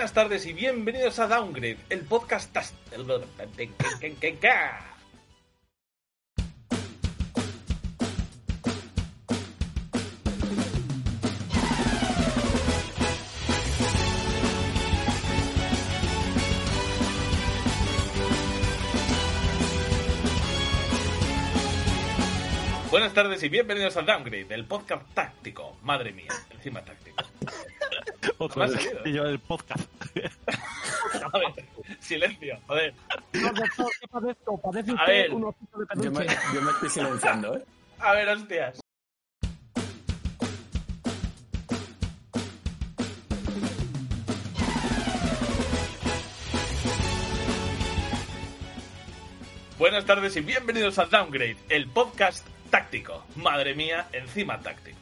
Buenas tardes y bienvenidos a Downgrade, el podcast. Buenas tardes y bienvenidos a Downgrade, el podcast táctico. Madre mía, encima táctico. Ha vez, que yo el podcast. A ver, silencio, joder. No, doctor, ¿qué padezco? Padece A ver. de Yo me, yo me estoy silenciando, ¿eh? A ver, hostias. Buenas tardes y bienvenidos a Downgrade, el podcast táctico. Madre mía, encima táctico.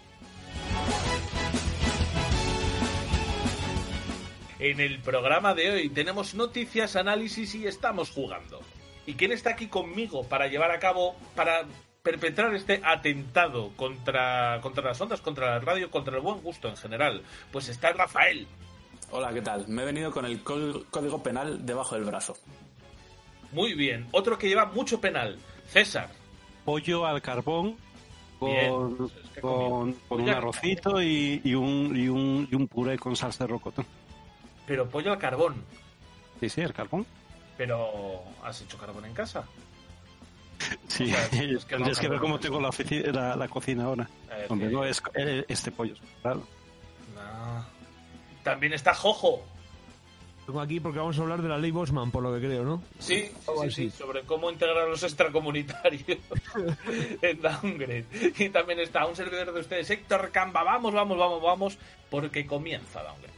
En el programa de hoy tenemos noticias, análisis y estamos jugando. ¿Y quién está aquí conmigo para llevar a cabo, para perpetrar este atentado contra, contra las ondas, contra la radio, contra el buen gusto en general? Pues está Rafael. Hola, ¿qué tal? Me he venido con el código, código penal debajo del brazo. Muy bien. Otro que lleva mucho penal, César. Pollo al carbón con, Es con, un al arrocito y, y un, y, un, y un puré con salsa de rocotón. Pero pollo al carbón. Sí, sí, el carbón. Pero, ¿has hecho carbón en casa? Sí, O sea, es que no tendrías que ver cómo tengo la, ofici- la, la cocina ahora. Hombre, que- no es eh, este pollo. Claro. No. También está Jojo. Tengo aquí porque vamos a hablar de la ley Bosman, por lo que creo, ¿no? Sí, sí, sí, sí, sobre cómo integrar a los extracomunitarios en Downgrade. Y también está un servidor de ustedes, Héctor Camba. Vamos, vamos, vamos, vamos, porque comienza Downgrade.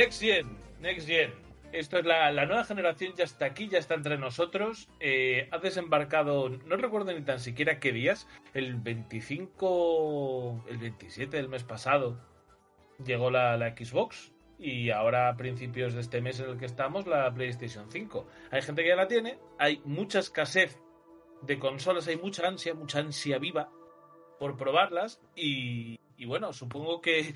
Next Gen, Next Gen. Esto es la, nueva generación, ya está aquí, ya está entre nosotros. Eh, ha desembarcado, no recuerdo ni tan siquiera qué días, el 25, el 27 del mes pasado llegó la, Xbox y ahora a principios de este mes en el que estamos la PlayStation 5. Hay gente que ya la tiene, hay mucha escasez de consolas, hay mucha ansia, mucha ansia viva por probarlas y bueno, supongo que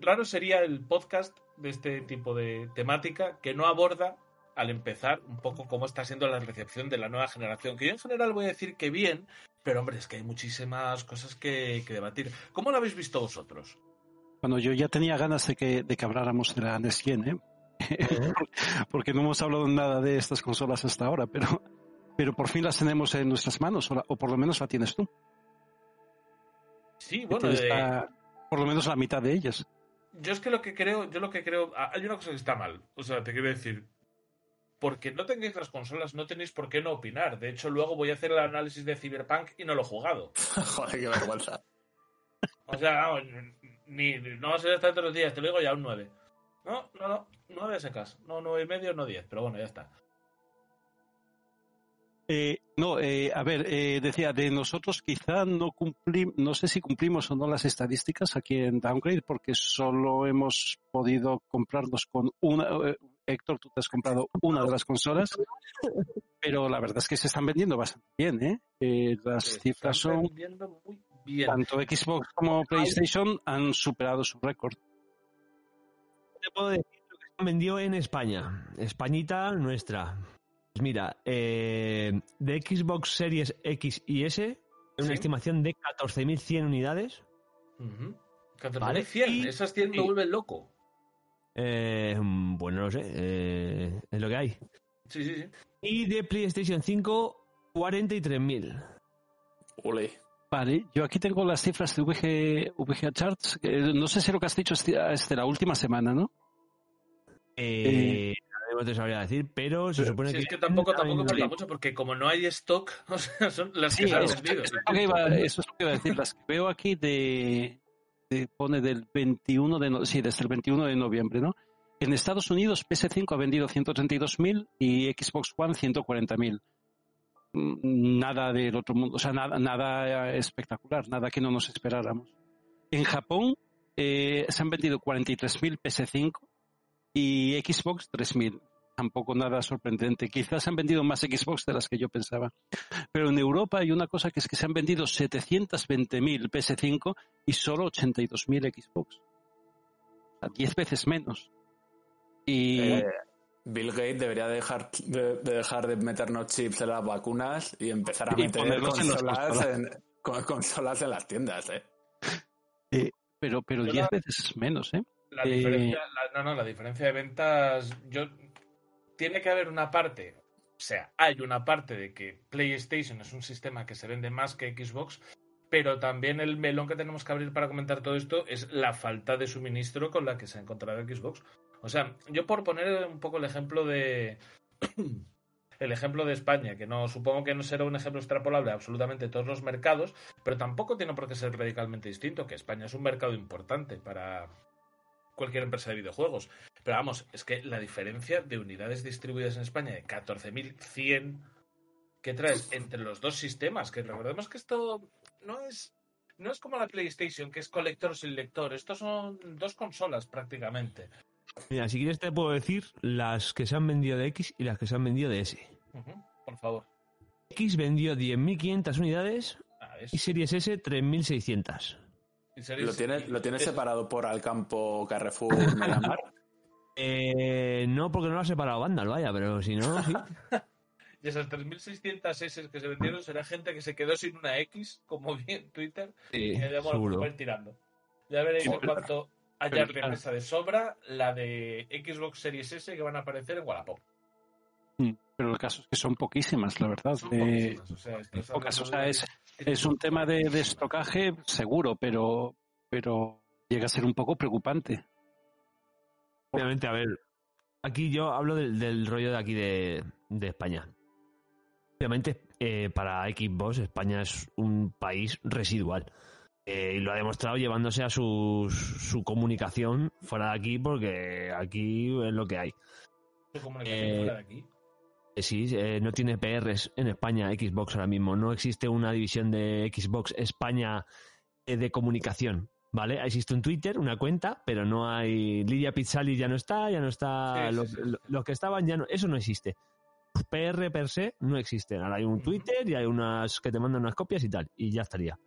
raro sería el podcast de este tipo de temática que no aborda al empezar un poco cómo está siendo la recepción de la nueva generación, que yo en general voy a decir que bien, pero hombre, es que hay muchísimas cosas que, que debatir. ¿Cómo lo habéis visto vosotros? Bueno, yo ya tenía ganas de que, de que habláramos de la Next Gen, ¿eh? porque no hemos hablado nada de estas consolas hasta ahora, pero, pero por fin las tenemos en nuestras manos, o, la- o por lo menos la tienes tú. Sí, bueno, la- por lo menos la mitad de ellas. Yo es que lo que creo, yo lo que creo, hay una cosa que está mal, o sea, te quiero decir, porque no tengáis las consolas, no tenéis por qué no opinar. De hecho, luego voy a hacer el análisis de Cyberpunk y no lo he jugado. Joder, qué vergüenza. O sea, vamos, ni, no va a ser hasta los días, te lo digo ya, un 9. No, no, no, 9 a secas. No, 9 y medio, no 10, pero bueno, ya está. Eh, no, eh, a ver, eh, decía, de nosotros quizá no cumplimos, no sé si cumplimos o no las estadísticas aquí en Downgrade, porque solo hemos podido comprarnos con una. eh, Héctor, tú te has comprado una de las consolas, pero la verdad es que se están vendiendo bastante bien, ¿eh? Eh, las Se cifras son, vendiendo muy bien. tanto Xbox como PlayStation han superado su récord. Te puedo decir lo que se vendió en España. Españita nuestra. Pues mira, eh, de Xbox Series X y S, una Sí. estimación de 14.100 unidades. Ujú. 14.100, Vale, esas 100 me vuelven loco. Eh, bueno, no lo sé. eh, es lo que hay. Sí, sí, sí. Y de PlayStation 5, 43.000. Ole. Vale, yo aquí tengo las cifras de VG, VGA Charts. no sé si lo que has dicho es de, es de la última semana, ¿no? Eh, no te sabría decir, pero se supone Sí, que... es que tampoco, tampoco importa mucho, porque como no hay stock, o sea, son las Sí, que se han eso, vendido. eso es lo que iba, eso es lo que iba a decir. Las que veo aquí de, de- pone del 21 de no- sí, desde el 21 de noviembre, ¿no? En Estados Unidos PS5 ha vendido 132.000 y Xbox One 140.000. Mm, Nada del otro mundo, o sea, nada, nada espectacular, nada que no nos esperáramos. En Japón eh, se han vendido 43.000 PS5 y Xbox 3.000. Tampoco nada sorprendente. Quizás han vendido más Xbox de las que yo pensaba. Pero en Europa hay una cosa que es que se han vendido 720.000 PS5 y solo 82.000 Xbox. O sea, 10 veces menos. Y Eh, Bill Gates debería dejar de, de dejar de meternos chips en las vacunas y empezar a Y meter ponerlos en las consolas consolas. en, con- consolas en las tiendas, ¿eh? pero pero Yo 10 la- veces menos, ¿eh? La Eh, diferencia, la- no, no, la diferencia de ventas, yo tiene que haber una parte, o sea, hay una parte de que PlayStation es un sistema que se vende más que Xbox, pero también el melón que tenemos que abrir para comentar todo esto es la falta de suministro con la que se ha encontrado Xbox. O sea, yo por poner un poco el ejemplo de el ejemplo de España, que no supongo que no será un ejemplo extrapolable a absolutamente todos los mercados, pero tampoco tiene por qué ser radicalmente distinto, que España es un mercado importante para cualquier empresa de videojuegos. Pero vamos, es que la diferencia de unidades distribuidas en España de 14.100 que traes entre los dos sistemas, que recordemos que esto no es no es como la PlayStation, que es colector sin lector. Estos son dos consolas prácticamente. Mira, si quieres te puedo decir las que se han vendido de X y las que se han vendido de S. Por favor. X vendió 10.500 unidades Ah, es- y Series S 3.600. y seréis- ¿Lo tienes, ¿lo tienes es- separado por Alcampo, Carrefour, Mediamar? Eh, no, porque no lo ha separado Vandal, vaya, pero si no, sí. Y esas 3.600 S que se vendieron será gente que se quedó sin una X, como vi en Twitter, Sí, y ya bueno, pues a ir tirando. Ya veréis en pero- cuanto haya remesa de sobra la de Xbox Series S que van a aparecer en Wallapop. Mm, Pero el caso es que son poquísimas, la verdad. Son Eh, poquísimas, o sea, estás pocas, o sea, es, es un tema de, de estocaje seguro, pero, pero llega a ser un poco preocupante. Obviamente, a ver, aquí yo hablo del, del rollo de aquí de, de España. Obviamente, eh, para Xbox, España es un país residual. Eh, y lo ha demostrado llevándose a su, su comunicación fuera de aquí, porque aquí es lo que hay. su comunicación eh, fuera de aquí. Eh, Sí, eh, no tiene PRs en España Xbox ahora mismo. No existe una división de Xbox España eh, de comunicación. ¿Vale? Existe un Twitter, una cuenta, pero no hay. Lidia Pizzali ya no está, ya no está. Sí, los, sí. los que estaban ya no. Eso no existe. PR per se no existen. Ahora hay un. Twitter y hay unas que te mandan unas copias y tal. Y ya estaría.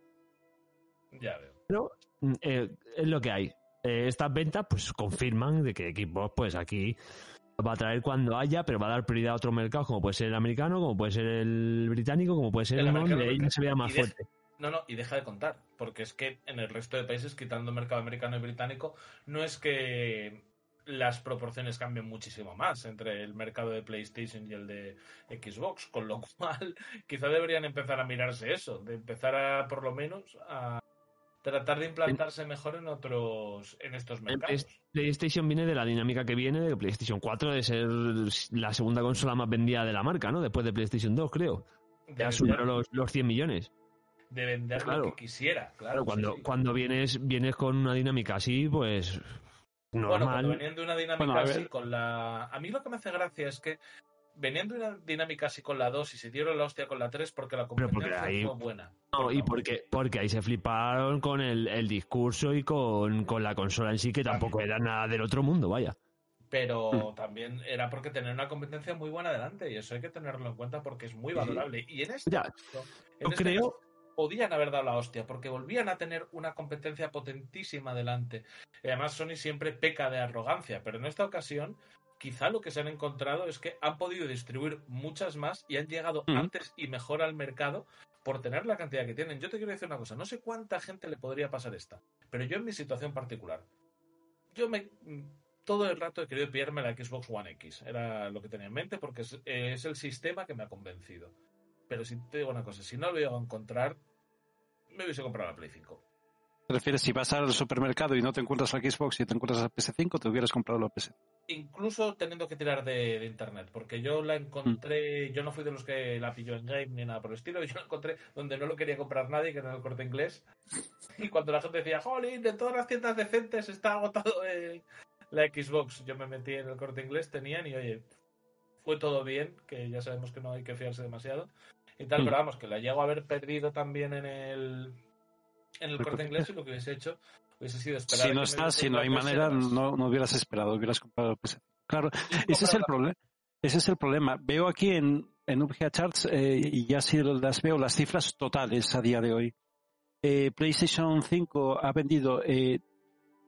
Ya veo. Pero mm, eh, es lo que hay. Eh, estas ventas pues confirman de que Xbox pues aquí va a traer cuando haya, pero va a dar prioridad a otros mercados como puede ser el americano, como puede ser el británico, como puede ser El el porque- ella se vea más de- fuerte. No, no, y deja de contar, porque es que en el resto de países, quitando el mercado americano y británico, no es que las proporciones cambien muchísimo más entre el mercado de PlayStation y el de Xbox, con lo cual quizá deberían empezar a mirarse eso, de empezar a, por lo menos, a tratar de implantarse mejor en otros, en estos mercados. PlayStation viene de la dinámica que viene de PlayStation 4 de ser la segunda consola más vendida de la marca, ¿no? Después de PlayStation 2, creo. Ya superó los, los 100 millones. De vender Claro. lo que quisiera, claro. Cuando, sí. cuando vienes, vienes con una dinámica así, pues Bueno, normal. cuando venían de una dinámica Bueno, así con la... A mí lo que me hace gracia es que venían de una dinámica así con la 2 y se dieron la hostia con la 3 porque la competencia ahí- fue buena. No, y porque, porque ahí se fliparon con el, el discurso y con, con la consola en sí, que tampoco era nada del otro mundo, vaya. Pero también era porque tenía una competencia muy buena delante y eso hay que tenerlo en cuenta porque es muy Sí. valorable. Y en este, Ya, caso- en yo este creo- caso podían haber dado la hostia porque volvían a tener una competencia potentísima delante. Y además Sony siempre peca de arrogancia, pero en esta ocasión quizá lo que se han encontrado es que han podido distribuir muchas más y han llegado Mm. antes y mejor al mercado por tener la cantidad que tienen. Yo te quiero decir una cosa, no sé cuánta gente le podría pasar esta, pero yo en mi situación particular, yo me todo el rato he querido pillarme la Xbox One X. Era lo que tenía en mente porque es, es el sistema que me ha convencido. Pero si te digo una cosa, si no lo iba a encontrar, me hubiese comprado la Play 5. ¿Te refieres si vas al supermercado y no te encuentras la Xbox y te encuentras la PS5, te hubieras comprado la PS? Incluso teniendo que tirar de, de internet, porque yo la encontré, yo no fui de los que la pilló en game ni nada por el estilo, yo la encontré donde no lo quería comprar nadie, que era en el corte inglés. Y cuando la gente decía, jolín, de todas las tiendas decentes está agotado eh, la Xbox, yo me metí en el corte inglés, tenían y oye, fue todo bien, que ya sabemos que no hay que fiarse demasiado. Y tal, Mm. pero vamos, que la llego a haber perdido también en el, en el corte inglés y lo que hubiese hecho hubiese sido esperar. Si no está, si no hay manera, no, no hubieras esperado, hubieras comprado PS. Claro, ese es el problema. Ese es el problema. Veo aquí en, en Charts, eh, y ya sí las veo, las cifras totales a día de hoy. Eh, PlayStation 5 ha vendido eh,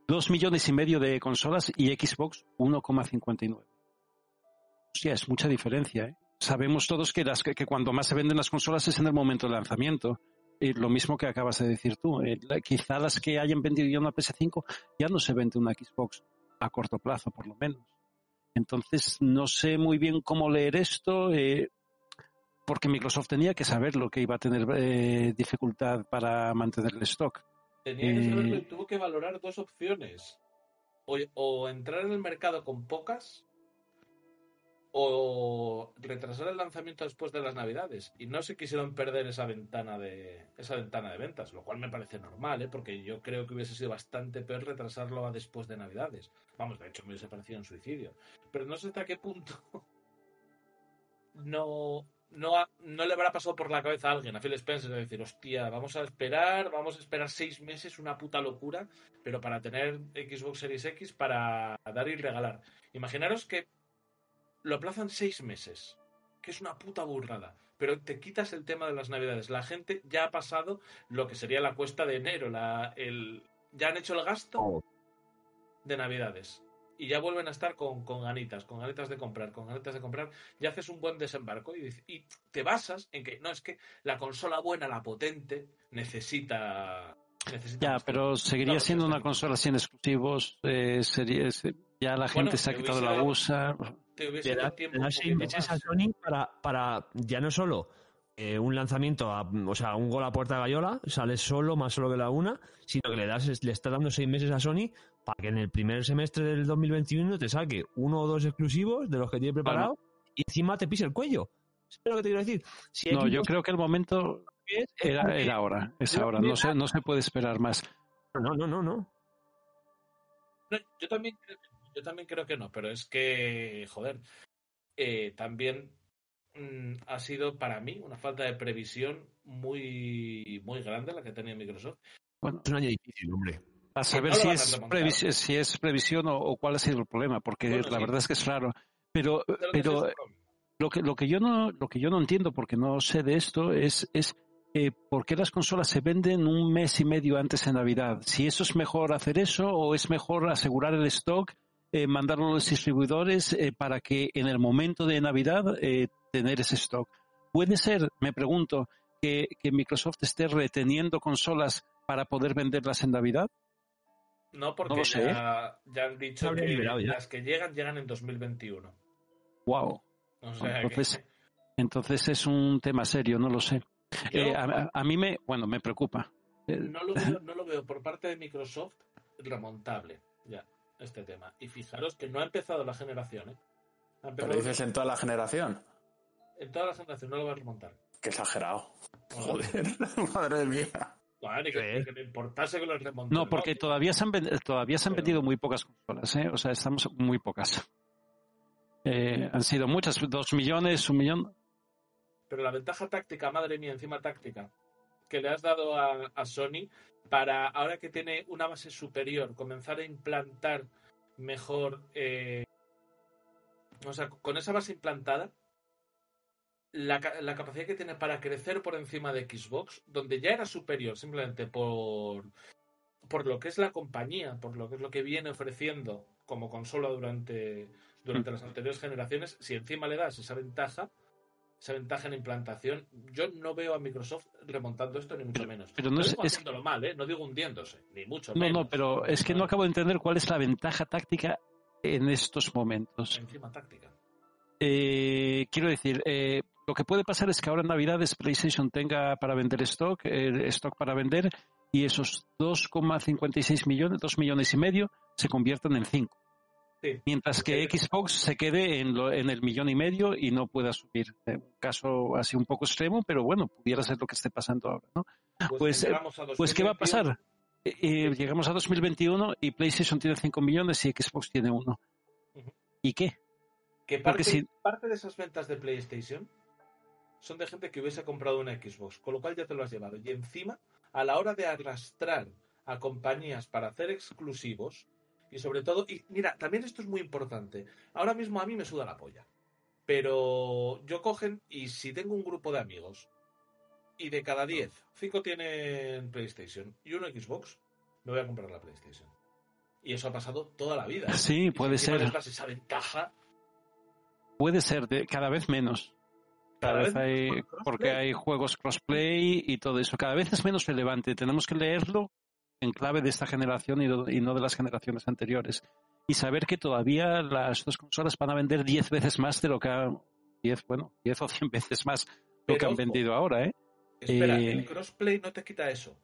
2 millones y medio de consolas y Xbox 1,59. Hostia, es mucha diferencia. ¿eh? Sabemos todos que, las, que, cuando más se venden las consolas es en el momento del lanzamiento. Eh, lo mismo que acabas de decir tú. Eh, quizá las que hayan vendido ya una PS5 ya no se vende una Xbox a corto plazo, por lo menos. Entonces, no sé muy bien cómo leer esto, eh, porque Microsoft tenía que saber lo que iba a tener eh, dificultad para mantener el stock. Tenía que saberlo y tuvo que valorar dos opciones. O, o entrar en el mercado con pocas o retrasar el lanzamiento después de las navidades. Y no se quisieron perder esa ventana de esa ventana de ventas, lo cual me parece normal, ¿eh? porque yo creo que hubiese sido bastante peor retrasarlo a después de navidades. Vamos, de hecho me hubiese parecido un suicidio. Pero no sé hasta qué punto no, no, no le habrá pasado por la cabeza a alguien, a Phil Spencer, de decir, hostia, vamos a esperar, vamos a esperar seis meses, una puta locura, pero para tener Xbox Series X para dar y regalar. Imaginaros que lo aplazan seis meses, que es una puta burrada, pero te quitas el tema de las navidades. La gente ya ha pasado lo que sería la cuesta de enero, la, el, ya han hecho el gasto de navidades. Y ya vuelven a estar con, con ganitas, con ganitas de comprar, con ganitas de comprar. Y haces un buen desembarco y, dices- y te basas en que no es que la consola buena, la potente, necesita. necesita Ya, pero seguiría Claro, siendo una consola sin exclusivos. eh, sería, se- ya la gente Bueno, se ha quitado la dado- USA. Te hubiese Le dado das, tiempo le un das seis meses a. Sony para, para ya no solo eh, un lanzamiento, a- o sea, un gol a puerta de Gallola, sale solo, más solo que la una, sino que le das, le está dando seis meses a Sony para que en el primer semestre del 2021 te saque uno o dos exclusivos de los que tiene preparado y encima te pise el cuello. ¿Sabes lo que te quiero decir? Si No, yo creo que el momento es- es era, porque- era ahora. Es ahora. No se, no se puede esperar más. No, no, no, no. No, yo también creo que, yo también creo que no, pero es que, joder, eh, también mm, ha sido para mí una falta de previsión muy, muy grande la que tenía Microsoft. Bueno, Es un año difícil, hombre. a saber no si, a es si previsión o, o cuál ha sido el problema, porque Bueno, la sí. verdad es que es raro. Pero, Pero lo que, lo que yo no, lo que yo no entiendo, porque no sé de esto, es, es eh, por qué las consolas se venden un mes y medio antes de Navidad. Si eso es mejor hacer eso o es mejor asegurar el stock, eh, mandarlo a los distribuidores eh, para que en el momento de Navidad eh, tener ese stock. Puede ser, me pregunto, que, que Microsoft esté reteniendo consolas para poder venderlas en Navidad. No, porque No lo sé, ya, ya han dicho que liberado ya. las que llegan, llegan en 2021. Wow. O sea Entonces, que Entonces es un tema serio, no lo sé. yo Eh, a, a mí me, bueno, me preocupa. No, lo veo, no lo veo por parte de Microsoft remontable ya este tema. Y fijaros que no ha empezado la generación, ¿eh? Ha empezado Pero dices en toda la generación. en toda la generación, no lo va a remontar. Qué exagerado. Joder, madre mía. bueno, ni que, ¿Qué? ni que me importase que lo remontara. No, porque todavía se han, ven- todavía se han Pero- vendido muy pocas consolas, ¿eh? O sea, estamos muy pocas. Eh, han sido muchas, dos millones, un millón. Pero la ventaja táctica, madre mía, encima táctica, que le has dado a, a Sony para, ahora que tiene una base superior, comenzar a implantar mejor. eh, o sea, con esa base implantada, la, la capacidad que tiene para crecer por encima de Xbox, donde ya era superior simplemente por, por lo que es la compañía, por lo que es lo que viene ofreciendo como consola durante, durante las anteriores generaciones, si encima le das esa ventaja, esa ventaja en implantación, yo no veo a Microsoft remontando esto ni mucho menos. pero no es- digo es- haciéndolo mal, ¿eh? no digo hundiéndose, ni mucho No, menos. no, pero es que no acabo de entender cuál es la ventaja táctica en estos momentos. Encima táctica. Eh, quiero decir, eh, lo que puede pasar es que ahora en Navidades PlayStation tenga para vender stock, eh, stock para vender, y esos 2,56 millones, 2 millones y medio, se conviertan en 5. Sí. Mientras que Xbox se quede en, lo- en el millón y medio y no pueda subir. Eh, Un caso así un poco extremo, pero bueno, pudiera ser lo que esté pasando ahora. ¿no? Pues, eh, llegamos a Pues, ¿qué va a 2021. pasar? Eh, eh, llegamos a 2021 y PlayStation tiene 5 millones y Xbox tiene 1. Ujú. ¿Y qué? Que parte, si- parte de esas ventas de PlayStation son de gente que hubiese comprado una Xbox, con lo cual ya te lo has llevado. Y encima, a la hora de arrastrar a compañías para hacer exclusivos, y sobre todo, y mira, también esto es muy importante. Ahora mismo a mí me suda la polla. Pero yo cogen y si tengo un grupo de amigos y de cada 10, 5 tienen PlayStation y uno Xbox, me voy a comprar la PlayStation. Y eso ha pasado toda la vida. Sí, puede si ser. esa ventaja, Puede ser de, cada vez menos. Cada, Cada vez vez hay, porque hay juegos crossplay y todo eso. Cada vez es menos relevante. Tenemos que leerlo en clave de esta generación y, no de las generaciones anteriores. Y saber que todavía las dos consolas van a vender 10 veces más de lo que ha, 10, bueno, 10 o 100 veces más lo Pero que han vendido ahora, ¿eh? Espera, Eh, el crossplay no te quita eso.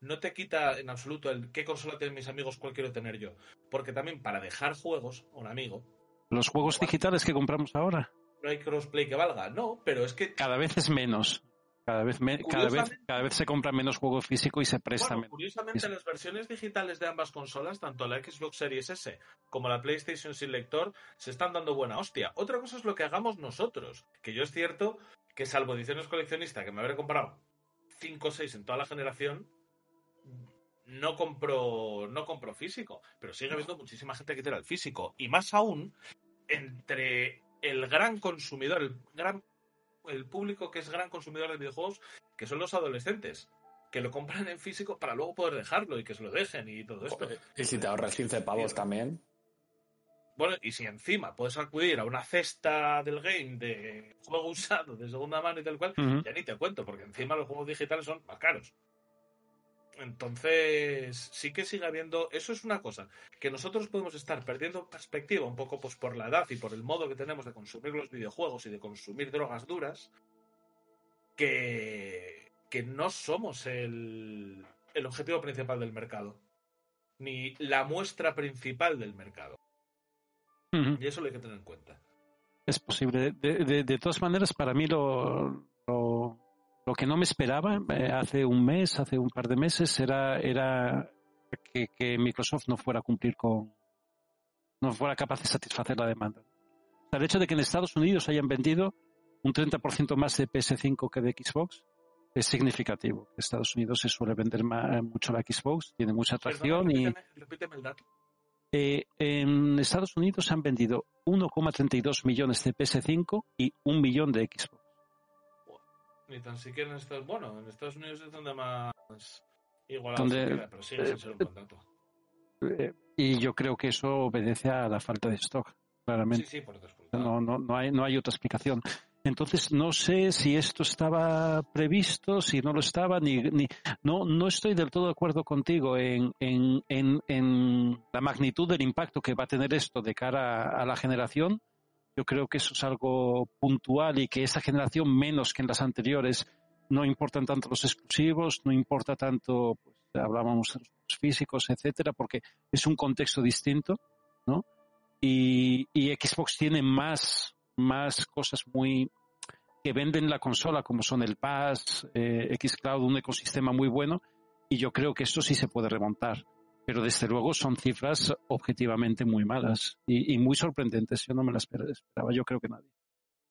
No te quita en absoluto el qué consola tienen mis amigos, cuál quiero tener yo. Porque también para dejar juegos a un amigo, Los juegos digitales que compramos ahora, no hay crossplay que valga. No, pero es que. cada vez es menos. Cada vez, me- cada vez, cada vez se compra menos juego físico y se presta Bueno, menos. curiosamente, las versiones digitales de ambas consolas, tanto la Xbox Series S como la PlayStation sin lector, se están dando buena hostia. Otra cosa es lo que hagamos nosotros. Que yo es cierto que, salvo ediciones coleccionistas, que me habré comprado 5 o 6 en toda la generación, no compro, no compro físico. Pero sigue habiendo muchísima gente que tira el físico. Y más aún, entre el gran consumidor, el gran el público que es gran consumidor de videojuegos, que son los adolescentes, que lo compran en físico para luego poder dejarlo y que se lo dejen y todo esto. Y si te ahorras 15 pavos también. Bueno, y si encima puedes acudir a una cesta del game de juego usado de segunda mano y tal cual, ya ni te cuento, porque encima los juegos digitales son más caros. Entonces, sí que sigue habiendo. Eso es una cosa. Que nosotros podemos estar perdiendo perspectiva un poco pues por la edad y por el modo que tenemos de consumir los videojuegos y de consumir drogas duras. Que, que no somos el, el objetivo principal del mercado. Ni la muestra principal del mercado. Y eso lo hay que tener en cuenta. Es posible. De, de- de todas maneras, para mí lo, lo, que no me esperaba eh, hace un mes, hace un par de meses, era, era que, que Microsoft no fuera a cumplir con. no fuera capaz de satisfacer la demanda. O sea, el hecho de que en Estados Unidos hayan vendido un 30% más de PS5 que de Xbox es significativo. En Estados Unidos se suele vender ma- mucho la Xbox, tiene mucha atracción Perdona, y. repíteme, repíteme el dato. Eh, en Estados Unidos se han vendido 1,32 millones de PS5 y un millón de Xbox. Ni tan siquiera en Estados Bueno, en Estados Unidos es donde más igualado Donde- se queda, pero sigue sin ser un buen dato. Eh, y yo creo que eso obedece a la falta de stock, Sí, claramente. sí, por descontado. No, no, no, hay, no hay otra explicación. Entonces, no sé si esto estaba previsto, si no lo estaba, ni, ni no, no estoy del todo de acuerdo contigo en, en, en, en la magnitud del impacto que va a tener esto de cara a, a la generación. Yo creo que eso es algo puntual y que esta generación, menos que en las anteriores, no importan tanto los exclusivos, no importa tanto, pues, hablábamos de los físicos, etcétera, porque es un contexto distinto, ¿no? Y, y Xbox tiene más, más cosas muy que venden la consola, como son el Pass, eh, Xcloud, un ecosistema muy bueno, y yo creo que esto sí se puede remontar. Pero desde luego son cifras objetivamente muy malas y, y muy sorprendentes. Yo no me las esper- esperaba, yo creo que nadie.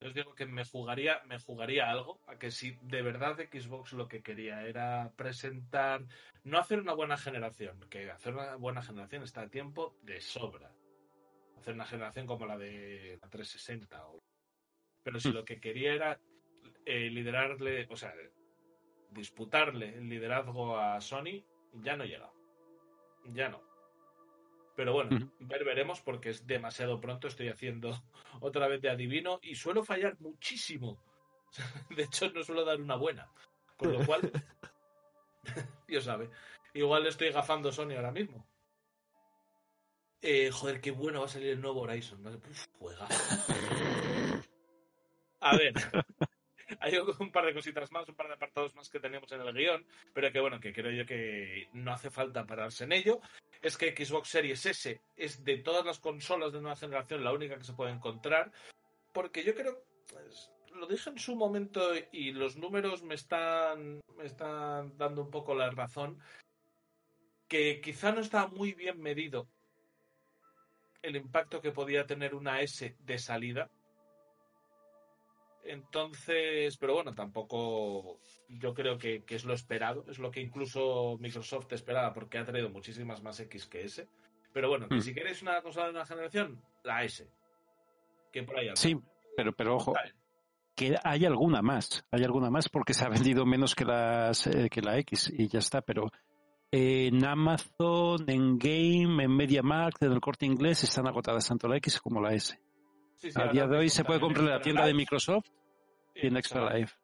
Os digo que me jugaría, me jugaría algo a que si de verdad Xbox lo que quería era presentar, no hacer una buena generación, que hacer una buena generación está a tiempo de sobra. Hacer una generación como la de la 360. o- Pero si Hmm. lo que quería era eh, liderarle, o sea, disputarle el liderazgo a Sony, ya no llega. Ya no. Pero bueno, ver veremos porque es demasiado pronto. Estoy haciendo otra vez de adivino y suelo fallar muchísimo. De hecho, no suelo dar una buena. Con lo cual, Dios sabe. Igual estoy gafando Sony ahora mismo. Eh, joder, qué bueno va a salir el nuevo Horizon. Uf, juega. A ver, hay un par de cositas más, un par de apartados más que tenemos en el guion, pero que bueno, que creo yo que no hace falta pararse en ello. Es que Xbox Series S es de todas las consolas de nueva generación la única que se puede encontrar, porque yo creo, pues, lo dije en su momento y los números me están, me están dando un poco la razón, que quizá no está muy bien medido el impacto que podía tener una S de salida entonces, pero bueno, tampoco yo creo que, que, es lo esperado, es lo que incluso Microsoft esperaba porque ha traído muchísimas más X que S. Pero bueno, que Hmm. si queréis una consola de una generación, la S. Que por ahí anda. Sí, pero, pero ojo, que hay alguna más, hay alguna más porque se ha vendido menos que, las, eh, que la X y ya está, pero en Amazon, en Game, en MediaMarkt, en el corte inglés están agotadas tanto la X como la S. Sí, sí, A día de hoy se puede comprar en la tienda de Microsoft y en Extra Life.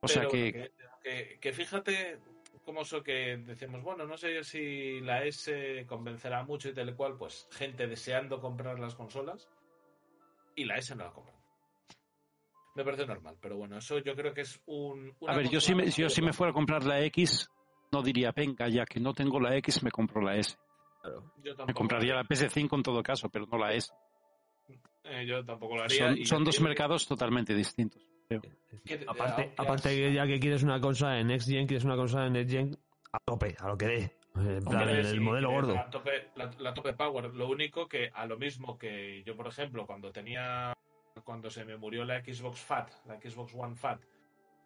O sea que, que, que- que fíjate cómo eso que decimos, bueno, no sé yo si la S convencerá mucho y tal y cual, pues gente deseando comprar las consolas y la S no la compran. Me parece normal, pero bueno, eso yo creo que es un... a ver, yo si, me, yo si me fuera a comprar la X, no diría, venga, ya que no tengo la X, me compro la S. Yo tampoco, Me compraría la PS5 en todo caso, pero no la S. eh, yo tampoco lo haría. Son, y son ya dos mercados totalmente distintos. creo. que- Aparte, aunque aparte que ya que quieres una consola en Next Gen, quieres una consola en Next Gen a tope, a lo que dé. En plan, Hombre, el sí, modelo gordo. La tope, la, la tope power. Lo único que a lo mismo que yo, por ejemplo, cuando tenía. Cuando se me murió la Xbox Fat, la Xbox One Fat,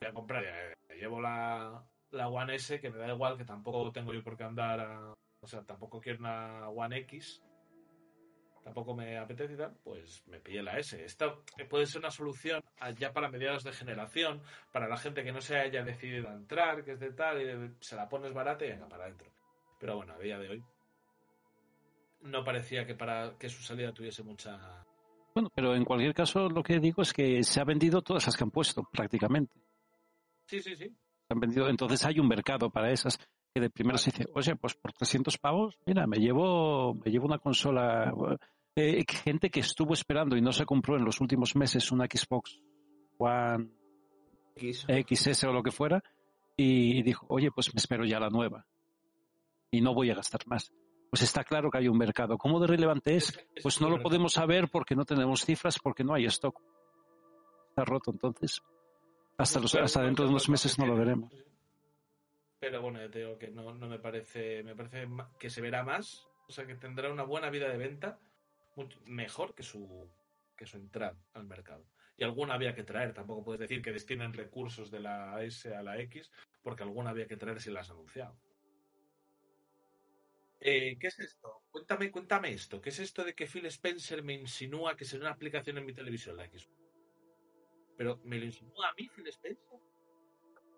voy a comprar. eh, llevo la, la One S, que me da igual, que tampoco tengo yo por qué andar. a- o sea, tampoco quiero una One X. Tampoco me apetece y tal, pues me pillé la S. Esta puede ser una solución ya para mediados de generación, para la gente que no se haya decidido a entrar, que es de tal, y se la pones barata y venga para adentro. Pero bueno, a día de hoy no parecía que para que su salida tuviese mucha. Bueno, pero en cualquier caso lo que digo es que se ha vendido todas las que han puesto, prácticamente. Sí, sí, sí. Se han vendido, entonces hay un mercado para esas que de primero se dice, oye, pues por 300 pavos, mira, me llevo, me llevo una consola. Eh, gente que estuvo esperando y no se compró en los últimos meses una Xbox One X. XS o lo que fuera y dijo, oye, pues me espero ya la nueva y no voy a gastar más. Pues está claro que hay un mercado. ¿Cómo de relevante es? Es- Pues es no lo podemos saber porque no tenemos cifras, porque no hay stock. Está roto, entonces. Hasta, los, hasta dentro de unos meses no lo veremos. Pero bueno, ya te digo que no, no me parece. Me parece que se verá más. O sea, que tendrá una buena vida de venta mucho mejor que su, que su entrada al mercado. Y alguna había que traer. Tampoco puedes decir que destinen recursos de la S a la X, porque alguna había que traer si la has anunciado. Eh, ¿Qué es esto? Cuéntame, cuéntame esto. ¿Qué es esto de que Phil Spencer me insinúa que será una aplicación en mi televisión, la X? Pero me lo insinúa a mí, Phil Spencer.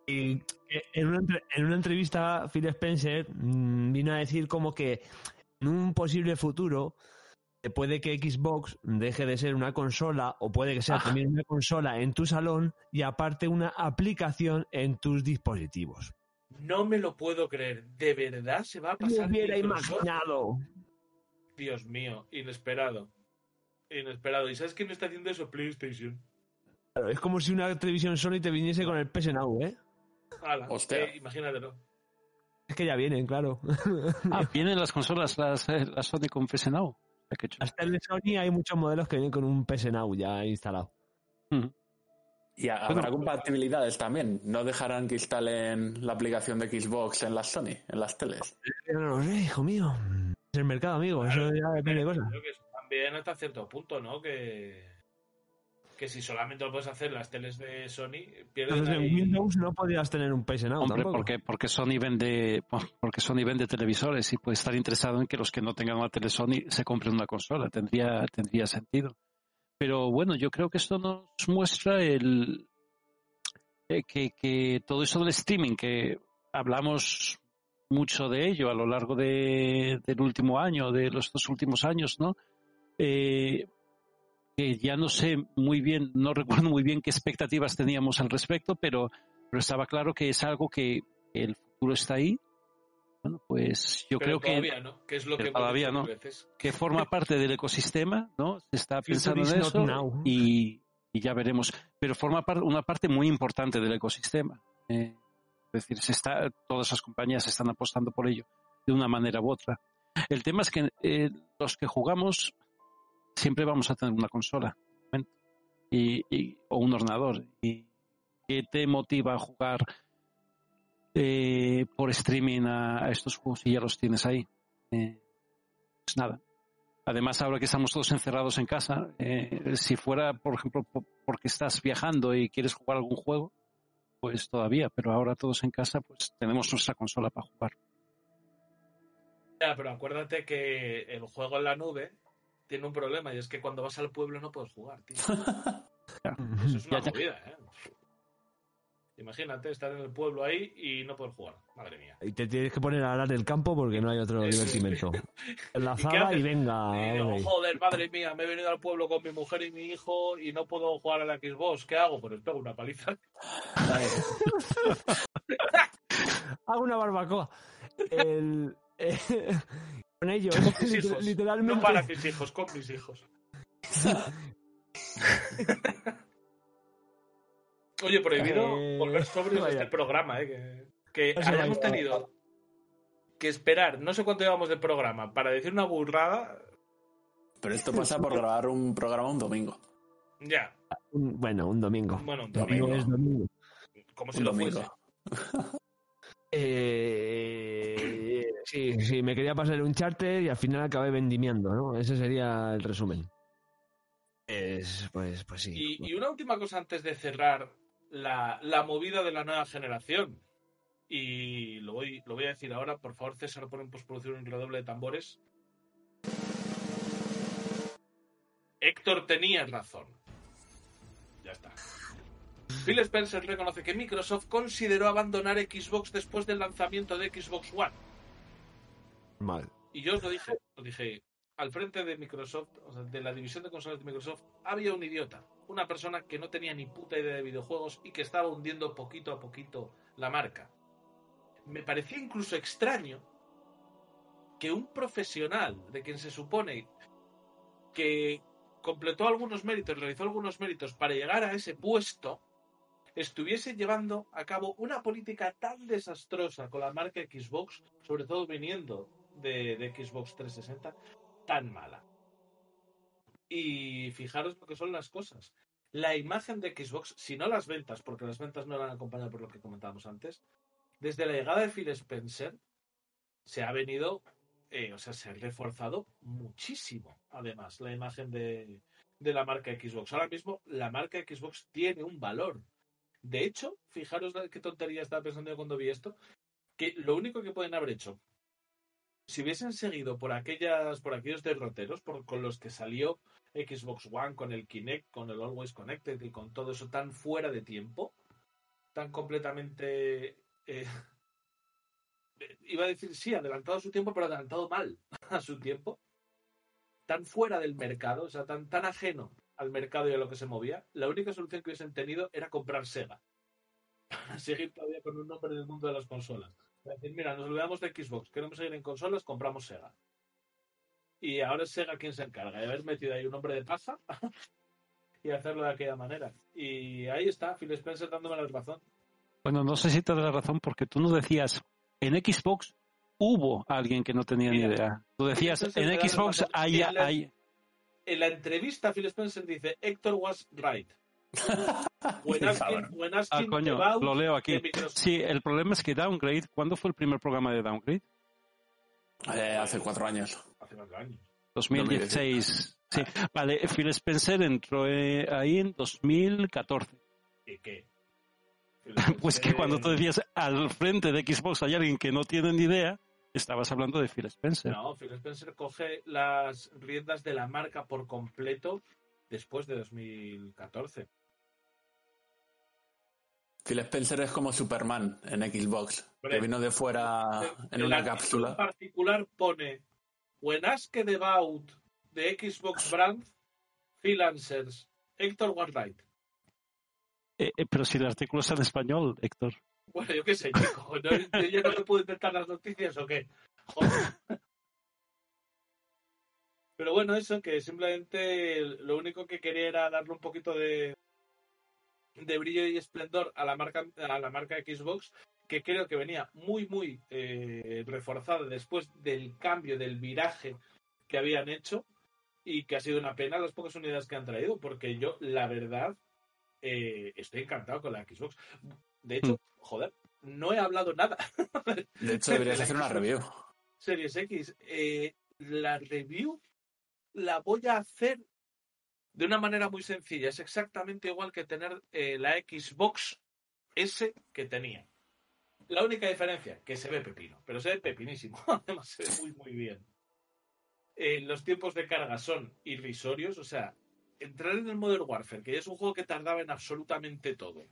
En una, en una entrevista, Phil Spencer mm, vino a decir como que en un posible futuro puede que Xbox deje de ser una consola o puede que sea también una consola en tu salón y aparte una aplicación en tus dispositivos. No me lo puedo creer. ¿De verdad se va a pasar? hubiera Microsoft? imaginado. Dios mío, inesperado. Inesperado. ¿Y sabes quién está haciendo eso? PlayStation. Claro, es como si una televisión Sony te viniese con el PS Now, ¿eh? Ala, Hostia. eh, imagínatelo. Es que ya vienen, claro. Ah, vienen las consolas, las, eh, las Sony con PS Now. Qué chulo. Hasta el de Sony hay muchos modelos que vienen con un PS Now ya instalado. Y ha- habrá compatibilidades también. No dejarán que instalen la aplicación de Xbox en las Sony, en las teles. Yo no lo sé, hijo mío. Es el mercado, amigo. Eso ya depende de cosas. Creo que eso también hasta cierto punto, ¿no? Que, que si solamente lo puedes hacer en las teles de Sony, pierden Entonces, en ahí- Windows no podías tener un PS Now Hombre, tampoco. porque, porque Sony vende, porque Sony vende televisores y puede estar interesado en que los que no tengan una tele Sony se compren una consola. Tendría, tendría sentido. Pero bueno, yo creo que esto nos muestra el eh, que, que todo eso del streaming, que hablamos mucho de ello a lo largo de- del último año, de los dos últimos años, ¿no? Eh, que ya no sé muy bien, no recuerdo muy bien qué expectativas teníamos al respecto, pero, pero estaba claro que es algo que el futuro está ahí, Bueno, pues yo Pero creo que todavía no, que es lo que todavía no. veces. que forma parte del ecosistema, ¿no? Se está pensando is en eso y, y ya veremos. Pero forma par- una parte muy importante del ecosistema. Eh, es decir, se está, todas las compañías están apostando por ello de una manera u otra. El tema es que eh, los que jugamos siempre vamos a tener una consola y, y- o un ordenador. ¿Y qué te motiva a jugar eh, por streaming a, estos juegos si ya los tienes ahí? Eh, pues nada. Además, ahora que estamos todos encerrados en casa, eh, si fuera, por ejemplo, po- porque estás viajando y quieres jugar algún juego, pues todavía, pero ahora todos en casa, pues tenemos nuestra consola para jugar. Ya, pero acuérdate que el juego en la nube tiene un problema y es que cuando vas al pueblo no puedes jugar, tío. Eso es una movida, ¿eh? Imagínate estar en el pueblo ahí y no poder jugar. Madre mía. Y te tienes que poner a arar el campo porque no hay otro divertimento. ¿Y Enlazada y, venga. Y digo, hombre. joder, madre mía, me he venido al pueblo con mi mujer y mi hijo y no puedo jugar a la Xbox. ¿Qué hago? Pues les pego una paliza. Hago una barbacoa. El, eh, con ellos, Mis liter- hijos. literalmente. No para mis hijos, con mis hijos. Oye, prohibido Eh, volver vaya. este programa, ¿eh? Que, hayamos tenido que esperar no sé cuánto llevamos de programa para decir una burrada. Pero esto pasa por grabar un programa un domingo. Ya, Un- bueno, un domingo. bueno, un Domingo. es domingo. Como si Un lo domingo. fuese. Eh, sí, sí, me quería pasar un charter y al final acabé vendimiando, ¿no? Ese sería el resumen. Es, pues, pues sí. Y, y una última cosa antes de cerrar la, la movida de la nueva generación. Y lo voy, lo voy a decir ahora, por favor, César, pon en postproducción un redoble de tambores. Héctor tenía razón. Ya está. Phil Spencer reconoce que Microsoft consideró abandonar Xbox después del lanzamiento de Xbox One. Y yo os lo dije, os dije, al frente de Microsoft, o sea, de la división de consolas de Microsoft, había un idiota, una persona que no tenía ni puta idea de videojuegos y que estaba hundiendo poquito a poquito la marca. Me parecía incluso extraño que un profesional, de quien se supone que completó algunos méritos, realizó algunos méritos para llegar a ese puesto, estuviese llevando a cabo una política tan desastrosa con la marca Xbox, sobre todo viniendo de, Xbox 360, tan mala. Y fijaros lo que son las cosas. La imagen de Xbox, si no las ventas, porque las ventas no eran acompañadas por lo que comentábamos antes, desde la llegada de Phil Spencer se ha venido, eh, o sea, se ha reforzado muchísimo, además, la imagen de, de la marca Xbox. Ahora mismo la marca Xbox tiene un valor. De hecho, fijaros qué tontería estaba pensando yo cuando vi esto, que lo único que pueden haber hecho, si hubiesen seguido por aquellas, por aquellos derroteros por, con los que salió Xbox One, con el Kinect, con el Always Connected y con todo eso tan fuera de tiempo, tan completamente eh, iba a decir sí, adelantado a su tiempo, pero adelantado mal a su tiempo, tan fuera del mercado, o sea, tan, tan ajeno al mercado y a lo que se movía, la única solución que hubiesen tenido era comprar Sega. Para seguir todavía con un nombre en el mundo de las consolas. Decir, mira, nos olvidamos de Xbox, queremos seguir en consolas, compramos Sega. Y ahora es Sega quien se encarga de haber metido ahí un nombre de paja y hacerlo de aquella manera. Y ahí está, Phil Spencer dándome la razón. Bueno, no sé si te da la razón porque tú no decías, en Xbox hubo alguien que no tenía ni idea. Tú decías, en Xbox hay, En la- hay... en la entrevista Phil Spencer dice Héctor was right. Asking, when Ah, coño, lo leo aquí. Sí, el problema es que Downgrade, ¿cuándo fue el primer programa de Downgrade? Eh, hace cuatro años. Hace cuatro años. 2016. Sí, vale, Phil Spencer entró eh, ahí en 2014. ¿Y qué? Pues que cuando tú decías al frente de Xbox hay alguien que no tiene ni idea, estabas hablando de Phil Spencer. No, Phil Spencer coge las riendas de la marca por completo después de 2014. Phil Spencer es como Superman en Xbox, que vino de fuera en una artículo cápsula. En particular pone When asked about the Xbox brand, Phil answers Héctor was right. Eh, eh, pero si el artículo está en español, Héctor. Bueno, yo qué sé, chico. ¿no? ¿Yo no me puedo inventar las noticias o qué? Joder. Pero bueno, eso, que simplemente lo único que quería era darle un poquito de, de brillo y esplendor a la marca a la marca Xbox, que creo que venía muy, muy eh, reforzada después del cambio, del viraje que habían hecho y que ha sido una pena las pocas unidades que han traído, porque yo, la verdad, eh, estoy encantado con la Xbox. De hecho, joder, no he hablado nada. De hecho, deberías hacer una review. Series X. Eh, la review la voy a hacer de una manera muy sencilla. Es exactamente igual que tener eh, la Xbox S que tenía. La única diferencia, que se ve pepino, pero se ve pepinísimo. Además, se ve muy, muy bien. Eh, los tiempos de carga son irrisorios, o sea, entrar en el Modern Warfare, que ya es un juego que tardaba en absolutamente todo.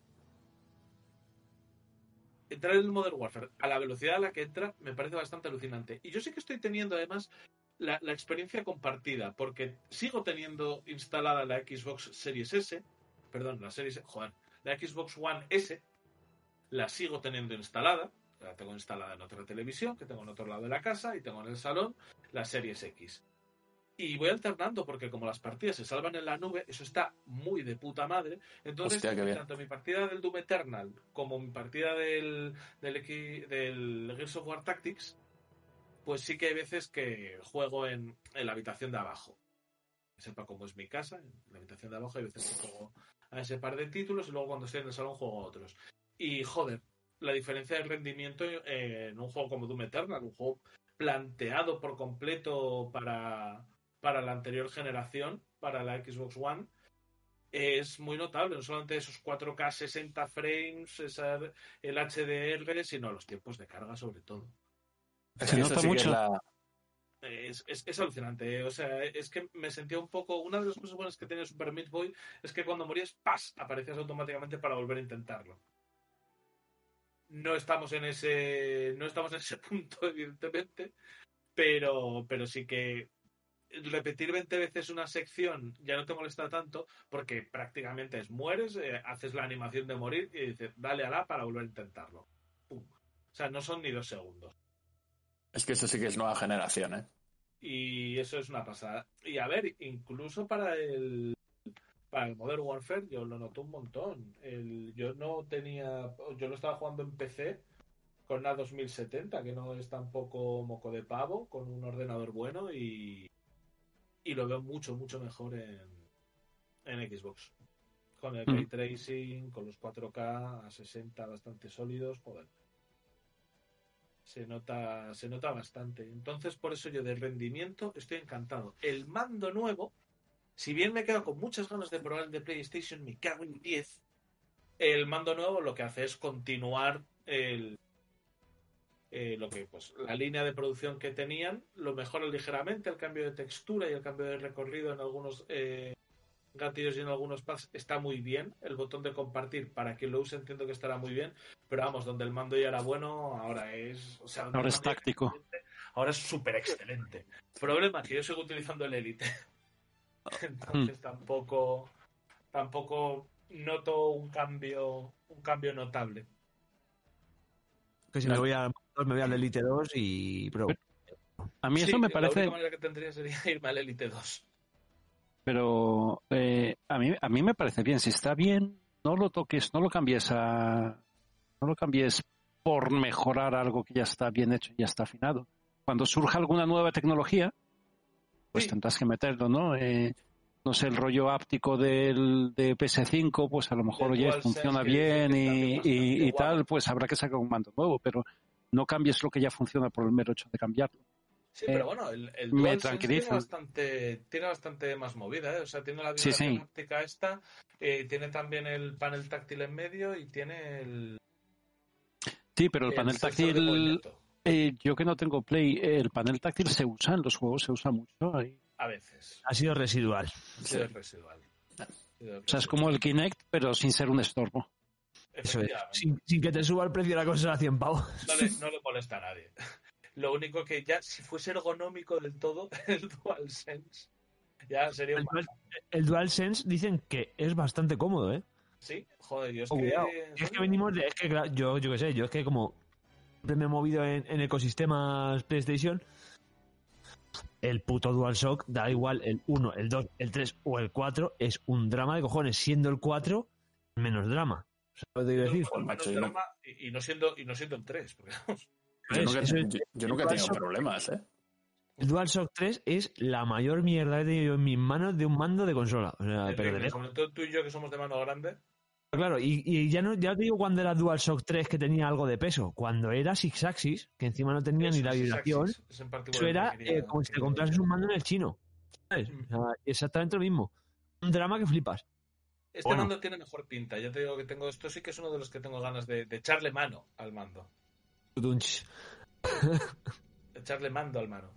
Entrar en el Modern Warfare a la velocidad a la que entra me parece bastante alucinante. Y yo sí que estoy teniendo además la, la experiencia compartida, porque sigo teniendo instalada la Xbox Series S, perdón, la Series, joder, la Xbox One S, la sigo teniendo instalada, la tengo instalada en otra televisión que tengo en otro lado de la casa y tengo en el salón la Series X. Y voy alternando porque como las partidas se salvan en la nube, eso está muy de puta madre. Entonces, Hostia, tanto mi partida del Doom Eternal como mi partida del, del, del Gears of War Tactics, pues sí que hay veces que juego en, la habitación de abajo. Sepa cómo es mi casa, en la habitación de abajo hay veces que juego a ese par de títulos y luego cuando estoy en el salón juego a otros. Y joder, la diferencia de rendimiento en un juego como Doom Eternal, un juego planteado por completo para, para la anterior generación, para la Xbox One, es muy notable. No solamente esos 4K 60 frames, el HDR, sino los tiempos de carga sobre todo. Es Se nota sí mucho. es la- Es, es, es alucinante. ¿eh? O sea, es que me sentía un poco. Una de las cosas buenas que tenía Super Meat Boy es que cuando morías, ¡pas! aparecías automáticamente para volver a intentarlo. No estamos en ese. No estamos en ese punto, evidentemente. Pero, pero sí que repetir 20 veces una sección ya no te molesta tanto porque prácticamente es mueres, eh, haces la animación de morir y dices, dale a la para volver a intentarlo. Pum. O sea, no son ni dos segundos. Es que eso sí que es nueva generación, ¿eh? Y eso es una pasada. Y a ver, incluso para el para el Modern Warfare yo lo noto un montón. El, yo no tenía, yo lo estaba jugando en PC con una 2070, que no es tampoco moco de pavo, con un ordenador bueno y, y lo veo mucho, mucho mejor en, en Xbox. Con el ray Mm. tracing, con los 4K a 60 bastante sólidos, joder. Se nota, se nota bastante. Entonces, por eso yo de rendimiento estoy encantado. El mando nuevo, si bien me quedo con muchas ganas de probar el de PlayStation, me cago en 10. El mando nuevo lo que hace es continuar el, eh, lo que pues la línea de producción que tenían, lo mejora ligeramente, el cambio de textura y el cambio de recorrido en algunos eh, gatillos y en algunos pads está muy bien. El botón de compartir, para quien lo use, entiendo que estará muy bien. Pero vamos, donde el mando ya era bueno, ahora es. O sea, Ahora es táctico. Ahora es súper excelente. Problema que yo sigo utilizando el Elite. Entonces tampoco. Tampoco noto un cambio. Un cambio notable. Que si me voy, a, me voy al Elite 2 y Pro. A mí Sí, eso me La parece, única manera que tendría sería irme al Elite 2. Pero eh, a mí a mí me parece bien. Si está bien, no lo toques, no lo cambies a, no lo cambies por mejorar algo que ya está bien hecho y ya está afinado. Cuando surja alguna nueva tecnología, pues Sí. tendrás que meterlo, ¿no? Eh, no sé, el rollo áptico del de PS5, pues a lo mejor, oye, funciona bien y, y- y tal, pues habrá que sacar un mando nuevo, pero no cambies lo que ya funciona por el mero hecho de cambiarlo. Sí, Eh, pero bueno, el, el me tranquiliza. Tiene bastante, tiene bastante más movida, ¿eh? O sea, tiene la Sí, vibración sí. esta, eh, tiene también el panel táctil en medio y tiene el, Sí, pero el el panel táctil, eh, yo que no tengo Play, el panel táctil se usa en los juegos, se usa mucho. ahí. a veces. Ha sido residual. Sí, es residual. O sea, es como el Kinect, pero sin ser un estorbo. Eso es. Sin, sin que te suba el precio de la consola a 100 pavos. No le, no le molesta a nadie. Lo único que ya, si fuese ergonómico del todo, el DualSense, ya sería un... El, Dual- el DualSense dicen que es bastante cómodo, ¿eh? Sí, joder, yo es Oh, que... Es que venimos de. Es que, claro, yo, yo qué sé, yo es que como siempre me he movido en, en ecosistemas PlayStation, el puto DualShock, da igual el 1, el 2, el 3 o el 4, es un drama de cojones, siendo el 4 menos drama. ¿Sabes lo que te quiero decir? Menos drama y, y no siendo, y no siendo el 3. Porque, vamos, Yo nunca, Eso es- yo- yo nunca he tenido problemas, ¿eh? El DualShock 3 es la mayor mierda que he tenido en mis manos de un mando de consola. O sea, pero de todo tú y yo que somos de mano grande. Claro, y, y ya no ya te digo cuando era DualShock 3 que tenía algo de peso. Cuando era Six Axis, que encima no tenía ni la vibración, es eso era lo que quería- eh, como si te comprases un mando en el chino. ¿Sabes? Mm. O sea, exactamente lo mismo. Un drama que flipas. Este Bueno. mando tiene mejor pinta. Ya te digo que tengo esto sí que es uno de los que tengo ganas de, de echarle mano al mando. Echarle mando al mano.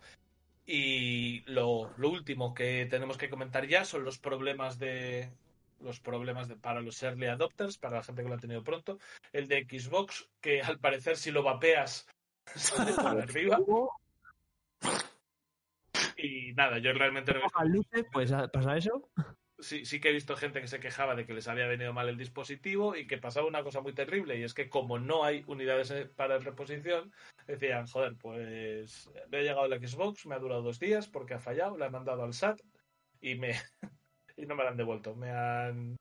Y lo, lo último que tenemos que comentar ya son los problemas de los problemas de, para los early adopters, para la gente que lo ha tenido pronto. El de Xbox, que al parecer si lo vapeas sale para arriba. Y nada, yo realmente no luce, pues ah, pasa eso. Sí, sí que he visto gente que se quejaba de que les había venido mal el dispositivo y que pasaba una cosa muy terrible y es que como no hay unidades eh, para reposición, decían, joder, pues me ha llegado el Xbox, me ha durado dos días porque ha fallado, la he mandado al SAT y me y no me la han devuelto. Me han,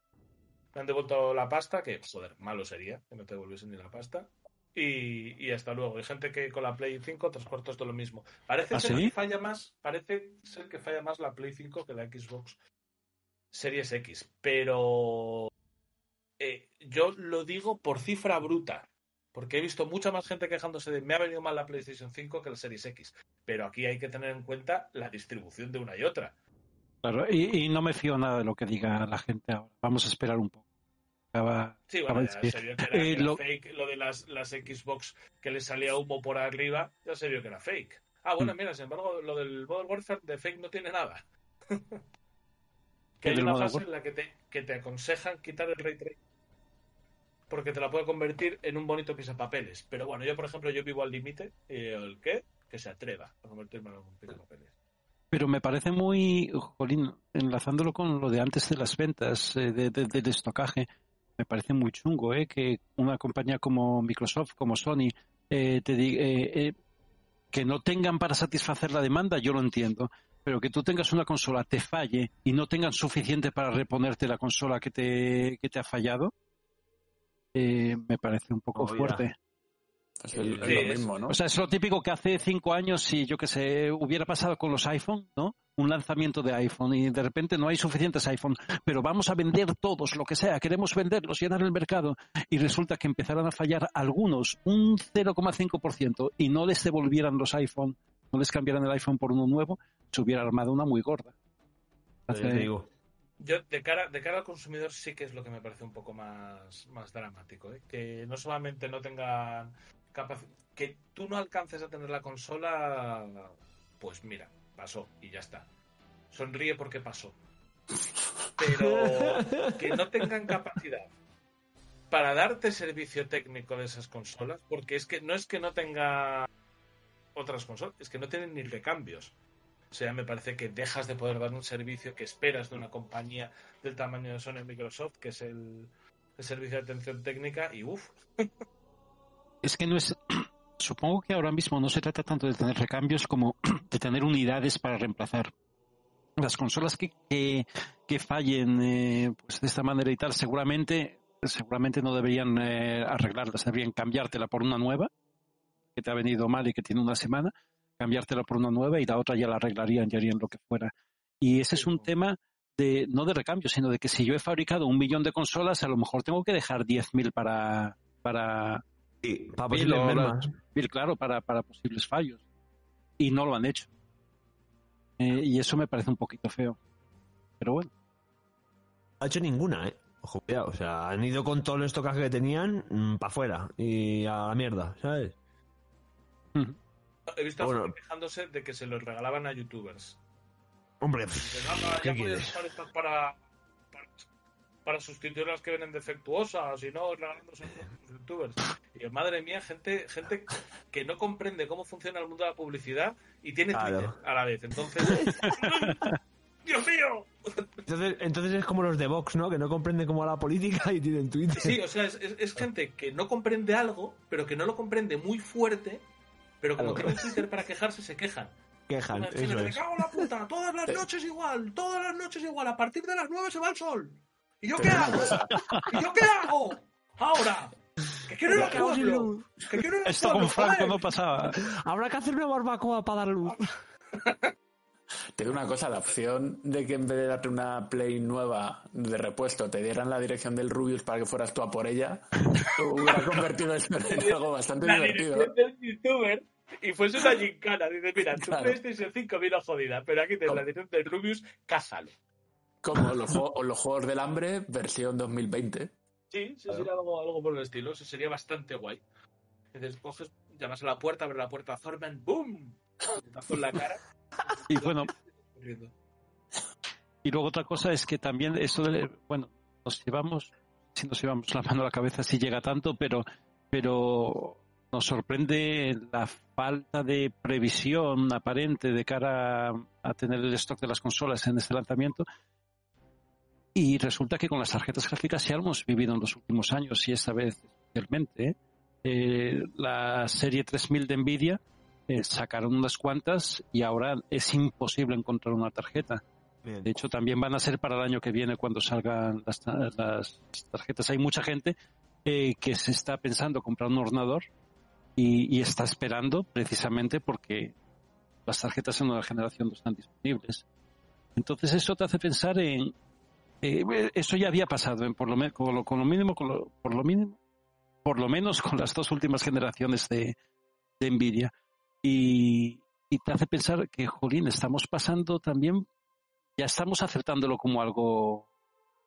me han devuelto la pasta, que joder, malo sería que no te devolviesen ni la pasta. Y, y hasta luego. Hay gente que con la Play 5 tres cuartos de lo mismo. Parece ¿Ah, ser sí? que falla más, parece ser que falla más la Play 5 que la Xbox Series X, pero eh, yo lo digo por cifra bruta, porque he visto mucha más gente quejándose de me ha venido mal la PlayStation 5 que la Series X, pero aquí hay que tener en cuenta la distribución de una y otra. Claro, y, y no me fío nada de lo que diga la gente ahora. Vamos a esperar un poco. Acaba- Sí, acaba bueno, ya se vio que era, Eh, que era lo- fake, lo de las, las Xbox que le salía humo por arriba, ya se vio que era fake. Ah, bueno, Mm. mira, sin embargo, lo del Modern Warfare de fake no tiene nada. que ¿El hay una fase en la que te, que te aconsejan quitar el ray tracing porque te la puede convertir en un bonito pisapapeles. Pero bueno, yo, por ejemplo, yo vivo al límite y el que que se atreva a convertirme en un pisapapeles. Pero me parece muy, Jolín, enlazándolo con lo de antes de las ventas, eh, de- de- del estocaje, me parece muy chungo, ¿eh? Que una compañía como Microsoft, como Sony, eh, te di- eh, eh, que no tengan para satisfacer la demanda, yo lo entiendo. Pero que tú tengas una consola, te falle y no tengan suficiente para reponerte la consola que te, que te ha fallado, eh, me parece un poco Oh, fuerte. Es, el- es Sí, lo mismo, ¿no? O sea, es lo típico que hace cinco años, si yo que sé, hubiera pasado con los iPhone, ¿no? Un lanzamiento de iPhone y de repente no hay suficientes iPhone, pero vamos a vender todos, lo que sea, queremos venderlos, llenar el mercado. Y resulta que empezaran a fallar algunos, un 0,5%, y no les devolvieran los iPhone, no les cambiaran el iPhone por uno nuevo, se hubiera armado una muy gorda. Te digo. Yo, de cara, de cara al consumidor, sí que es lo que me parece un poco más, más dramático. ¿eh? Que no solamente no tengan capacidad. Que tú no alcances a tener la consola, pues mira, pasó y ya está. Sonríe porque pasó. Pero que no tengan capacidad para darte servicio técnico de esas consolas, porque es que no es que no tenga otras consolas, es que no tienen ni recambios. O sea, me parece que dejas de poder dar un servicio que esperas de una compañía del tamaño de Sony Microsoft, que es el, servicio de atención técnica, y uff, Es que no es. Supongo que ahora mismo no se trata tanto de tener recambios como de tener unidades para reemplazar. Las consolas que, que, que fallen eh, pues de esta manera y tal, seguramente, seguramente no deberían eh, arreglarlas, deberían cambiártela por una nueva, que te ha venido mal y que tiene una semana, cambiártela por una nueva y la otra ya la arreglarían y harían lo que fuera. Y ese es un tema de, no de recambio, sino de que si yo he fabricado un millón de consolas, a lo mejor tengo que dejar 10.000 para, para, Sí, para mermas. Bill, claro, para, para posibles fallos. Y no lo han hecho. Eh, y eso me parece un poquito feo. Pero bueno, No ha hecho ninguna, ¿eh? Ojo, cuidado. O sea, han ido con todo el estocaje que tenían para afuera y a la mierda, ¿sabes? He visto a Bueno. gente quejándose de que se los regalaban a youtubers. Hombre, Dicen, "Ah, no, ¿qué ya podías quieres? usar estas para, para, para sustituir las que vienen defectuosas y no regalándose a los youtubers. Y yo, madre mía, gente, gente que no comprende cómo funciona el mundo de la publicidad y tiene Claro. Twitter a la vez. Entonces, ¡Dios mío! Entonces, entonces es como los de Vox, ¿no? Que no comprenden cómo la política y tienen Twitter. Sí, o sea, es, es- es gente que no comprende algo, pero que no lo comprende muy fuerte, pero como tienen Twitter para quejarse, se quejan. Quejan, eso chile, me es. cago en la puta, todas las noches igual, todas las noches igual, a partir de las 9 se va el sol. ¿Y yo qué hago? ¿Y yo qué hago? Ahora, que quiero ir pueblo, luz. que quiero ir al Esto con Franco no pasaba. Habrá que hacer una barbacoa para dar luz. Te digo una cosa, la opción de que en vez de darte una Play nueva de repuesto te dieran la dirección del Rubius para que fueras tú a por ella, hubiera convertido esto en algo bastante la divertido. del youtuber y fuese una gincana. Dices, mira, tu Claro. PlayStation 5 vino jodida, pero aquí tienes la dirección del Rubius, cásalo. Como los, juegos- los Juegos del Hambre, versión 2020. Sí, sí, sería algo, algo por el estilo. Eso sería bastante guay. Entonces coges, llamas a la puerta, abres la puerta a Thorman, ¡boom! Te en la cara. Y bueno, y luego otra cosa es que también eso de, bueno, nos llevamos, si nos llevamos la mano a la cabeza si llega tanto, pero, pero nos sorprende la falta de previsión aparente de cara a, tener el stock de las consolas en este lanzamiento. Y resulta que con las tarjetas gráficas ya hemos vivido en los últimos años y esta vez especialmente. ¿eh? Eh, la serie 3000 de Nvidia eh, sacaron unas cuantas y ahora es imposible encontrar una tarjeta. De hecho, también van a ser para el año que viene cuando salgan las, las tarjetas. Hay mucha gente eh, que se está pensando comprar un ordenador y, y está esperando precisamente porque las tarjetas en nueva generación no están disponibles. Entonces eso te hace pensar en eh, eso ya había pasado en por lo, con lo, con lo mínimo con lo- por lo mínimo por lo menos con las dos últimas generaciones de, de Nvidia y, te hace pensar que jolín estamos pasando también ya estamos aceptándolo como algo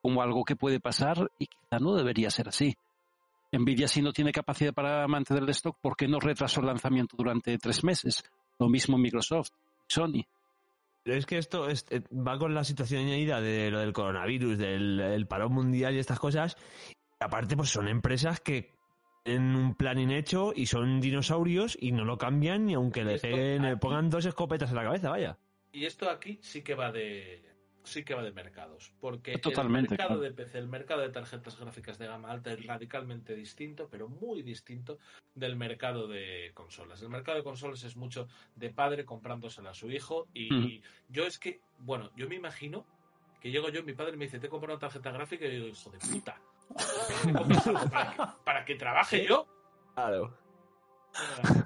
como algo que puede pasar y quizá no debería ser así. Nvidia si no tiene capacidad para mantener el stock, ¿por qué no retrasó el lanzamiento durante tres meses? Lo mismo Microsoft, Sony. Pero es que esto es- eh, va con la situación añadida de lo del coronavirus, del el parón mundial y estas cosas. Aparte, pues son empresas que tienen un planning hecho y son dinosaurios y no lo cambian ni aunque le peguen, aquí- pongan dos escopetas en la cabeza, vaya. Y esto aquí sí que va de sí que va de mercados, porque Totalmente, el mercado claro. de PC, el mercado de tarjetas gráficas de gama alta es radicalmente distinto, pero muy distinto del mercado de consolas. El mercado de consolas es mucho de padre comprándosela a su hijo y yo es que, bueno, yo me imagino que llego yo, mi padre me dice, te compro una tarjeta gráfica y yo digo, hijo de puta. ¿Me compras algo ¿Para que, para que trabaje yo? Claro.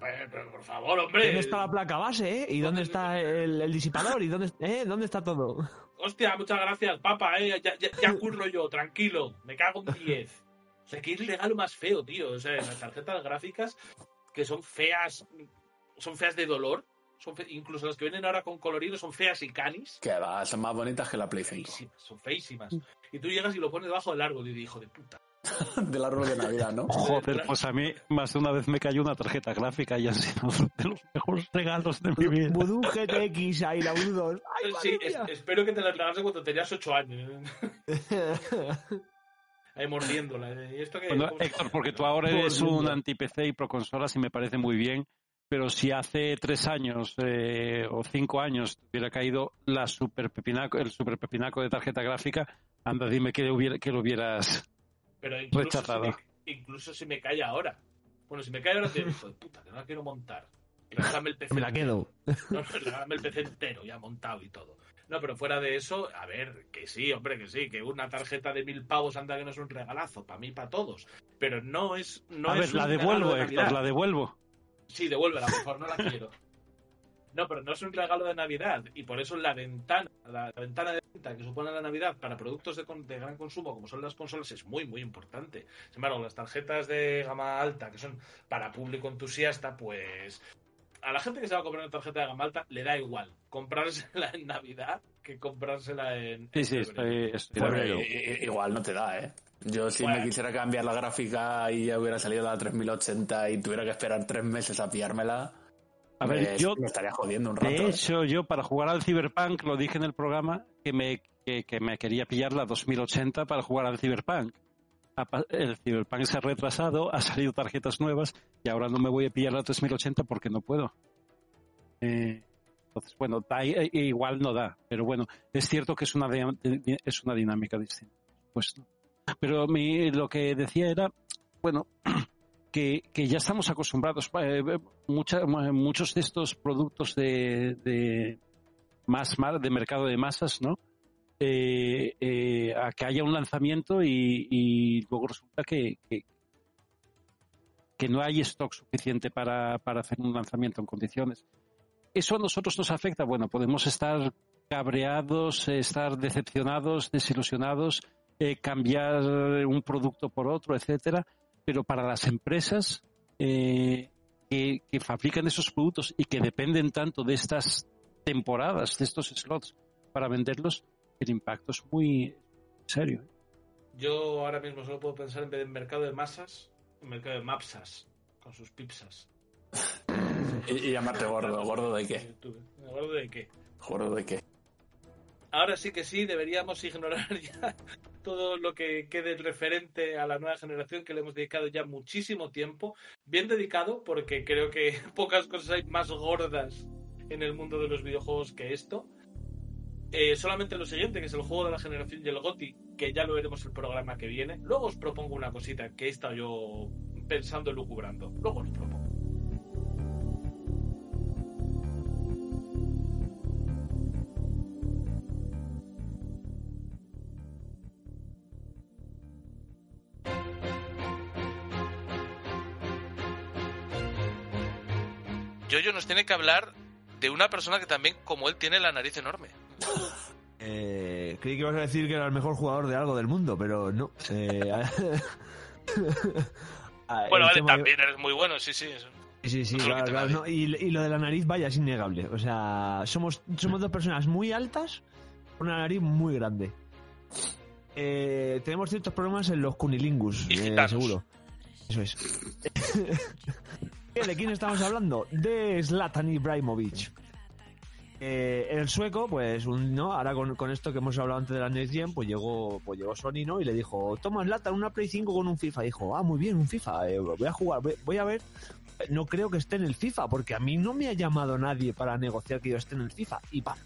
Pero, pero, por favor, hombre. ¿Dónde está la placa base, eh? ¿Y dónde está el, el disipador? ¿Y dónde, eh? ¿Dónde está todo? Hostia, muchas gracias, papá, eh. Ya, ya, ya curro yo, tranquilo. Me cago en 10. O sea, que es el regalo más feo, tío. O sea, las tarjetas gráficas que son feas, son feas de dolor. Son fe- Incluso las que vienen ahora con colorido son feas y canis. Que va, son más bonitas que la Play 5. Feísimas, son feísimas. Y tú llegas y lo pones debajo del árbol y dices, hijo de puta. Del árbol de Navidad, ¿no? Joder, pues a mí más de una vez me cayó una tarjeta gráfica y ha sido de los mejores regalos de mi vida. Voodoo GTX ahí, la Voodoo 2. ¡Ay, Sí, es- espero que te la regalasen cuando tenías 8 años. Ahí mordiéndola. ¿Y esto qué? Bueno, ¿Cómo se Héctor, porque tú ahora Por eres un anti-PC y pro consolas y me parece muy bien, pero si hace tres años eh, o cinco años te hubiera caído la super pepinaco, el super pepinaco de tarjeta gráfica, anda, dime que, hubiera, que lo hubieras Pero incluso rechazado. Si me, incluso si me cae ahora. Bueno, si me cae ahora, te digo, hijo de puta, que no la quiero montar. Regálame el PC. Me la quedo. No, no, regálame el PC entero, ya montado y todo. No, pero fuera de eso, a ver, que sí, hombre, que sí, que una tarjeta de mil pavos anda que no es un regalazo, para mí, para todos. Pero no es. No a es ver, la devuelvo, de Héctor, la devuelvo. Sí, devuélvela, por favor, no la quiero. No, pero no es un regalo de Navidad y por eso la ventana, la, la ventana de venta que supone la Navidad para productos de, con- de gran consumo como son las consolas es muy, muy importante. Sin embargo, las tarjetas de gama alta que son para público entusiasta, pues a la gente que se va a comprar una tarjeta de gama alta le da igual comprársela en Navidad que comprársela en... Sí, en sí, estoy, estoy Bueno, igual no te da, ¿eh? Yo si Bueno. me quisiera cambiar la gráfica y ya hubiera salido la 3080 y tuviera que esperar tres meses a pillármela, A ver, yo me estaría jodiendo un rato. De ¿eh? hecho, yo para jugar al Cyberpunk, lo dije en el programa, que me, que, que me quería pillar la 2080 para jugar al Cyberpunk. El Cyberpunk se ha retrasado, ha salido tarjetas nuevas y ahora no me voy a pillar la 3080 porque no puedo. Eh, Entonces, bueno, da, eh, igual no da, pero bueno, es cierto que es una, es una dinámica distinta. Pues, ¿no? Pero mi, lo que decía era, bueno, que, ya estamos acostumbrados, eh, muchos de estos productos de, más, de mercado de masas, ¿no? Eh, eh, a que haya un lanzamiento y, luego resulta que, que, no hay stock suficiente para, para hacer un lanzamiento en condiciones. ¿Eso a nosotros nos afecta? Bueno, podemos estar cabreados, estar decepcionados, desilusionados, eh, cambiar un producto por otro, etcétera, pero para las empresas eh, que, que fabrican esos productos y que dependen tanto de estas temporadas, de estos slots para venderlos, el impacto es muy serio. Yo ahora mismo solo puedo pensar en vez de mercado de masas, en mercado de mapsas, con sus pipsas. Y, y llamarte gordo. ¿Gordo de qué? ¿Gordo de qué? ¿Gordo de qué? Ahora sí que sí, deberíamos ignorar ya todo lo que quede referente a la nueva generación que le hemos dedicado ya muchísimo tiempo. Bien dedicado, porque creo que pocas cosas hay más gordas en el mundo de los videojuegos que esto. Eh, solamente lo siguiente, que es el juego de la generación y el GOTI, que ya lo veremos el programa que viene. Luego os propongo una cosita que he estado yo pensando y lucubrando. Luego os propongo. Nos tiene que hablar de una persona que también, como él, tiene la nariz enorme. Eh, creí que ibas a decir que era el mejor jugador de algo del mundo, pero no. Eh, ah, Bueno, vale, también eres muy bueno, sí, sí. eso. Sí, sí, No claro, claro, no, y, y lo de la nariz, vaya, es innegable. O sea, somos, somos dos personas muy altas, con una nariz muy grande. Eh, tenemos ciertos problemas en los cunilingus, eh, seguro. Eso es. ¿De quién estamos hablando? De Zlatan Ibrahimovic. Eh, el sueco, pues, un, ¿no? Ahora con, esto que hemos hablado antes de la Next Gen, pues llegó, pues llegó Sony, ¿no? Y le dijo, toma Zlatan una Play 5 con un FIFA. dijo, ah, muy bien, un FIFA, eh, voy a jugar, voy, voy a ver. No creo que esté en el FIFA, porque a mí no me ha llamado nadie para negociar que yo esté en el FIFA. Y pa,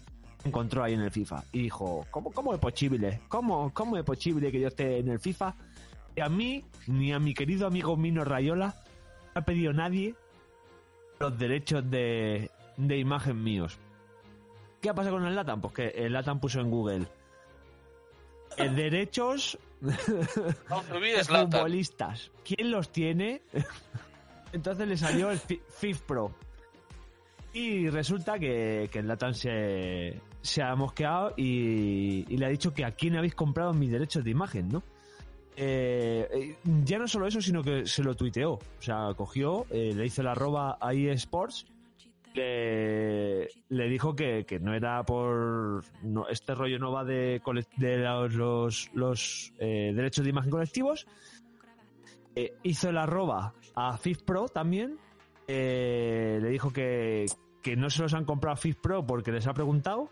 encontró ahí en el FIFA. Y dijo, ¿cómo, cómo es posible? ¿Cómo, ¿Cómo es posible que yo esté en el FIFA? Y a mí, ni a mi querido amigo Mino Rayola, no ha pedido nadie los derechos de, de imagen míos. ¿Qué ha pasado con el Latam? Pues que el Latam puso en Google eh, derechos No, olvides, futbolistas. ¿Quién los tiene? Entonces le salió el Fi- FIF Pro. Y resulta que, que el Latam se, se ha mosqueado y, y le ha dicho que a quién habéis comprado mis derechos de imagen, ¿no? Eh, eh, ya no solo eso, sino que se lo tuiteó. O sea, cogió, eh, le hizo la arroba a eSports, le, dijo que, que no era por... Este rollo no va de, los, derechos de imagen colectivos. Hizo el arroba a FIFPro también. Le dijo que, que no se los han comprado a FIFPro porque les ha preguntado.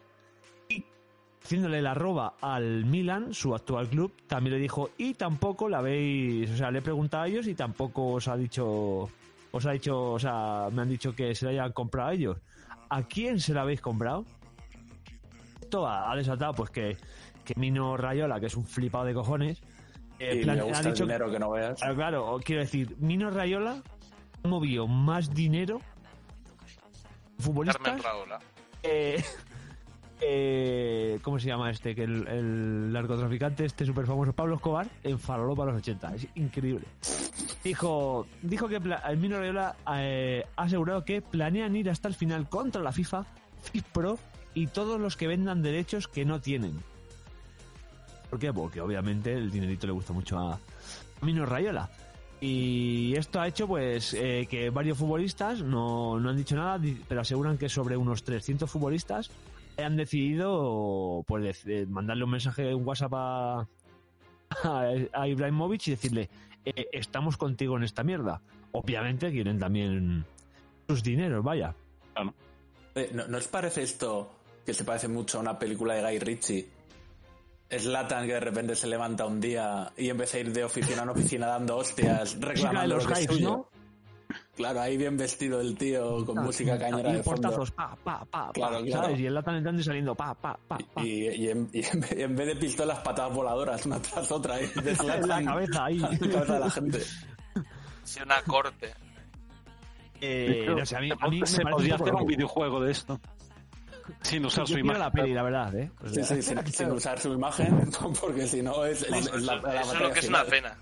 Haciéndole el arroba al Milan, su actual club, también le dijo, y tampoco la habéis, o sea, le he preguntado a ellos y tampoco os ha dicho, os ha dicho, o sea, me han dicho que se la hayan comprado a ellos. ¿A quién se la habéis comprado? Esto ha, ha desatado, pues que, que Mino Rayola, que es un flipado de cojones, eh, Y plan- ha gusta el dicho dinero que no veas. Claro, claro, quiero decir, Mino Rayola ha movido más dinero futbolistas Carmen Raola. eh, eh, ¿Cómo se llama este? Que el, narcotraficante, este súper famoso, Pablo Escobar, en Farolopa a los 80. Es increíble. Dijo, dijo que Mino Rayola eh, ha asegurado que planean ir hasta el final contra la FIFA, FIFPro y todos los que vendan derechos que no tienen. ¿Por qué? Porque obviamente el dinerito le gusta mucho a Mino Rayola. Y esto ha hecho pues eh, que varios futbolistas no, no han dicho nada, pero aseguran que sobre unos 300 futbolistas han decidido pues eh, mandarle un mensaje, un WhatsApp a, a, a Ibrahimovic y decirle eh, estamos contigo en esta mierda. Obviamente quieren también sus dineros, vaya. Eh, ¿No, ¿No os parece esto que se parece mucho a una película de Guy Ritchie? Es Latan que de repente se levanta un día y empieza a ir de oficina en oficina dando hostias, reclamando los lo que hypes. ¿no? Claro, ahí bien vestido el tío con música cañera y de fondo. portazos, pa, pa, pa, Claro, pa, claro. ¿sabes? Y el Latan entrando y saliendo, pa, pa, pa, pa. Y, y en, y en vez- y en vez de pistolas, patadas voladoras, una tras otra. de en la cabeza ahí. a la cabeza de la gente. Sí, una corte. Eh, no sé, a mí, a mí me se parece podría hacer un videojuego de esto. Sin usar Yo su imagen. la peli, la verdad, ¿eh? O Sí, sí, sin, sin usar su imagen, porque si no es, es- Eso, es la, la eso lo que es una pena.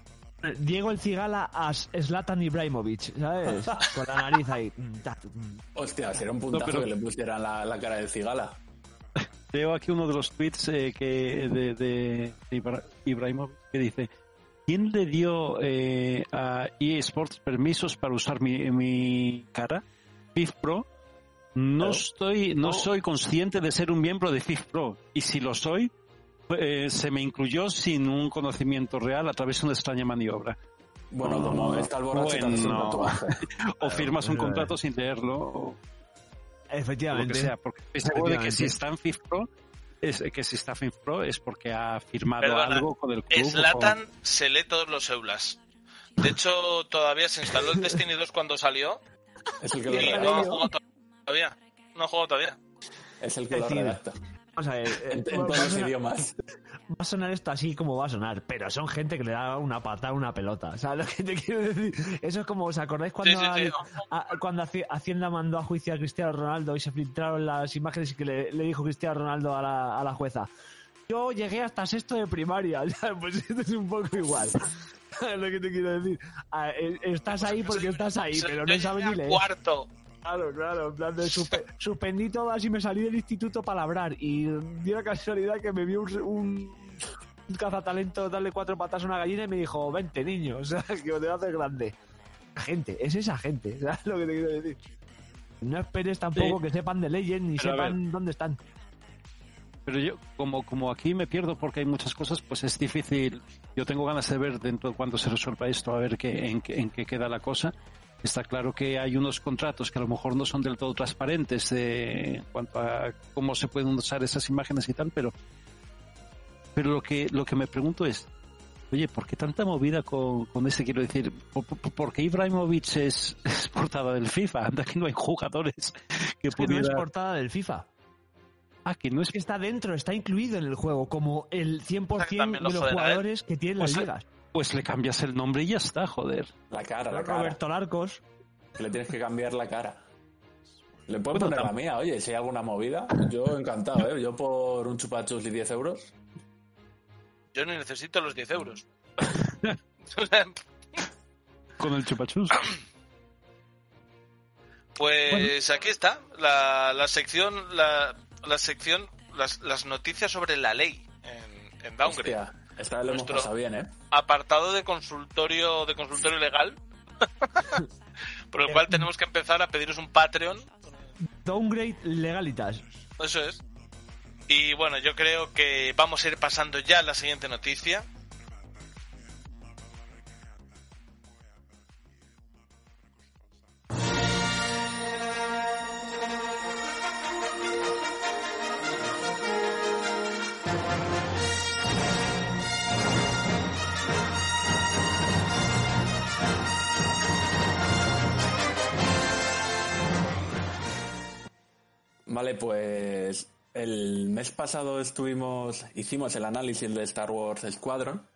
Diego el Cigala a Zlatan Ibrahimovic, ¿sabes? Con la nariz ahí. Hostia, sería un puntazo No, pero- que le pusieran la, la cara de cigala. Veo aquí uno de los tweets eh, que de, de Ibra- Ibrahimovic que dice ¿Quién le dio eh, a EA Sports permisos para usar mi, mi cara? FIF Pro. No estoy, no No. soy consciente de ser un miembro de FIF Pro y si lo soy, eh, se me incluyó sin un conocimiento real a través de una extraña maniobra. Bueno, como está el borracho, Bueno. O firmas un pero- contrato sin leerlo o o lo que Efectivamente. sea, porque estoy seguro de que si Efectivamente. está en FIF Pro es que si está en FIF Pro es porque ha firmado Perdona, algo con el club. o Slatan se lee todos los eulas. De hecho, todavía se instaló el Destiny 2 cuando salió Es el que lo y no ha redacta. jugado todavía. No jugado todavía. Es el que lo redacta. Vamos a ver. eh, En, todos a los sonar, idiomas. va a sonar esto así como va a sonar, pero son gente que le da una patada a una pelota. ¿Sabes lo que te quiero decir? Eso es como, ¿os acordáis cuando, Sí, sí, sí. al- a- cuando Haci- Hacienda mandó a juicio a Cristiano Ronaldo y se filtraron las imágenes y que le, le dijo Cristiano Ronaldo a la, a la jueza? Yo llegué hasta sexto de primaria. Pues esto es un poco igual. ¿Sabes lo que te quiero decir? Ah, eh, Estás ahí porque estás ahí, pero no Yo sabes llegué ni leer. cuarto. Claro, claro, en plan de suspe- suspendí todas y me salí del instituto para labrar y dio la casualidad que me vio un, un, un cazatalento darle cuatro patas a una gallina y me dijo, vente niño, o sea, que te va a hacer grande. Gente, es esa gente, ¿sabes lo que te quiero decir? No esperes tampoco Sí. que sepan de Legend ni Pero sepan dónde están. Pero yo, como, como aquí me pierdo porque hay muchas cosas, pues es difícil. Yo tengo ganas de ver dentro de cuando se resuelva esto, a ver qué, en, en qué queda la cosa. Está claro que hay unos contratos que a lo mejor no son del todo transparentes de, en cuanto a cómo se pueden usar esas imágenes y tal, pero, pero lo que, lo que me pregunto es, oye, ¿por qué tanta movida con, con este? Quiero decir, ¿por, por, por qué Ibrahimovic es, es portada del FIFA? Anda que no hay jugadores que Es que no es pudiera... portada del FIFA. Ah, que no es que está dentro, está incluido en el juego, como el 100% También lo de los ¿eh? jugadores que tienen las Pues, ligas. Pues le cambias el nombre y ya está, joder. La cara, la cara. Roberto Larcos. Le tienes que cambiar la cara. Le Bueno, poner la mía, oye, si hay alguna movida. Yo encantado, ¿eh? Yo por un chupachus y 10 euros. Yo no necesito los 10 euros. Con el chupachus. pues aquí está la, la sección, la, la sección, las, las noticias sobre la ley en, en Downgrade. Hostia, esta vez lo hemos Nuestro- pasado bien, ¿eh? Apartado de consultorio, de consultorio legal. por el cual tenemos que empezar a pediros un Patreon. Downgrade Legalitas. Eso es. Y bueno, yo creo que vamos a ir pasando ya a la siguiente noticia. Vale, pues el mes pasado estuvimos, hicimos el análisis de Star Wars Squadron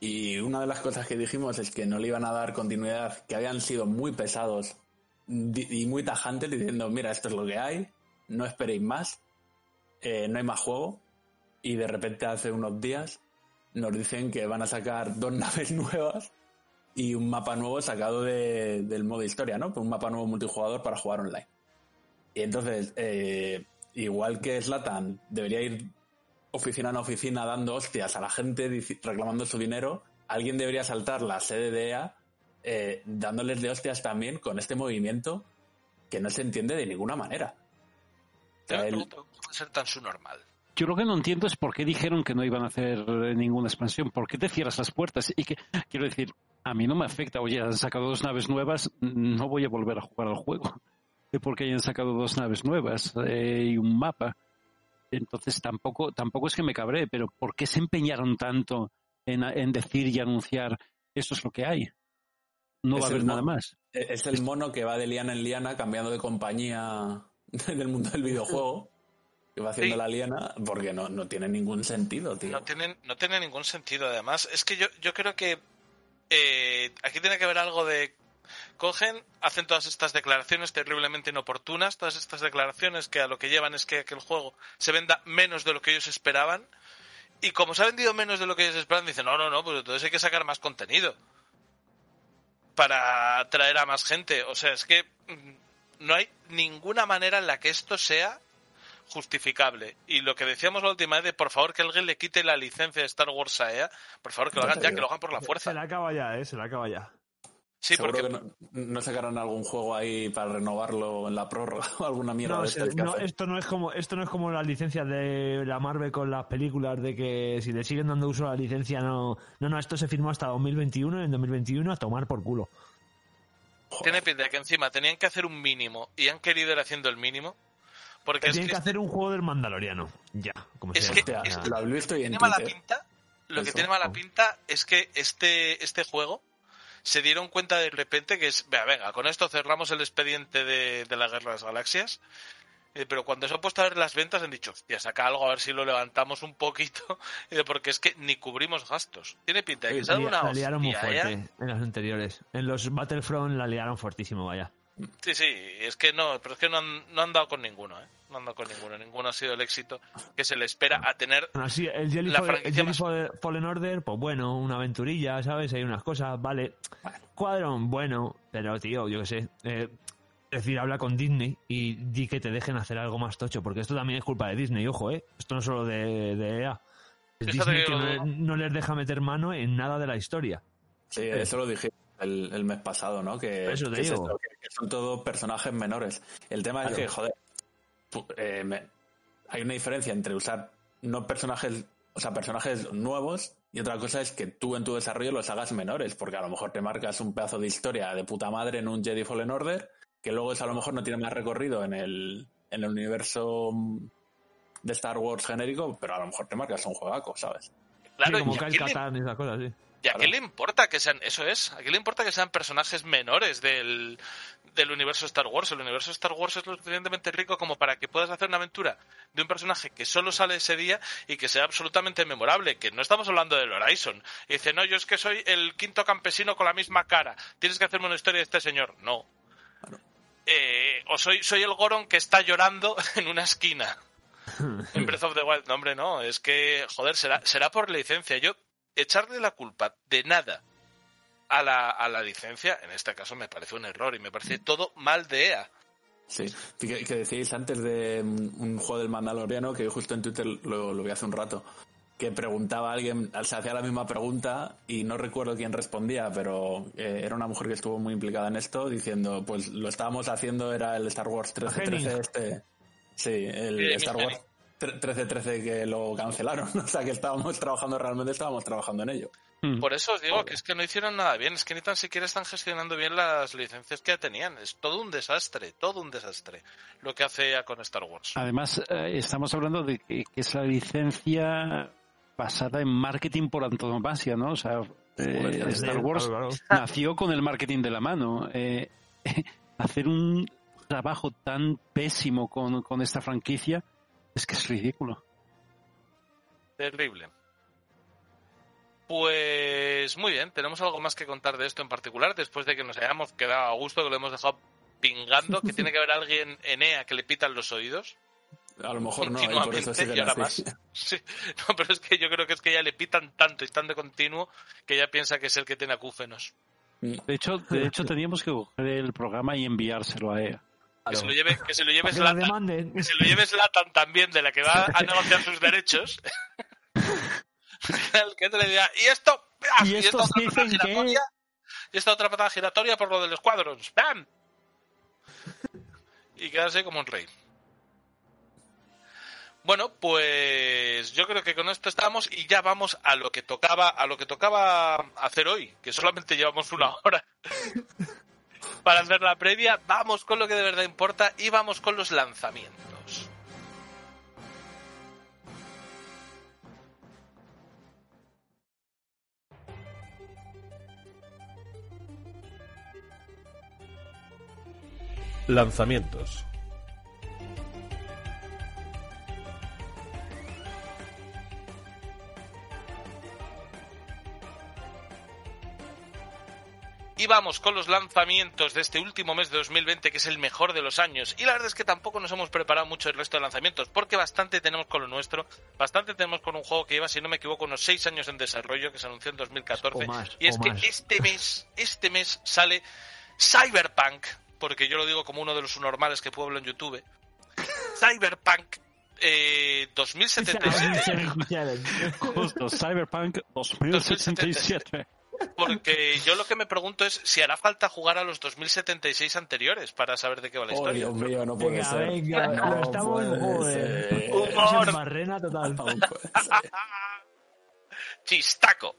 y una de las cosas que dijimos es que no le iban a dar continuidad, que habían sido muy pesados y muy tajantes diciendo, mira, esto es lo que hay, no esperéis más, eh, no hay más juego y de repente hace unos días nos dicen que van a sacar dos naves nuevas y un mapa nuevo sacado de- del modo historia, ¿no? Un mapa nuevo multijugador para jugar online. Y entonces, eh, igual que Slatan debería ir oficina en oficina dando hostias a la gente reclamando su dinero, alguien debería saltar la sede de EA eh, dándoles de hostias también con este movimiento que no se entiende de ninguna manera. O Yo sea, me el- pregunto, ¿cómo puede ser tan su normal? Yo lo que no entiendo es por qué dijeron que no iban a hacer eh, ninguna expansión. ¿Por qué te cierras las puertas? Y que, quiero decir, a mí no me afecta. Oye, han sacado dos naves nuevas, no voy a volver a jugar al juego. Porque hayan sacado dos naves nuevas eh, y un mapa. Entonces tampoco, tampoco es que me cabré, pero ¿por qué se empeñaron tanto en, en decir y anunciar esto es lo que hay? No Es va a el haber nada más. Es el mono que va de liana en liana cambiando de compañía del mundo del videojuego. Que va haciendo Sí. la liana porque no, no tiene ningún sentido, tío. No tiene, no tiene ningún sentido, además. Es que yo, yo creo que eh, aquí tiene que haber algo de... Cogen, hacen todas estas declaraciones terriblemente inoportunas, todas estas declaraciones que a lo que llevan es que, que el juego se venda menos de lo que ellos esperaban. Y como se ha vendido menos de lo que ellos esperaban, dicen, no, no, no, pues entonces hay que sacar más contenido. Para atraer a más gente. O sea, es que mm, no hay ninguna manera en la que esto sea justificable. Y lo que decíamos la última vez de por favor que alguien le quite la licencia de Star Wars a EA, por favor que lo hagan ya, que lo hagan por la Se fuerza. la acaba ya, ¿eh? Se la acaba ya. Sí, Seguro porque que no, no sacaron algún juego ahí para renovarlo en la prórroga o alguna mierda No, de se- estas que no, esto no es como esto no es como las licencias de la Marvel con las películas de que si le siguen dando uso a la licencia no no no esto se firmó hasta 2021 y en 2021 a tomar por culo tiene pinta que encima tenían que hacer un mínimo y han querido ir haciendo el mínimo. Porque es tienen que, que hacer un juego del Mandaloriano ya como Es sea. que- es- lo habéis visto y en tiene mala Twitter. pinta. Lo que tiene mala pinta es que este, este juego se dieron cuenta de repente que es, venga, venga, con esto cerramos el expediente de, de la Guerra de las Galaxias. Eh, pero cuando se han puesto a ver las ventas han dicho, hostia, saca algo a ver si lo levantamos un poquito, de, porque es que ni cubrimos gastos. Tiene pinta de que una la liaron muy fuerte ¿eh? en las anteriores en los Battlefront la liaron fuertísimo vaya Sí, sí, es que no, pero es que no han, no han dado con ninguno, ¿eh? No han dado con ninguno, ninguno ha sido el éxito que se le espera a tener Bueno, sí, el Jedi, La el más- Fallen Order, pues bueno, una aventurilla, ¿sabes? Hay unas cosas, vale. Cuadrón, bueno, pero tío, yo qué sé. eh, es decir, habla con Disney y di que te dejen hacer algo más tocho, porque esto también es culpa de Disney, ojo, ¿eh? Esto no es solo de, de EA. Es Fíjate Disney que no, no les deja meter mano en nada de la historia. Sí, eso lo dije el, el mes pasado, ¿no? Que, Eso te que es digo. esto, que- son todos personajes menores. El tema es que, joder, eh, me- hay una diferencia entre usar no personajes, o sea, personajes nuevos y otra cosa es que tú en tu desarrollo los hagas menores, porque a lo mejor te marcas un pedazo de historia de puta madre en un Jedi Fallen Order, que luego eso a lo mejor no tiene más recorrido en el, en el universo mm, de Star Wars genérico, pero a lo mejor te marcas un juegaco, ¿sabes? Claro, sí, como ¿y a Kyle Katarn y esas cosas, sí. ¿Y a qué le importa que sean, eso es, a qué le importa que sean personajes menores del, del universo Star Wars? El universo Star Wars es lo suficientemente rico como para que puedas hacer una aventura de un personaje que solo sale ese día y que sea absolutamente memorable, que no estamos hablando del Horizon. Y dice, no, yo es que soy el quinto campesino con la misma cara, tienes que hacerme una historia de este señor. No. Eh, o soy, soy el Goron que está llorando en una esquina. En Breath of the Wild, no, hombre, no, es que, joder, será, será por licencia. Yo, echarle la culpa de nada a la, a la licencia, en este caso me parece un error y me parece todo mal de EA. Sí, que, que decíais antes de un, un juego del Mandaloriano, que justo en Twitter lo, lo vi hace un rato, que preguntaba a alguien, se hacía la misma pregunta y no recuerdo quién respondía, pero eh, era una mujer que estuvo muy implicada en esto, diciendo, pues lo estábamos haciendo, era el Star Wars 1313 Henning. este. Sí, el Sí, Star Wars 1313 que lo cancelaron, o sea que estábamos trabajando, realmente estábamos trabajando en ello. Mm. Por eso os digo que es que no hicieron nada bien, es que ni tan siquiera están gestionando bien las licencias que ya tenían. Es todo un desastre, todo un desastre lo que hace EA con Star Wars. Además, eh, estamos hablando de que, que es la licencia basada en marketing por antonomasia, ¿no? O sea, eh, Star Wars claro, claro. nació con el marketing de la mano. Eh, hacer un trabajo tan pésimo con, con esta franquicia es que es ridículo. Terrible. Pues muy bien, tenemos algo más que contar de esto en particular, después de que nos hayamos quedado a gusto, que lo hemos dejado pingando, que tiene que haber alguien en EA que le pitan los oídos. A lo mejor no, y por eso continuamente siguen y ahora más. Sí, no, pero es que yo creo que es que ya le pitan tanto y tan de continuo que ya piensa que es el que tiene acúfenos. De hecho, de hecho teníamos que coger el programa y enviárselo a ella. Que se lo lleve, que se lo lleve Para que la demanden. que se lo lleve Zlatan también, de la que va a negociar sus derechos. El que te le diga, y esto. Y esta otra patada que- giratoria, y esta otra patada giratoria por lo de los cuadros, ¡bam! Y quedarse como un rey. Bueno, pues yo creo que con esto estamos y ya vamos a lo que tocaba, a lo que tocaba hacer hoy, que solamente llevamos una hora para hacer la previa. Vamos con lo que de verdad importa y vamos con los lanzamientos. Lanzamientos. Vamos con los lanzamientos de este último mes de 2020, que es el mejor de los años. Y la verdad es que tampoco nos hemos preparado mucho el resto de lanzamientos, porque bastante tenemos con lo nuestro. Bastante tenemos con un juego que lleva, si no me equivoco, unos 6 años en desarrollo, que se anunció en 2014. O más, y es que más. este mes, este mes sale Cyberpunk, porque yo lo digo como uno de los normales que pueblo en YouTube. Cyberpunk eh, 2077. Justo, Cyberpunk 2077. Porque yo lo que me pregunto es si hará falta jugar a los 2076 anteriores para saber de qué va la Oh, historia. Dios mío, no puede Venga, ser. venga, no lo estamos ser. Humor. Barrena total. No puede ser. Chistaco.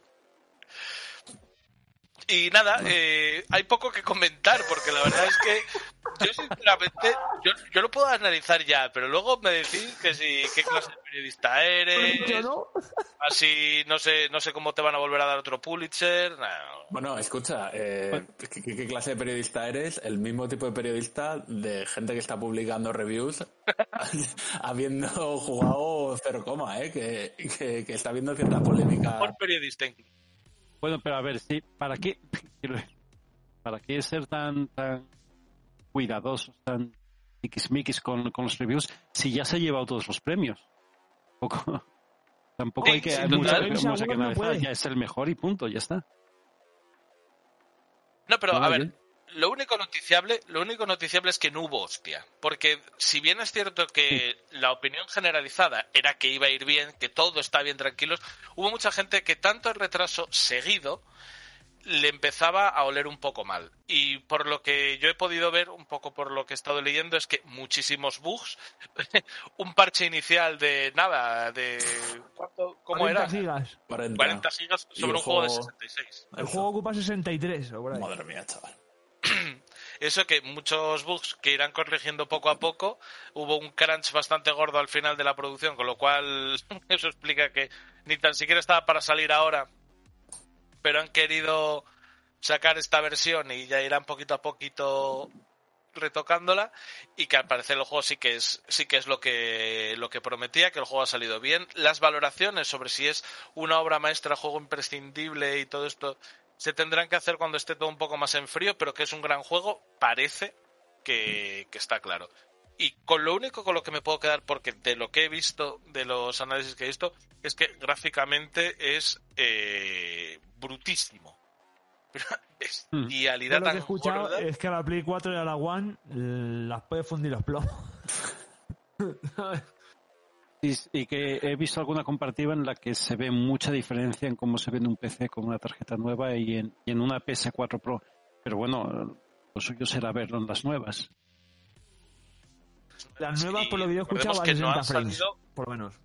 Y nada, eh, hay poco que comentar porque la verdad es que yo sinceramente, yo, yo lo puedo analizar ya, pero luego me decís que si qué clase de periodista eres, Yo no. así no sé, no sé cómo te van a volver a dar otro Pulitzer. nah, Bueno, escucha, eh, ¿qué, qué- qué clase de periodista eres? El mismo tipo de periodista de gente que está publicando reviews habiendo jugado cero coma, ¿eh? Que, que, que está viendo cierta polémica. por periodista incluso. Bueno, pero a ver, sí, ¿para qué, para qué ser tan, tan cuidadosos, tan tiquismiquis con, con los reviews si ya se ha llevado todos los premios? Tampoco, tampoco Sí, hay que, sí, hay que no puede. ya es el mejor y punto, ya está. No, pero No, a ver, lo único noticiable, lo único noticiable es que no hubo hostia, porque si bien es cierto que la opinión generalizada era que iba a ir bien, que todo está bien tranquilos, hubo mucha gente que tanto el retraso seguido le empezaba a oler un poco mal. Y por lo que yo he podido ver, un poco por lo que he estado leyendo, es que muchísimos bugs, un parche inicial de nada, de ¿cuánto? ¿Cómo 40 era? gigas. 40. 40 gigas sobre el un juego de juego- 66. El juego ocupa 63 o por ahí. Madre mía, chaval. Eso que muchos bugs que irán corrigiendo poco a poco. Hubo un crunch bastante gordo al final de la producción, con lo cual eso explica que ni tan siquiera estaba para salir ahora. Pero han querido sacar esta versión y ya irán poquito a poquito retocándola y que al parecer el juego sí que es sí que es lo que lo que prometía que el juego ha salido bien las valoraciones sobre si es una obra maestra juego imprescindible y todo esto se tendrán que hacer cuando esté todo un poco más en frío pero que es un gran juego parece que, que está claro. Y con lo único con lo que me puedo quedar porque de lo que he visto de los análisis que he visto es que gráficamente es eh, brutísimo. Lo que he tan escuchado es que a la Play 4 y a la One las puede fundir los plomos. Y, que he visto alguna comparativa en la que se ve mucha diferencia en cómo se ve en un PC con una tarjeta nueva y en, y en una PS4 Pro. Pero bueno, lo suyo será verlo en las nuevas. Las nuevas, por lo que yo he escuchado, a no 60 han frames, salido por lo menos.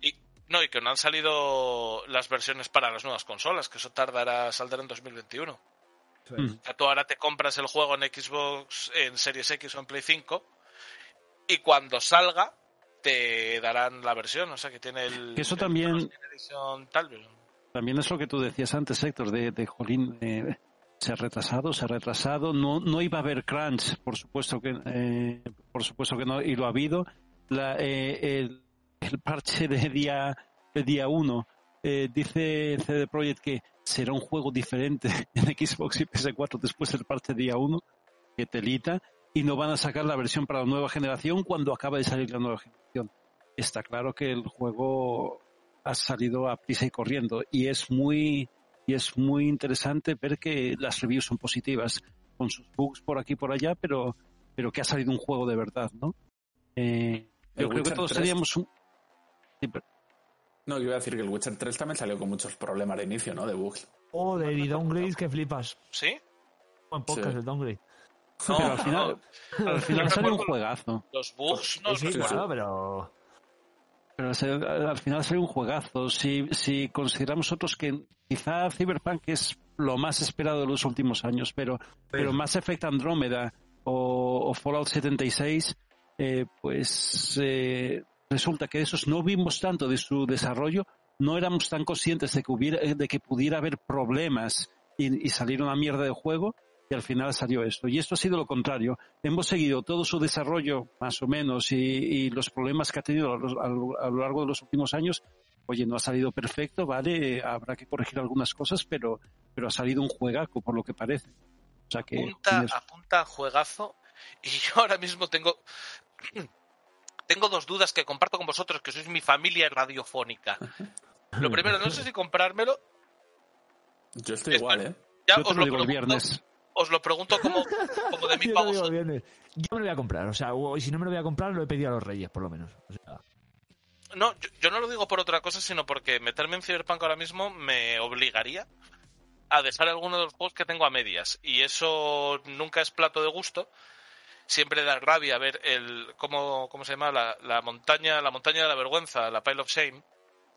y no y que no han salido las versiones para las nuevas consolas que eso tardará saldrá en 2021 Eso es. Mm. o sea, tú ahora te compras el juego en Xbox en Series X o en Play 5 y cuando salga te darán la versión o sea que tiene el Que eso el también- tal vez. También es lo que tú decías antes, Héctor, de, de Jolín, eh, se ha retrasado, se ha retrasado. No, no iba a haber crunch, por supuesto que, eh, por supuesto que no, y lo ha habido. La, eh, el, el parche de día de día 1 dice CD Projekt que será un juego diferente en Xbox y PS4 después del parche día 1, que telita, y no van a sacar la versión para la nueva generación cuando acaba de salir la nueva generación. Está claro que el juego ha salido a prisa y corriendo y es muy y es muy interesante ver que las reviews son positivas con sus bugs por aquí y por allá pero pero que ha salido un juego de verdad no Eh, yo creo que todos 3. teníamos un Sí, pero- No, yo iba a decir que el Witcher 3 también salió con muchos problemas de inicio, ¿no? De bugs. Joder, y downgrades que flipas. ¿sí? Buen podcast Sí. el downgrade. No, pero al final al final salió un juegazo. los bugs no sí, los claro, pero... pero se- al final salió un juegazo. Si si consideramos otros que quizá Cyberpunk es lo más esperado de los últimos años pero pero Mass Effect Andrómeda o, o Fallout 76, eh, pues eh, resulta que de esos no vimos tanto de su desarrollo, no éramos tan conscientes de que, hubiera, de que pudiera haber problemas y, y salir una mierda de juego, y al final salió esto. Y esto ha sido lo contrario. Hemos seguido todo su desarrollo, más o menos, y, y los problemas que ha tenido a lo, a largo de los últimos años. Oye, no ha salido perfecto, ¿vale? Habrá que corregir algunas cosas, pero, pero ha salido un juegaco, por lo que parece. O sea que. apunta, tienes- apunta a juegazo y yo ahora mismo tengo tengo dos dudas que comparto con vosotros que sois mi familia radiofónica. Lo primero, no sé si comprármelo. Yo estoy Es igual, ¿eh? Ya Yo os lo lo, digo el viernes. Os lo pregunto como, como de mi pago. viernes. Yo me lo voy a comprar, o sea, o- y si no me lo voy a comprar, lo he pedido a los reyes, por lo menos. O sea, No, yo, yo no lo digo por otra cosa, sino porque meterme en Cyberpunk ahora mismo me obligaría a dejar alguno de los juegos que tengo a medias. Y eso nunca es plato de gusto. Siempre da rabia ver el cómo, cómo se llama la, la montaña, la montaña de la vergüenza, la pile of shame,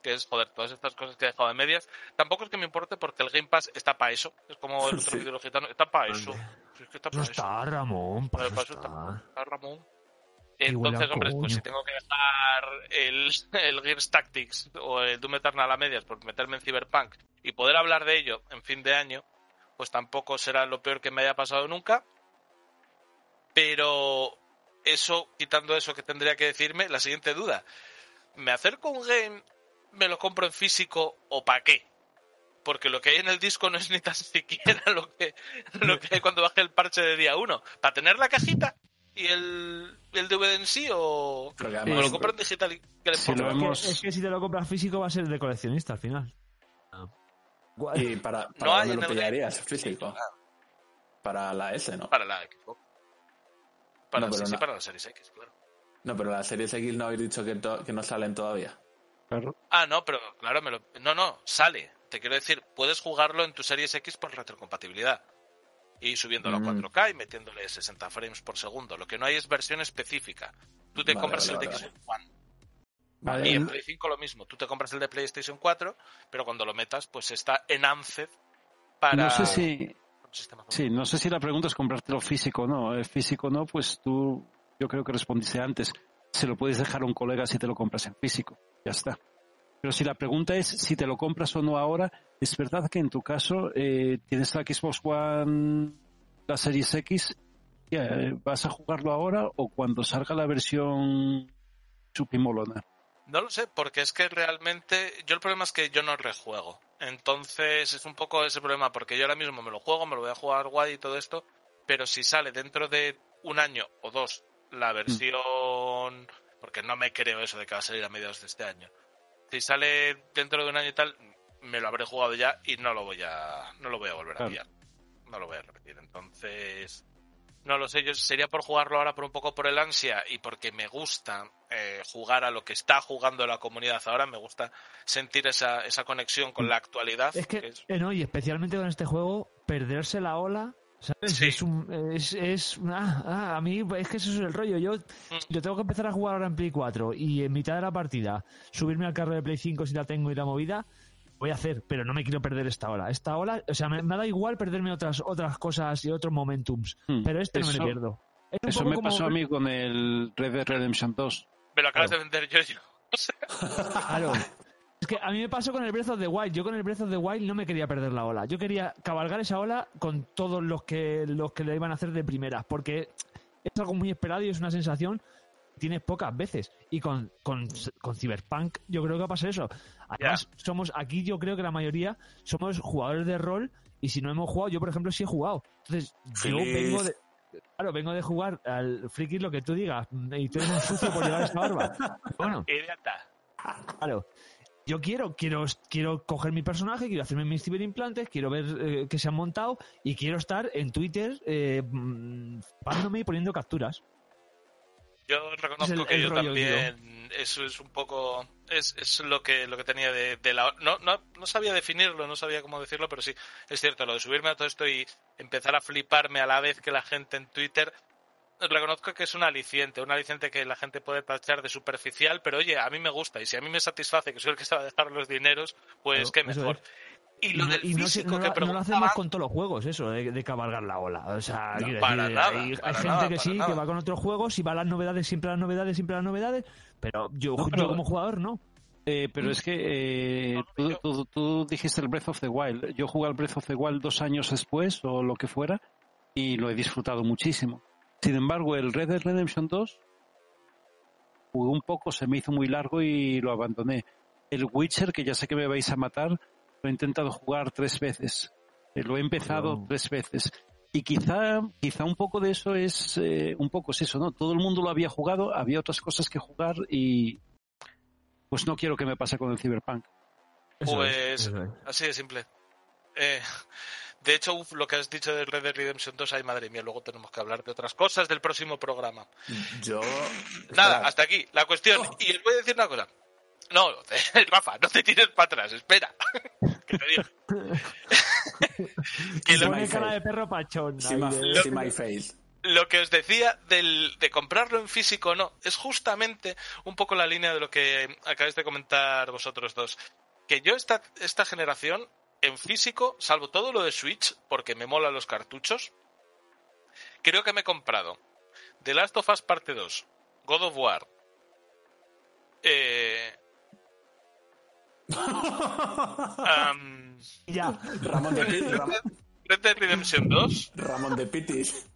que es joder, todas estas cosas que he dejado a medias. Tampoco es que me importe porque el Game Pass está para eso. Es como el otro Sí. vídeo gitano, está para eso. Si es que está no para eso. está, Ramón, para Para eso eso está. Ramón. Entonces, hombre, coño. pues si tengo que dejar el, el Gears Tactics o el Doom Eternal a medias por meterme en Cyberpunk y poder hablar de ello en fin de año, pues tampoco será lo peor que me haya pasado nunca. Pero eso, quitando eso que tendría que decirme, la siguiente duda. ¿Me acerco a un game, me lo compro en físico o para qué? Porque lo que hay en el disco no es ni tan siquiera lo que, lo que hay cuando baje el parche de día 1. ¿Para tener la cajita y el, el DVD en sí o Porque o lo compro en digital y que le Si lo Es que- hemos- Es que si te lo compras físico va a ser de coleccionista al final. Guay. ¿Y para, para No hay lo el pillarías físico? Para la S, ¿no? Para la Xbox. Para, No, pero sí, sí, no. para la Series X, claro. No, pero la Series X no habéis dicho que, to- que no salen todavía. Claro. Ah, no, pero claro, me lo... no, no, sale. Te quiero decir, puedes jugarlo en tu Series X por retrocompatibilidad. Y subiéndolo a Mm. 4K y metiéndole 60 frames por segundo. Lo que no hay es versión específica. Tú te Vale, compras vale, el de Xbox One. Vale, Y en el- Play 5 lo mismo. Tú te compras el de PlayStation 4, pero cuando lo metas, pues está en Anced para... No sé si, sí, no sé si la pregunta es comprártelo físico o no. Eh, físico no, pues tú, yo creo que respondiste antes. Se lo puedes dejar a un colega si te lo compras en físico. Ya está. Pero si la pregunta es si te lo compras o no ahora, es verdad que en tu caso eh, tienes la Xbox One, la Series X, ya, eh, ¿vas a jugarlo ahora o cuando salga la versión chupimolona? No lo sé, porque es que realmente yo el problema es que yo no rejuego. Entonces es un poco ese problema, porque yo ahora mismo me lo juego, me lo voy a jugar guay y todo esto, pero si sale dentro de un año o dos la versión, porque no me creo eso de que va a salir a mediados de este año. Si sale dentro de un año y tal, me lo habré jugado ya y no lo voy a, no lo voy a volver a pillar. No lo voy a repetir. Entonces, no lo sé, yo sería por jugarlo ahora por un poco por el ansia y porque me gusta eh, jugar a lo que está jugando la comunidad ahora, me gusta sentir esa, esa conexión con la actualidad. Es que, que es- eh, no, y especialmente con este juego, perderse la ola, ¿sabes? Sí. Es un. Es, es ah, ah, a mí, es que eso es el rollo. Yo, Mm. yo tengo que empezar a jugar ahora en Play 4 y en mitad de la partida subirme al carro de Play 5 si la tengo y la movida. Voy a hacer, pero no me quiero perder esta ola. Esta ola, o sea, me, me da igual perderme otras otras cosas y otros momentums, Hmm. pero este no me pierdo. Es Eso me como- pasó a mí con el Red Dead Redemption 2. me lo acabas claro. de vender yo. yo. Claro. Es que a mí me pasó con el Breath of the Wild. Yo con el Breath of the Wild no me quería perder la ola. Yo quería cabalgar esa ola con todos los que los que le iban a hacer de primeras, porque es algo muy esperado y es una sensación que tienes pocas veces. Y con, con, con Cyberpunk yo creo que va a pasar eso. Además, somos aquí yo creo que la mayoría somos jugadores de rol y si no hemos jugado, yo por ejemplo sí he jugado. Entonces, yo vengo de... Claro, vengo de jugar al friki lo que tú digas y tú eres un sucio por llevar esa barba. Bueno, Idiota. Claro. Yo quiero, quiero, quiero coger mi personaje, quiero hacerme mis ciberimplantes, quiero ver eh, que se han montado y quiero estar en Twitter eh, mm, y poniendo capturas. Yo reconozco el- que el yo también, eso es un poco, es, es lo que lo que tenía de, de la... No, no, no sabía definirlo, no sabía cómo decirlo, pero sí, es cierto, lo de subirme a todo esto y empezar a fliparme a la vez que la gente en Twitter, reconozco que es un aliciente, un aliciente que la gente puede tachar de superficial, pero oye, a mí me gusta y si a mí me satisface que soy el que se va a dejar los dineros, pues Claro, qué mejor. es. Y lo no- del y físico no que lo- no lo hacemos con todos los juegos, eso, de, de cabalgar la ola. O sea, No, quiero para decir, nada, hay, gente nada, que sí, nada. que va con otros juegos y va a las novedades, siempre a las novedades, siempre a las novedades, pero yo, No, pero- yo como jugador no. Eh, pero es que eh, tú, tú- tú dijiste el Breath of the Wild. Yo jugué al Breath of the Wild dos años después o lo que fuera y lo he disfrutado muchísimo. Sin embargo, el Red Dead Redemption 2 jugué un poco, se me hizo muy largo y lo abandoné. El Witcher, que ya sé que me vais a matar, lo he intentado jugar tres veces. Eh, Lo he empezado No. tres veces. Y quizá, quizá un poco de eso es, eh, un poco es eso, ¿no? Todo el mundo lo había jugado, había otras cosas que jugar y pues no quiero que me pase con el Cyberpunk. Eso Pues es, eso es. así de simple. Eh, de hecho, uf, lo que has dicho de Red Dead Redemption 2, ay madre mía, luego tenemos que hablar de otras cosas del próximo programa. Yo. Nada, Espera, hasta aquí la cuestión. Oh. Y os voy a decir una cosa. No, Rafa, no te tires para atrás, espera. que te digo. que lo, Pone cara de perro pachón. See ahí my, de- see my face. lo que os decía del, de comprarlo en físico o no, es justamente un poco la línea de lo que acabáis de comentar vosotros dos. Que yo esta, esta generación, en físico, salvo todo lo de Switch, porque me mola los cartuchos, creo que me he comprado The Last of Us Parte 2, God of War, eh, Ya. Ramón de, Pi- Ram- Red Dead Redemption 2, Ramón de Pitis.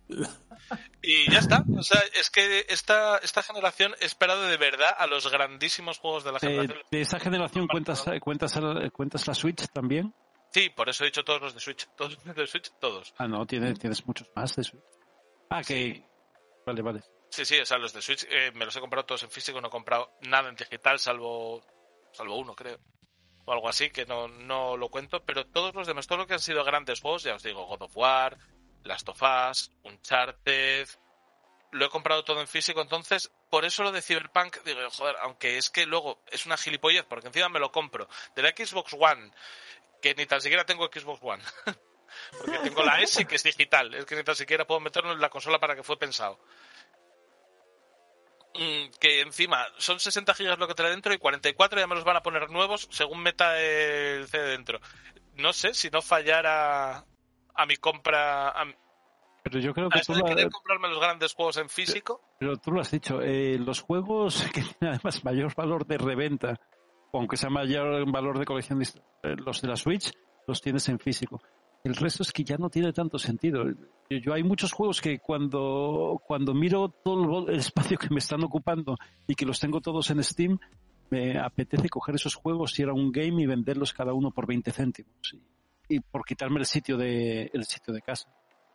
Y ya está. O sea, es que esta, esta generación he esperado de verdad a los grandísimos juegos de la Eh, generación. de esa generación cuentas, cuentas, cuentas la Switch también. Sí, por eso he dicho todos los de Switch. Todos los de Switch, todos. Ah, no, tienes, tienes muchos más de Switch. Ah, que. Vale, vale. Sí, sí, o sea, los de Switch eh, me los he comprado todos en físico, no he comprado nada en digital, salvo, salvo uno, creo. O algo así, que no, no lo cuento. Pero todos los demás, todo lo que han sido grandes juegos, ya os digo, God of War, Last of Us, Uncharted, lo he comprado todo en físico, entonces por eso lo de Cyberpunk, digo, joder, aunque es que luego es una gilipollez, porque encima me lo compro de la Xbox One, que ni tan siquiera tengo Xbox One, porque tengo la S que es digital, es que ni tan siquiera puedo meterlo en la consola para que fue pensado. Mm, Que encima son 60 gigas lo que trae dentro y 44 ya me los van a poner nuevos según meta el CD dentro. No sé si no fallara a mi compra, a, Pero yo creo que tú de querer comprarme los grandes juegos en físico. pero tú lo has dicho. eh, los juegos que tienen además mayor valor de reventa, aunque sea mayor valor de coleccionista, eh, los de la Switch, los tienes en físico. El resto es que ya no tiene tanto sentido. Yo, yo hay muchos juegos que cuando, cuando miro todo el espacio que me están ocupando y que los tengo todos en Steam, me apetece coger esos juegos, ir a un game y venderlos cada uno por 20 céntimos. Y, y por quitarme el sitio de, el sitio de casa.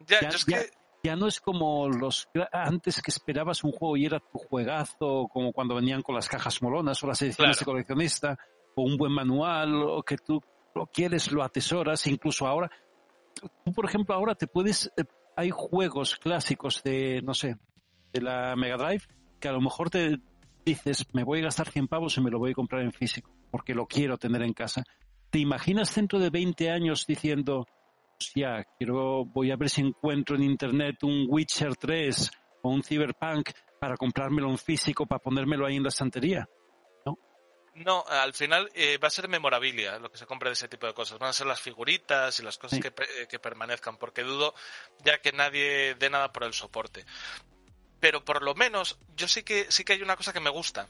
Ya, Ya- yo es ya- que Ya no es como los antes que esperabas un juego y era tu juegazo, como cuando venían con las cajas molonas o las ediciones Claro. de coleccionista, o un buen manual, o que tú lo quieres, lo atesoras, incluso ahora. Tú, por ejemplo, ahora te puedes. eh, Hay juegos clásicos de, no sé, de la Mega Drive, que a lo mejor te dices, me voy a gastar 100 pavos y me lo voy a comprar en físico, porque lo quiero tener en casa. ¿Te imaginas dentro de 20 años diciendo, hostia, quiero, voy a ver si encuentro en internet un Witcher 3 o un Cyberpunk para comprármelo en físico, para ponérmelo ahí en la estantería? no, al final eh, va a ser memorabilia lo que se compre de ese tipo de cosas. Van a ser las figuritas y las cosas Sí. que, eh, que permanezcan, porque dudo ya que nadie dé nada por el soporte. Pero por lo menos, yo sí que, sí que hay una cosa que me gusta.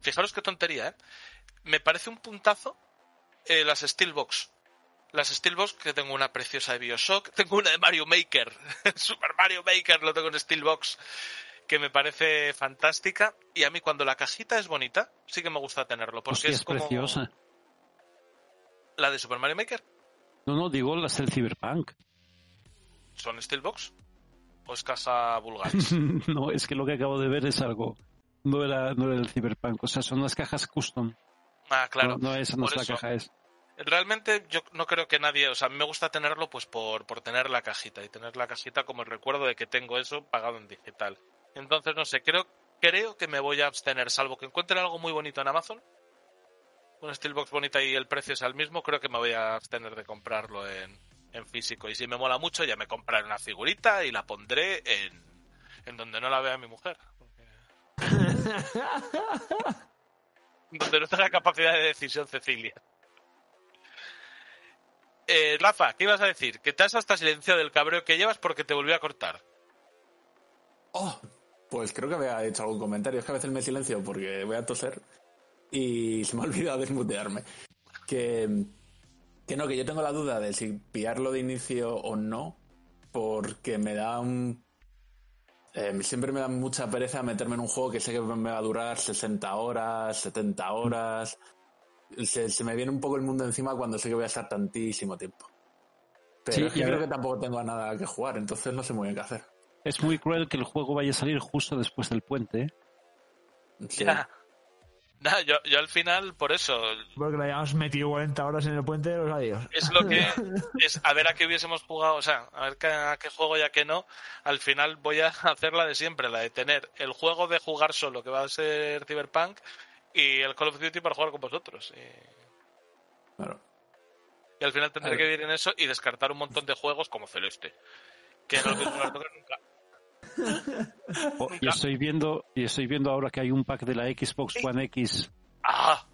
Fijaros qué tontería, ¿eh? Me parece un puntazo eh, las Steelbox. Las Steelbox, que tengo una preciosa de Bioshock, tengo una de Mario Maker, Super Mario Maker, lo tengo en Steelbox, que me parece fantástica. Y a mí cuando la cajita es bonita, sí que me gusta tenerlo, porque Hostia, es, es como preciosa. la de Super Mario Maker. No, no, digo las del Cyberpunk. ¿Son Steelbox? ¿O es caja vulgar? no, es que lo que acabo de ver es algo. No era, no era el Cyberpunk, o sea, son las cajas custom. Ah, claro. No, no, esa no por es la eso. caja, es. Realmente yo no creo que nadie, o sea, a mí me gusta tenerlo pues por, por tener la cajita y tener la cajita como el recuerdo de que tengo eso pagado en digital. Entonces, no sé, creo, creo que me voy a abstener, salvo que encuentre algo muy bonito en Amazon, una Steelbox bonita y el precio es el mismo, creo que me voy a abstener de comprarlo en, en físico. Y si me mola mucho, ya me compraré una figurita y la pondré en, en donde no la vea mi mujer. donde no tenga capacidad de decisión Cecilia. Eh, Rafa, ¿qué ibas a decir? Que te has hasta silenciado del cabreo que llevas porque te volvió a cortar. Oh, pues creo que había hecho algún comentario. Es que a veces me silencio porque voy a toser y se me ha olvidado desmutearme. Que, que no, que yo tengo la duda de si pillarlo de inicio o no. porque me da un... eh, siempre me da mucha pereza meterme en un juego que sé que me va a durar 60 horas, 70 horas. Se, se me viene un poco el mundo encima cuando sé que voy a estar tantísimo tiempo. Pero Sí, es que y a creo que tampoco tengo nada que jugar, entonces no sé muy bien qué hacer. Es muy cruel que el juego vaya a salir justo después del puente. ¿eh? Sí. Ya. Nah, yo, yo al final, por eso, Porque le hayamos metido 40 horas en el puente de los adiós. es lo que es a ver a qué hubiésemos jugado, o sea, a ver qué, a qué juego y a qué no. Al final voy a hacer la de siempre, la de tener el juego de jugar solo, que va a ser Cyberpunk, y el Call of Duty para jugar con vosotros. Y, Claro. y al final tendré que vivir en eso y descartar un montón de juegos como Celeste, que no a tocar nunca. Oh, y estoy viendo, y estoy viendo ahora que hay un pack de la Xbox One X. ¡Ah!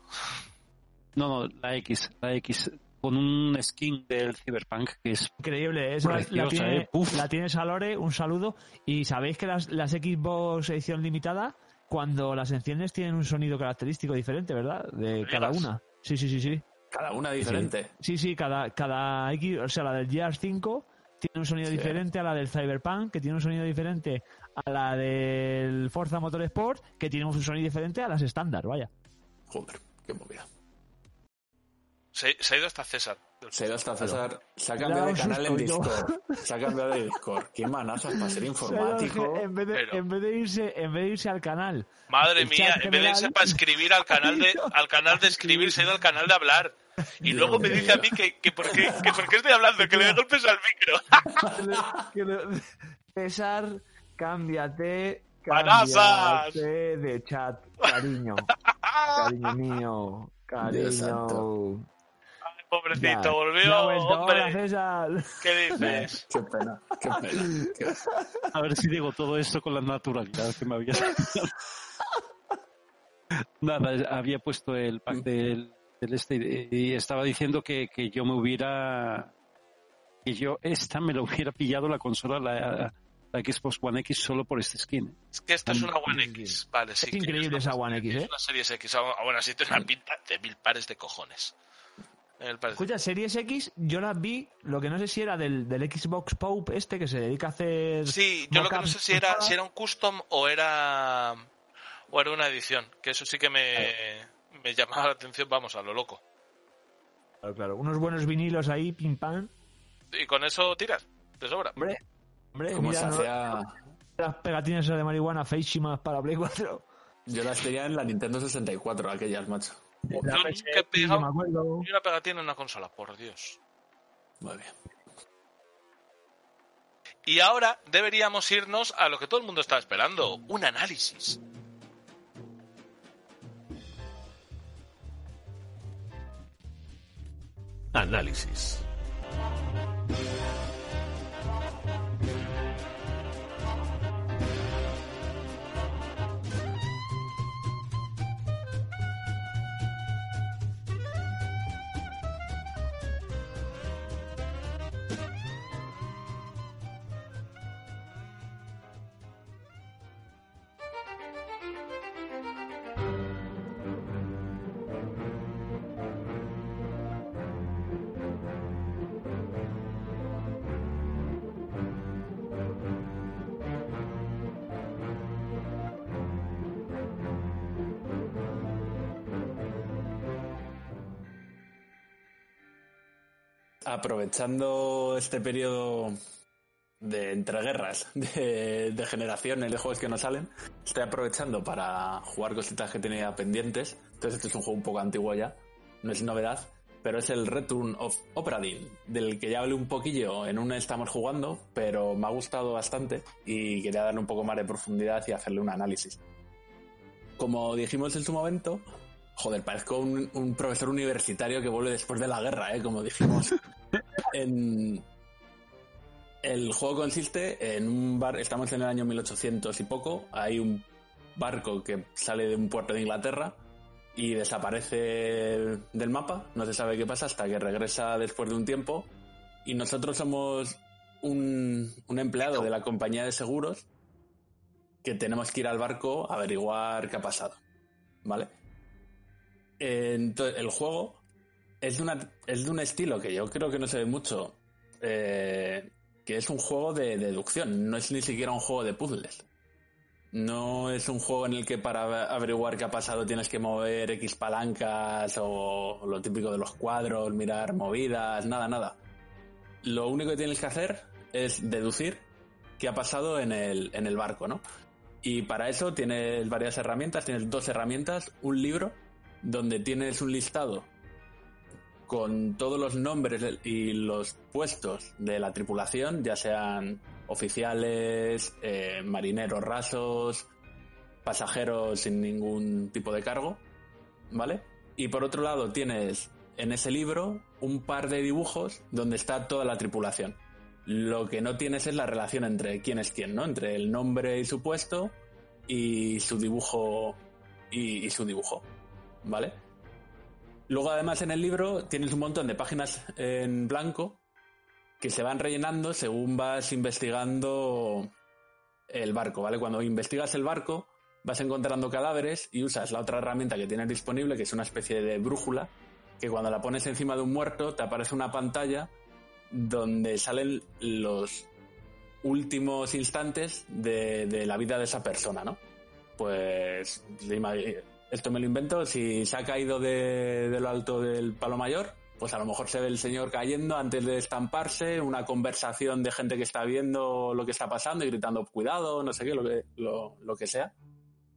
No, no, la X, la X con un skin del Cyberpunk que es Increíble, esa la, Preciosa, tiene, ¿eh? La tiene Salore, un saludo. Y sabéis que las, las Xbox edición limitada, cuando las enciendes tienen un sonido característico diferente, ¿verdad? De cada una. Sí, sí, sí, sí. Cada una diferente. Sí, sí, cada, cada X, o sea, la del Gears 5 tiene un sonido Sí. diferente a la del Cyberpunk, que tiene un sonido diferente a la del Forza Motorsport, que tiene un sonido diferente a las estándar, vaya. Joder, qué movida. Se, se ha ido hasta César. Se ha ido hasta César. Se ha cambiado de canal en. Discord. Se ha cambiado de Discord. Qué manazas para ser informático. En vez, de, Pero- en, vez de irse, en vez de irse al canal Madre mía, en vez de irse para escribir al canal de al canal de escribir, se ha ido al canal de hablar. Y luego me dice a mí que, que, por, qué, que por qué estoy hablando, que le doy golpes al micro. Que le- César, cámbiate. ¡Manazas! Cámbiate de chat, cariño. Cariño mío. Dios santo. Cariño. Pobrecito, ha volvió. Hombre. ¿qué Eh, dices? qué pena, qué pena. Qué- a ver si digo todo esto con la naturalidad que me había Nada, había puesto el pack del, del este y, y estaba diciendo que, que yo me hubiera que yo esta me lo hubiera pillado la consola la, la Xbox One X solo por este skin. Es que esta es una One X. Vale, sí. Es increíble esa One X, Es ¿eh? una Series X. Ah, Bueno, así tiene una pinta de mil pares de cojones. El Escucha, Series X, yo las vi, lo que no sé si era del, del Xbox Pope este que se dedica a hacer. Sí, yo lo que no sé si era, si era un custom o era o era una edición, que eso sí que me, me llamaba la atención, vamos, a lo loco. Claro, claro, unos buenos vinilos ahí, pim pam. Y con eso tiras, de sobra. Hombre, hombre, ¿Cómo mira, se las pegatinas de marihuana feísimas para Play 4. Yo las tenía en la Nintendo 64, aquellas, macho. Yo nunca he pegado me acuerdo. ni una pegatina en una consola, por Dios. Muy bien. Y ahora deberíamos irnos a lo que todo el mundo estaba esperando, un análisis. Análisis. Aprovechando este periodo de entreguerras, de, de generaciones de juegos que no salen, estoy aprovechando para jugar cositas que tenía pendientes. Entonces este es un juego un poco antiguo ya, no es novedad, pero es el Return of Opera del que ya hablé un poquillo en un estamos jugando, pero me ha gustado bastante y quería darle un poco más de profundidad y hacerle un análisis. Como dijimos en su momento, joder, parezco un, un profesor universitario que vuelve después de la guerra, ¿eh? como dijimos. El juego consiste en un bar, estamos en el año 1800 y poco, hay un barco que sale de un puerto de Inglaterra y desaparece del mapa, no se sabe qué pasa hasta que regresa después de un tiempo y nosotros somos un, un empleado de la compañía de seguros que tenemos que ir al barco a averiguar qué ha pasado, ¿vale? Entonces, el juego es de, es de un estilo que yo creo que no se ve mucho, eh, que que es un juego de deducción, no es ni siquiera un juego de puzzles. No es un juego en el que para averiguar qué ha pasado tienes que mover X palancas o lo típico de los cuadros, mirar movidas, nada, nada. Lo único que tienes que hacer es deducir qué ha pasado en el, en el barco, ¿no? Y para eso tienes varias herramientas, tienes dos herramientas, un libro donde tienes un listado con todos los nombres y los puestos de la tripulación, ya sean oficiales, eh, marineros rasos, pasajeros sin ningún tipo de cargo, ¿vale? Y por otro lado tienes en ese libro un par de dibujos donde está toda la tripulación. Lo que no tienes es la relación entre quién es quién, ¿no? Entre el nombre y su puesto y su dibujo y, y su dibujo, ¿vale? Luego, además, en el libro tienes un montón de páginas en blanco que se van rellenando según vas investigando el barco, ¿vale? Cuando investigas el barco, vas encontrando cadáveres y usas la otra herramienta que tienes disponible, que es una especie de brújula, que cuando la pones encima de un muerto te aparece una pantalla donde salen los últimos instantes de, de la vida de esa persona, ¿no? Pues esto me lo invento, si se ha caído de, de, lo alto del palo mayor, pues a lo mejor se ve el señor cayendo antes de estamparse, una conversación de gente que está viendo lo que está pasando y gritando cuidado, no sé qué, lo que, lo, lo que sea.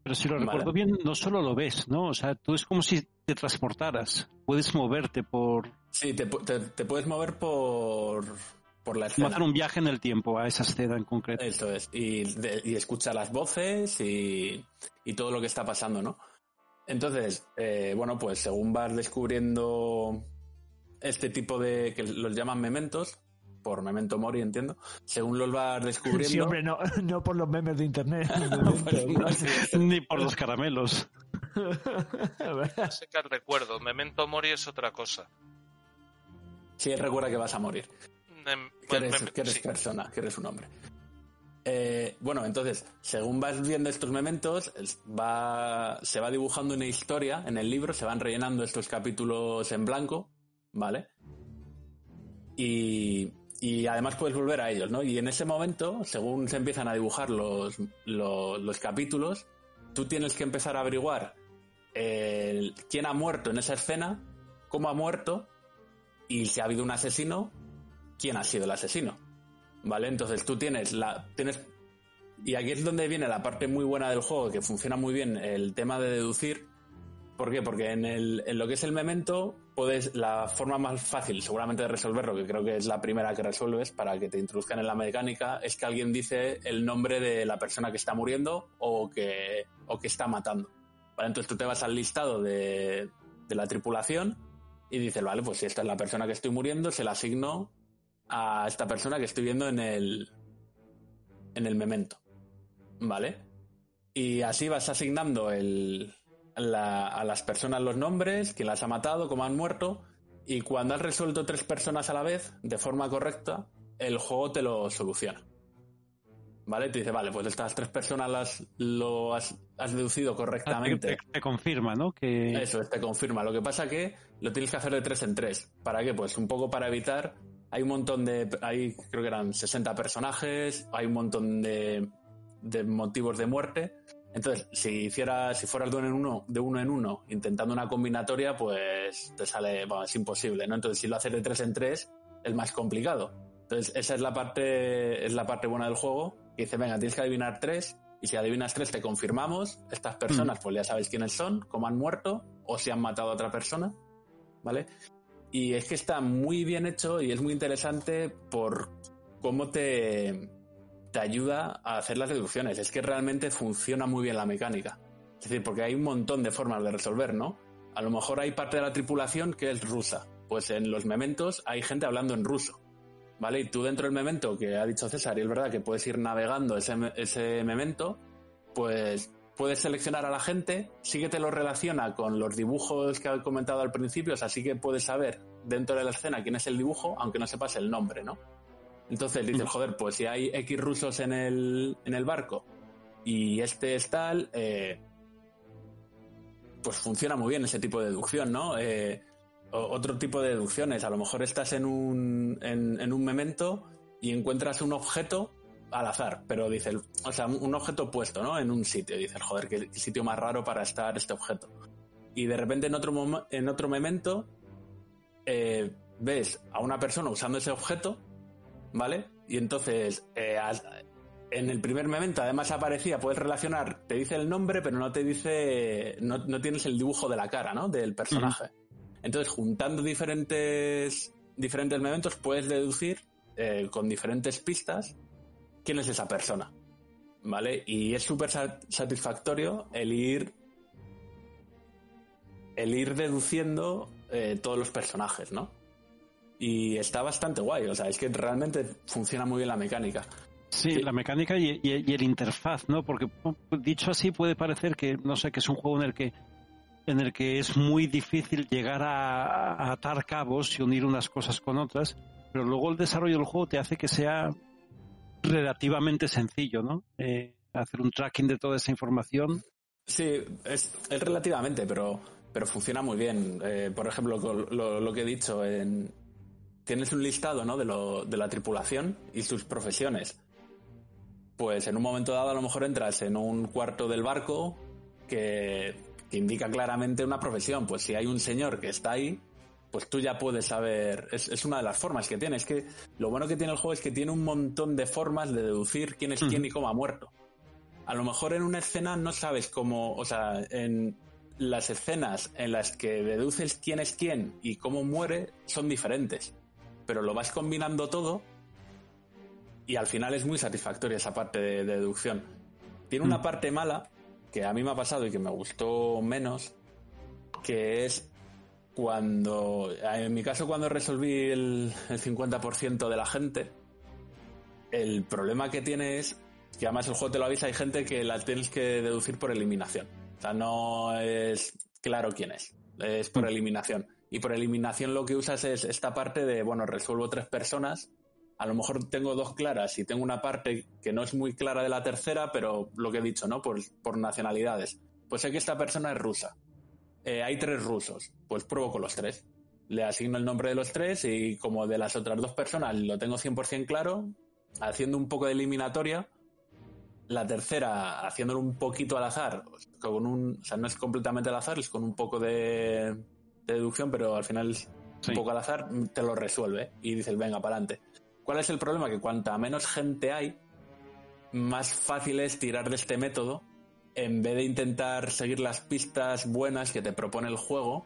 Pero si lo vale. recuerdo bien, no solo lo ves, ¿no? O sea, tú es como si te transportaras, puedes moverte por... Sí, te, te, te puedes mover por, por la escena. Hacer un viaje en el tiempo a esa escena en concreto. Eso es, y, de, y escucha las voces y, y todo lo que está pasando, ¿no? Entonces, eh, bueno, pues según vas descubriendo este tipo de, que los llaman mementos, por memento mori, entiendo, según los vas descubriendo... Sí, hombre, no, no por los memes de internet. pues, no, sí. Ni por los caramelos. no sé qué recuerdo, memento mori es otra cosa. Sí, recuerda que vas a morir. Mem que eres, que eres sí. persona, que eres un hombre. Eh, bueno, entonces, según vas viendo estos momentos, va, se va dibujando una historia en el libro, se van rellenando estos capítulos en blanco, ¿vale? Y, además puedes volver a ellos, ¿no? Y en ese momento, según se empiezan a dibujar los, los, los capítulos, tú tienes que empezar a averiguar quién ha muerto en esa escena, cómo ha muerto, y si ha habido un asesino, quién ha sido el asesino. ¿Vale? Entonces tú tienes la. tienes. Y aquí es donde viene la parte muy buena del juego, que funciona muy bien el tema de deducir. ¿Por qué? Porque en, el, en lo que es el memento, puedes. La forma más fácil, seguramente, de resolverlo, que creo que es la primera que resuelves para que te introduzcan en la mecánica, es que alguien dice el nombre de la persona que está muriendo o que, o que está matando. ¿Vale? Entonces tú te vas al listado de, de la tripulación y dices, vale, pues si esta es la persona que estoy muriendo, se la asigno a esta persona que estoy viendo en el en el memento. ¿Vale? Y así vas asignando el, la, a las personas los nombres, quién las ha matado, cómo han muerto, y cuando has resuelto tres personas a la vez, de forma correcta, el juego te lo soluciona. ¿Vale? Te dice, vale, pues estas tres personas las lo has, has deducido correctamente. Te, te, confirma, ¿no? Que... Eso, te confirma. Lo que pasa que lo tienes que hacer de tres en tres. ¿Para qué? Pues un poco para evitar hay un montón de, hay creo que eran 60 personajes, hay un montón de, de motivos de muerte. Entonces, si hiciera, si fueras de uno en uno, de uno en uno, intentando una combinatoria, pues te sale, bueno, es imposible, ¿no? Entonces, si lo haces de tres en tres, es más complicado. Entonces, esa es la parte, es la parte buena del juego, que dice, venga, tienes que adivinar tres, y si adivinas tres, te confirmamos, estas personas, mm. pues ya sabéis quiénes son, cómo han muerto, o si han matado a otra persona, ¿vale? Y es que está muy bien hecho y es muy interesante por cómo te, te ayuda a hacer las deducciones. Es que realmente funciona muy bien la mecánica. Es decir, porque hay un montón de formas de resolver, ¿no? A lo mejor hay parte de la tripulación que es rusa. Pues en los mementos hay gente hablando en ruso. ¿Vale? Y tú dentro del memento que ha dicho César, y es verdad que puedes ir navegando ese, ese memento, pues puedes seleccionar a la gente, sí que te lo relaciona con los dibujos que he comentado al principio, o sea, sí que puedes saber dentro de la escena quién es el dibujo, aunque no sepas el nombre, ¿no? Entonces dices, joder, pues si hay X rusos en el, en el barco y este es tal, eh, pues funciona muy bien ese tipo de deducción, ¿no? Eh, otro tipo de deducciones, a lo mejor estás en un, en, en un memento y encuentras un objeto al azar, pero dice, o sea, un objeto puesto, ¿no? En un sitio. Dices, joder, qué sitio más raro para estar este objeto. Y de repente en otro, en otro momento eh, ves a una persona usando ese objeto, ¿vale? Y entonces, eh, en el primer momento además aparecía, puedes relacionar, te dice el nombre, pero no te dice, no, no tienes el dibujo de la cara, ¿no? Del personaje. Entonces, juntando diferentes, diferentes momentos, puedes deducir eh, con diferentes pistas quién es esa persona. ¿Vale? Y es súper sa- satisfactorio el ir. el ir deduciendo eh, todos los personajes, ¿no? Y está bastante guay, o sea, es que realmente funciona muy bien la mecánica. Sí, la mecánica y, y- y el interfaz, ¿no? Porque dicho así puede parecer que, no sé, que es un juego en el que en el que es muy difícil llegar a, a atar cabos y unir unas cosas con otras, pero luego el desarrollo del juego te hace que sea relativamente sencillo, ¿no? Eh, hacer un tracking de toda esa información. Sí, es, es relativamente, pero, pero funciona muy bien. Eh, por ejemplo, lo, que he dicho, en, tienes un listado ¿no? de, lo, de la tripulación y sus profesiones. Pues en un momento dado a lo mejor entras en un cuarto del barco que indica claramente una profesión. Pues si hay un señor que está ahí, pues tú ya puedes saber. Es, es una de las formas que tiene. Es que lo bueno que tiene el juego es que tiene un montón de formas de deducir quién es quién y cómo ha muerto. A lo mejor en una escena no sabes cómo, o sea, en las escenas en las que deduces quién es quién y cómo muere son diferentes. Pero lo vas combinando todo y al final es muy satisfactoria esa parte de, de deducción. Tiene una parte mala que a mí me ha pasado y que me gustó menos, que es cuando, en mi caso cuando resolví el, el 50% de la gente, el problema que tiene es que además el juego te lo avisa, hay gente que la tienes que deducir por eliminación. O sea, no es claro quién es, es por eliminación. Y por eliminación lo que usas es esta parte de, bueno, resuelvo tres personas, a lo mejor tengo dos claras y tengo una parte que no es muy clara de la tercera, pero lo que he dicho, ¿no? Por, por nacionalidades. Pues sé que esta persona es rusa. Eh, hay tres rusos, pues pruebo con los tres. Le asigno el nombre de los tres y como de las otras dos personas lo tengo 100% claro, haciendo un poco de eliminatoria, la tercera haciéndolo un poquito al azar, con un, o sea, no es completamente al azar, es con un poco de, de deducción, pero al final es un poco al azar, te lo resuelve y dices, venga, para adelante. ¿Cuál es el problema? Que cuanta menos gente hay, más fácil es tirar de este método en vez de intentar seguir las pistas buenas que te propone el juego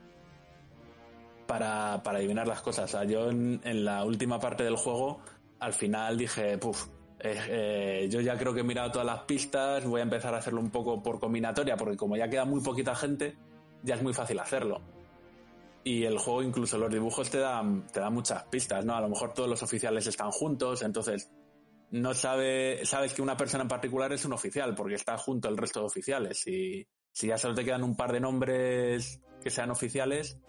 para, para adivinar las cosas. O sea, yo en, la última parte del juego, al final dije, puf, eh, eh, yo ya creo que he mirado todas las pistas, voy a empezar a hacerlo un poco por combinatoria, porque como ya queda muy poquita gente, ya es muy fácil hacerlo. Y el juego, incluso los dibujos te dan, te dan muchas pistas, ¿no? A lo mejor todos los oficiales están juntos, entonces no sabe, sabes que una persona en particular es un oficial, porque está junto al resto de oficiales. Y si ya solo te quedan un par de nombres que sean oficiales,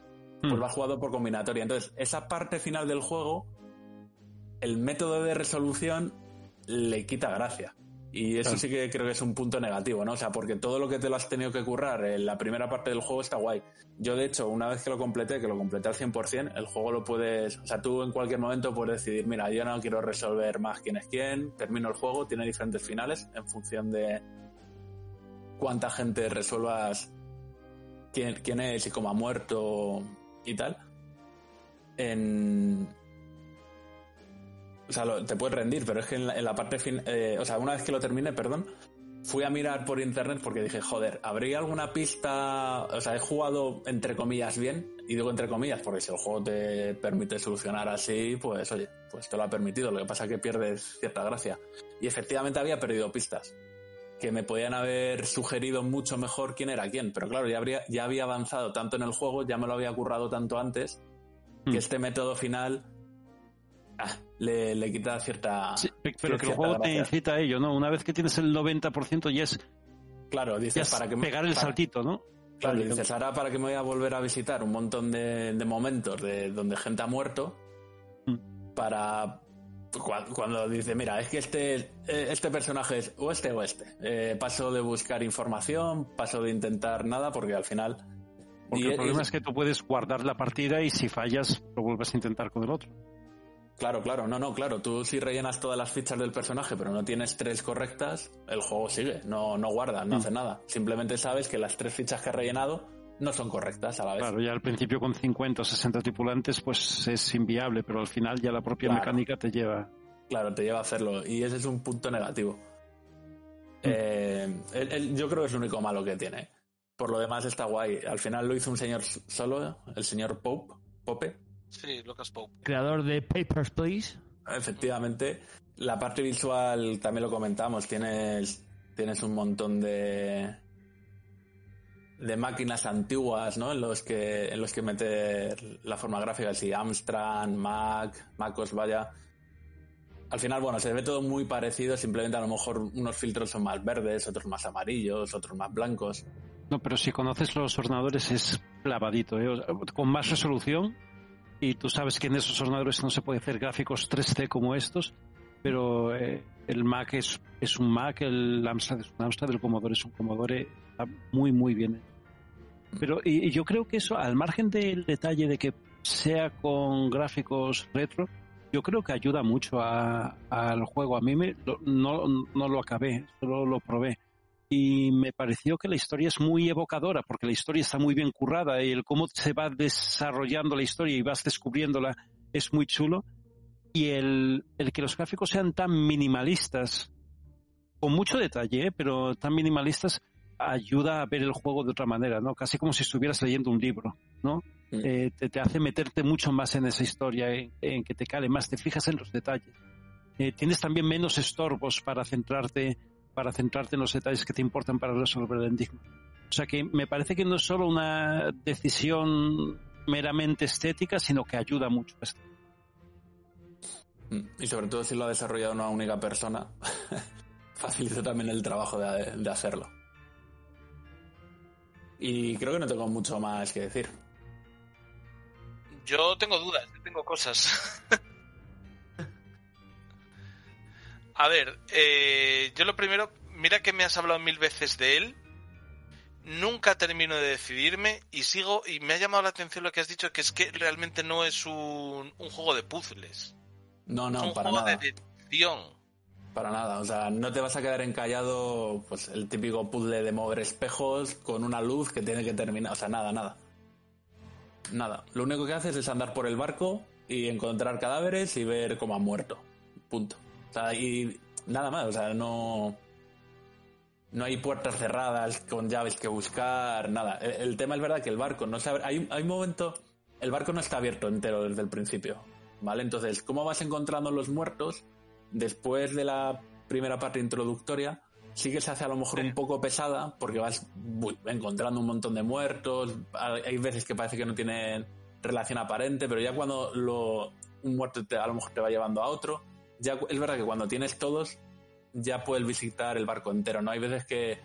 pues vas jugado por combinatoria. Entonces, esa parte final del juego, el método de resolución le quita gracia. Y eso Claro. sí que creo que es un punto negativo, ¿no? O sea, porque todo lo que te lo has tenido que currar en la primera parte del juego está guay. Yo, de hecho, una vez que lo completé, que lo completé al 100%, el juego lo puedes... O sea, tú en cualquier momento puedes decidir, mira, yo no quiero resolver más quién es quién, termino el juego, tiene diferentes finales en función de cuánta gente resuelvas quién, quién es y cómo ha muerto y tal. En, o sea, lo- te puedes rendir, pero es que en la, en la parte fin, eh, o sea, una vez que lo termine, perdón, fui a mirar por internet porque dije, joder, ¿habría alguna pista? O sea, he jugado entre comillas bien, y digo entre comillas porque si el juego te permite solucionar así, pues oye, pues te lo ha permitido. Lo que pasa es que pierdes cierta gracia. Y efectivamente había perdido pistas que me podían haber sugerido mucho mejor quién era quién, pero claro, ya, habría, ya había avanzado tanto en el juego, ya me lo había currado tanto antes, que este método final ah, le, le quita cierta... Sí, pero que el juego te incita a ello, ¿no? Una vez que tienes el 90% ya es, Claro, dices, es para que me- pegar el para- saltito, ¿no? Claro, dices, ahora para que me voy a volver a visitar un montón de, de momentos de donde gente ha muerto, para cua- cuando dice, mira, es que este, eh, este personaje es o este o este. Eh, paso de buscar información, paso de intentar nada, porque al final... Porque y el problema es que tú puedes guardar la partida y si fallas lo vuelves a intentar con el otro. Claro, claro, no, no, claro. Tú si rellenas todas las fichas del personaje, pero no tienes tres correctas, el juego sigue, no, no guarda, no Mm. hace nada. Simplemente sabes que las tres fichas que has rellenado no son correctas a la vez. Claro, ya al principio con 50 o 60 tripulantes pues es inviable, pero al final ya la propia Claro. mecánica te lleva. Claro, te lleva a hacerlo. Y ese es un punto negativo. Eh, el- el- yo creo que es lo único malo que tiene. Por lo demás está guay. Al final lo hizo un señor solo, el señor Pope, Pope. Sí, Lucas Pope. Creador de Papers, Please. Efectivamente. La parte visual también lo comentamos. Tienes, tienes un montón de de máquinas antiguas, ¿no? En los que en los que meter la forma gráfica, así Amstrad, Mac, MacOS, vaya. Al final, bueno, se ve todo muy parecido, simplemente a lo mejor unos filtros son más verdes, otros más amarillos, otros más blancos. No, pero si conoces los ordenadores es clavadito, ¿eh? Con más resolución y tú sabes que en esos ordenadores no se puede hacer gráficos 3D como estos, pero eh, el Mac es, es un Mac, el Amstrad es un Amstrad, el Commodore es un Commodore, está muy muy bien. Pero y, y yo creo que eso, al margen del detalle de que sea con gráficos retro, yo creo que ayuda mucho al juego. A mí me, no, no lo acabé, solo lo probé y me pareció que la historia es muy evocadora porque la historia está muy bien currada y el cómo se va desarrollando la historia y vas descubriéndola es muy chulo y el, el que los gráficos sean tan minimalistas con mucho detalle ¿eh? pero tan minimalistas ayuda a ver el juego de otra manera no casi como si estuvieras leyendo un libro no Mm. Eh, te, te hace meterte mucho más en esa historia en, en que te cale más te fijas en los detalles Eh, tienes también menos estorbos para centrarte para centrarte en los detalles que te importan para resolver el enigma. O sea que me parece que no es solo una decisión meramente estética, sino que ayuda mucho a esto. Mm. Y sobre todo si lo ha desarrollado una única persona, facilita también el trabajo de, de hacerlo. Y creo que no tengo mucho más que decir. Yo tengo dudas, yo tengo cosas. A ver, eh, yo lo primero, mira que me has hablado mil veces de él. Nunca termino de decidirme y sigo y me ha llamado la atención lo que has dicho que es que realmente no es un, un juego de puzzles, No, es no, un para juego nada. de deducción. Para nada. O sea, no te vas a quedar encallado, pues el típico puzzle de mover espejos con una luz que tiene que terminar. O sea, nada, nada. Nada. Lo único que haces es andar por el barco y encontrar cadáveres y ver cómo han muerto. Punto. O sea, y nada más. O sea, no. No hay puertas cerradas con llaves que buscar, nada. El, el tema es verdad que el barco no se abre. Hay, hay un momento. El barco no está abierto entero desde el principio. ¿Vale? Entonces, ¿cómo vas encontrando los muertos? Después de la primera parte introductoria, sí que se hace a lo mejor un poco pesada porque vas encontrando un montón de muertos. Hay hay veces que parece que no tienen relación aparente, pero ya cuando lo, un muerto te- a lo mejor te va llevando a otro, ya es verdad que cuando tienes todos, ya puedes visitar el barco entero, ¿no? Hay veces que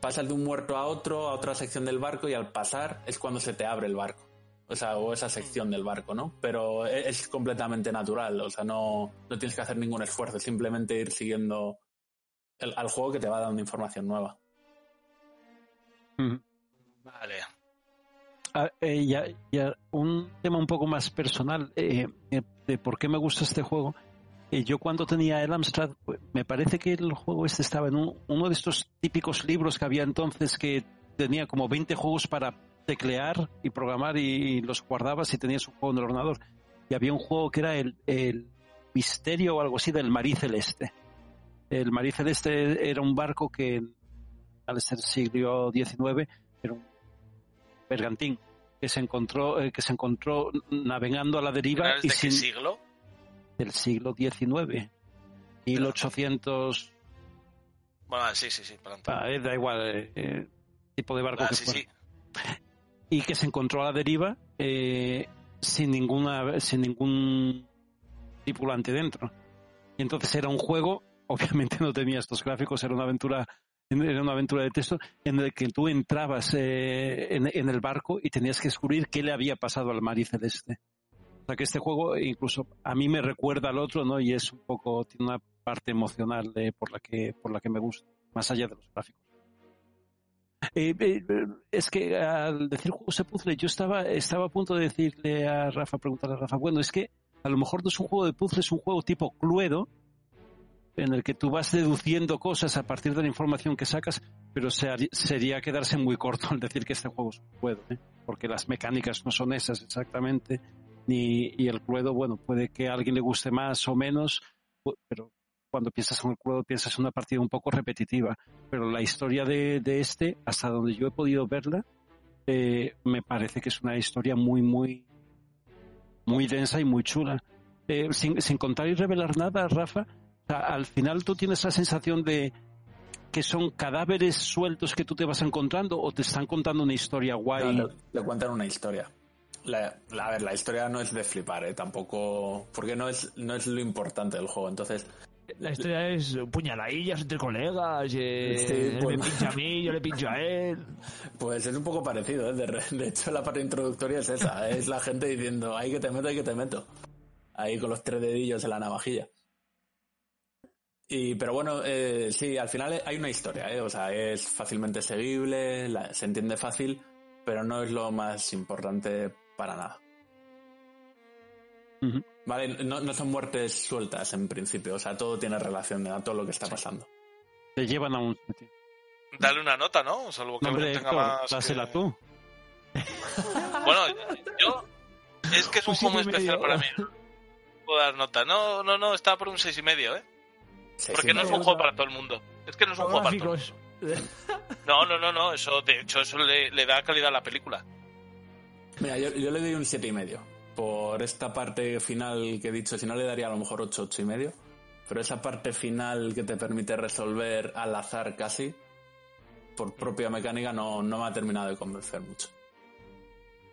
pasas de un muerto a otro, a otra sección del barco, y al pasar es cuando se te abre el barco. O sea, o esa sección del barco, ¿no? Pero e- es completamente natural, o sea, no, no tienes que hacer ningún esfuerzo, simplemente ir siguiendo el- al juego que te va dando información nueva. Vale. Ah, eh, ya, ya un tema un poco más personal eh, eh, de por qué me gusta este juego. Eh, yo cuando tenía el Amstrad, pues, me parece que el juego este estaba en un- uno de estos típicos libros que había entonces que tenía como 20 juegos para teclear y programar y, los guardabas y tenías un juego en el ordenador. Y había un juego que era el, el misterio o algo así del Marí Celeste. El Marí Celeste era un barco que al ser siglo XIX era un bergantín que se encontró eh, que se encontró navegando a la deriva ¿Finales y sin siglo? Del siglo XIX 1800 Bueno, sí, sí, sí, ah, eh, da igual eh, eh, tipo de barco Ah, que sí, fuera. sí. y que se encontró a la deriva eh, sin ninguna sin ningún tripulante dentro y entonces era un juego obviamente no tenía estos gráficos era una aventura era una aventura de texto en el que tú entrabas eh, en, en el barco y tenías que descubrir qué le había pasado al Marí Celeste o sea que este juego incluso a mí me recuerda al otro no y es un poco tiene una parte emocional eh, por la que por la que me gusta más allá de los gráficos eh, eh, es que al decir juegos de puzzle, yo estaba, estaba a punto de decirle a Rafa, preguntarle a Rafa, bueno, es que a lo mejor no es un juego de puzzles, es un juego tipo Cluedo, en el que tú vas deduciendo cosas a partir de la información que sacas, pero sería quedarse muy corto al decir que este juego es un Cluedo, ¿eh? porque las mecánicas no son esas exactamente, ni, y el Cluedo, bueno, puede que a alguien le guste más o menos, pero cuando piensas en el Cluedo piensas en una partida un poco repetitiva, pero la historia de, de este, hasta donde yo he podido verla, eh, me parece que es una historia muy, muy, muy densa y muy chula. Eh, sin, sin contar y revelar nada, Rafa, o sea, al final tú tienes la sensación de que son cadáveres sueltos que tú te vas encontrando o te están contando una historia guay. No, le cuentan una historia. La, la- a ver, la historia no es de flipar, ¿eh? Tampoco... Porque no es, no es lo importante del juego. Entonces, La historia es puñaladillas entre colegas. eh, Sí, él pues- me pincha a mí, yo le pincho a él. pues es un poco parecido, ¿eh? De, hecho, la parte introductoria es esa. Es la gente diciendo, ahí que te meto, ahí que te meto. Ahí con los tres dedillos en la navajilla. Y, pero bueno, eh, sí, al final hay una historia, ¿eh? O sea, es fácilmente seguible, la- se entiende fácil, pero no es lo más importante para nada. Vale, no, no son muertes sueltas en principio, o sea, todo tiene relación a todo lo que está pasando. Te llevan a un sitio. Dale una nota, ¿no? Salvo que No, hombre, tenga Héctor, más. dásela que- tú. Bueno, yo. Es que es un Un juego especial para mí. No puedo dar nota. No, no, no, está por un seis y medio, ¿eh? Porque no es un juego para todo el mundo. Es que no es un juego para todo el mundo. No, no, no, no. Eso, de hecho, eso le, le da calidad a la película. Mira, yo, yo le doy un siete y medio. Por esta parte final que he dicho, si no le daría a lo mejor 8, 8 y medio. Pero esa parte final que te permite resolver al azar casi, por propia mecánica, no, no me ha terminado de convencer mucho.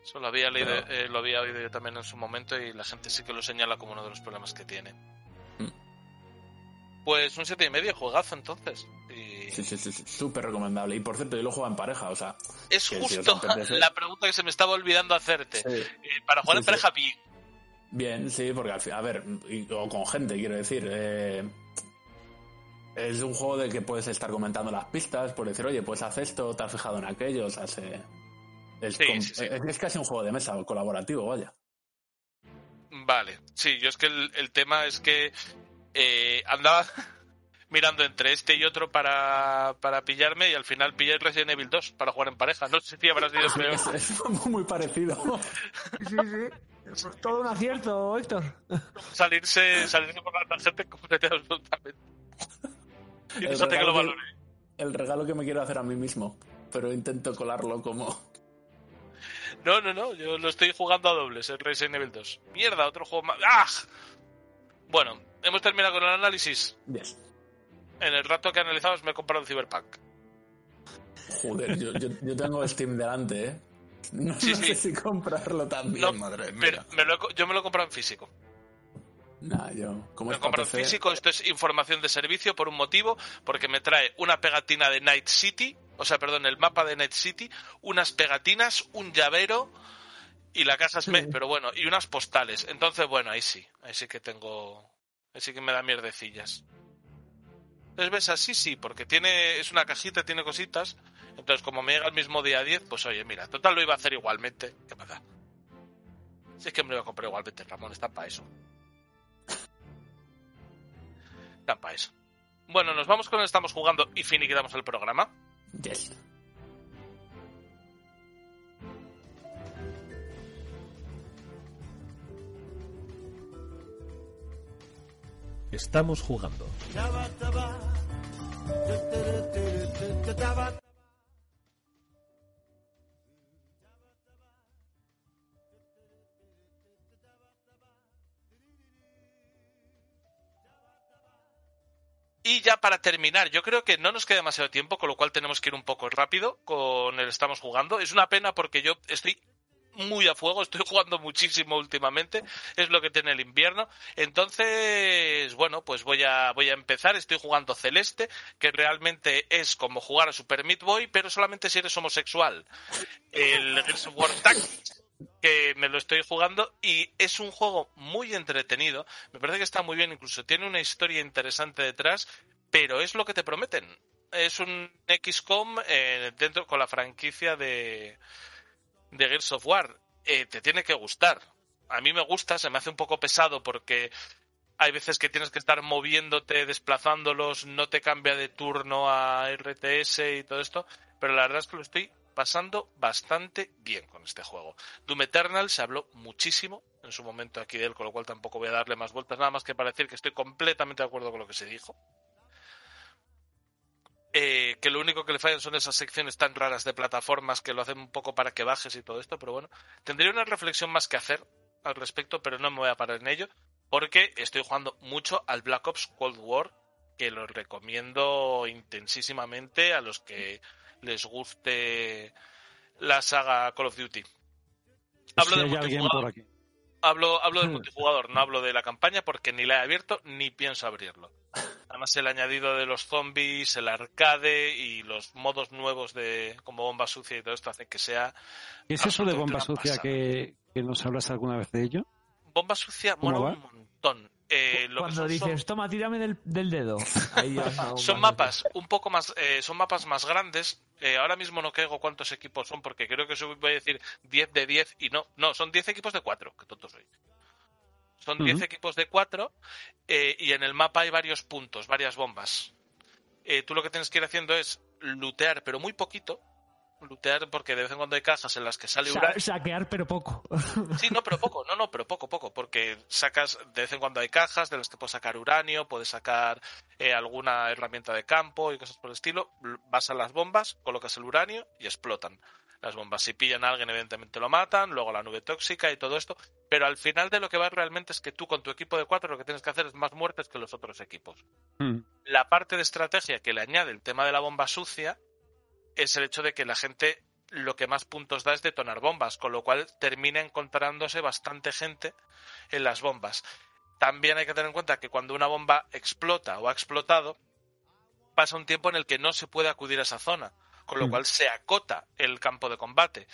Eso lo había leído, Pero- eh, lo había oído yo también en su momento y la gente sí que lo señala como uno de los problemas que tiene. Mm. Pues un siete y medio, juegazo entonces. Y Sí, sí, sí, sí, súper recomendable. Y por cierto, yo lo juego en pareja, o sea, es que justo la pregunta que se me estaba olvidando hacerte. sí, Eh, para jugar Sí, en pareja, bien. bien, sí, porque al fin, a ver, y- o con gente, quiero decir. eh, es un juego de que puedes estar comentando las pistas, por decir, oye, pues haz esto, te has fijado en aquello, o sea, se- es, Sí, com- sí, sí. es- es casi un juego de mesa colaborativo, vaya. Vale, sí, yo es que el, el tema es que eh, andaba mirando entre este y otro para, para pillarme y al final pillé Resident Evil 2 para jugar en pareja. No sé si habrá sido peor. Es, es muy parecido. Sí, sí. Todo un acierto, Héctor. salirse, salirse por la tangente completa absolutamente. Y El eso te que lo regalo que- valore. El regalo que me quiero hacer a mí mismo, pero intento colarlo como... No, no, no, yo lo estoy jugando a dobles, el Resident Evil 2. Mierda, otro juego más. ¡Ah! Bueno, hemos terminado con el análisis. Yes. En el rato que analizamos me he comprado un Cyberpunk. Joder, yo, yo, yo tengo Steam delante, ¿eh? No, Sí, no sí. sé si comprarlo también, No, madre mía. Me lo he yo me lo he comprado en físico. Nah, yo... Me es he comprado en físico, esto es información de servicio por un motivo, porque me trae una pegatina de Night City, o sea, perdón, el mapa de Night City, unas pegatinas, un llavero y la casa es me, pero bueno, y unas postales. Entonces, bueno, ahí sí, ahí sí que tengo, ahí sí que me da mierdecillas. Entonces ves así, sí, porque tiene, es una cajita, tiene cositas. Entonces, como me llega el mismo día 10, pues oye, mira, total lo iba a hacer igualmente. ¿Qué pasa? Si es que me lo iba a comprar igualmente, Ramón, está para eso. Está para eso. Bueno, nos vamos con el estamos jugando y finiquitamos el programa. Yes. Estamos jugando. Y ya para terminar, yo creo que no nos queda demasiado tiempo, con lo cual tenemos que ir un poco rápido con el estamos jugando. Es una pena porque yo estoy muy a fuego, estoy jugando muchísimo últimamente, es lo que tiene el invierno. Entonces, bueno, pues voy a, voy a empezar. Estoy jugando Celeste, que realmente es como jugar a Super Meat Boy, pero solamente si eres homosexual. El Gears of War Tactics, que me lo estoy jugando y es un juego muy entretenido. Me parece que está muy bien, incluso tiene una historia interesante detrás, pero es lo que te prometen. Es un XCOM eh, dentro con la franquicia de, de Gears of War. Eh, te tiene que gustar. a mí me gusta, se me hace un poco pesado porque hay veces que tienes que estar moviéndote, desplazándolos, no te cambia de turno a RTS y todo esto, pero la verdad es que lo estoy pasando bastante bien con este juego. Doom Eternal se habló muchísimo en su momento aquí de él, con lo cual tampoco voy a darle más vueltas, nada más que para decir que estoy completamente de acuerdo con lo que se dijo. Eh, que lo único que le fallan son esas secciones tan raras de plataformas que lo hacen un poco para que bajes y todo esto, pero bueno, tendría una reflexión más que hacer al respecto, pero no me voy a parar en ello, porque estoy jugando mucho al Black Ops Cold War, que lo recomiendo intensísimamente a los que les guste la saga Call of Duty. Hablo Si del hay alguien por aquí. Hablo, hablo del multijugador, no hablo de la campaña porque ni la he abierto ni pienso abrirlo. Además el añadido de los zombies, el arcade y los modos nuevos de como bomba sucia y todo esto hace que sea ¿Qué es eso de bomba sucia que, que nos hablas alguna vez de ello? bomba sucia ¿Cómo mola va? un montón. Eh, lo que Cuando son, dices, toma, tírame del, del dedo. Ahí ya son, son mapas un poco más, eh, son mapas más grandes. Eh, ahora mismo no caigo cuántos equipos son porque creo que voy a decir 10 de 10 y no, no, son 10 equipos de 4, que tonto soy. Son 10 Ujú. equipos de 4 y en el mapa hay varios puntos, varias bombas. Eh, tú lo que tienes que ir haciendo es lootear, pero muy poquito. Lootear porque de vez en cuando hay cajas en las que sale Sa- uranio. saquear, pero poco. Sí, no, pero poco, no, no, pero poco, poco, porque sacas, de vez en cuando hay cajas de las que puedes sacar uranio, puedes sacar eh, alguna herramienta de campo y cosas por el estilo, vas a las bombas, colocas el uranio y explotan las bombas. Si pillan a alguien, evidentemente lo matan, luego la nube tóxica y todo esto, pero al final de lo que va realmente es que tú con tu equipo de cuatro lo que tienes que hacer es más muertes que los otros equipos Mm. la parte de estrategia que le añade el tema de la bomba sucia es el hecho de que la gente lo que más puntos da es detonar bombas, con lo cual termina encontrándose bastante gente en las bombas. También hay que tener en cuenta que cuando una bomba explota o ha explotado, pasa un tiempo en el que no se puede acudir a esa zona, con lo Mm. cual se acota el campo de combate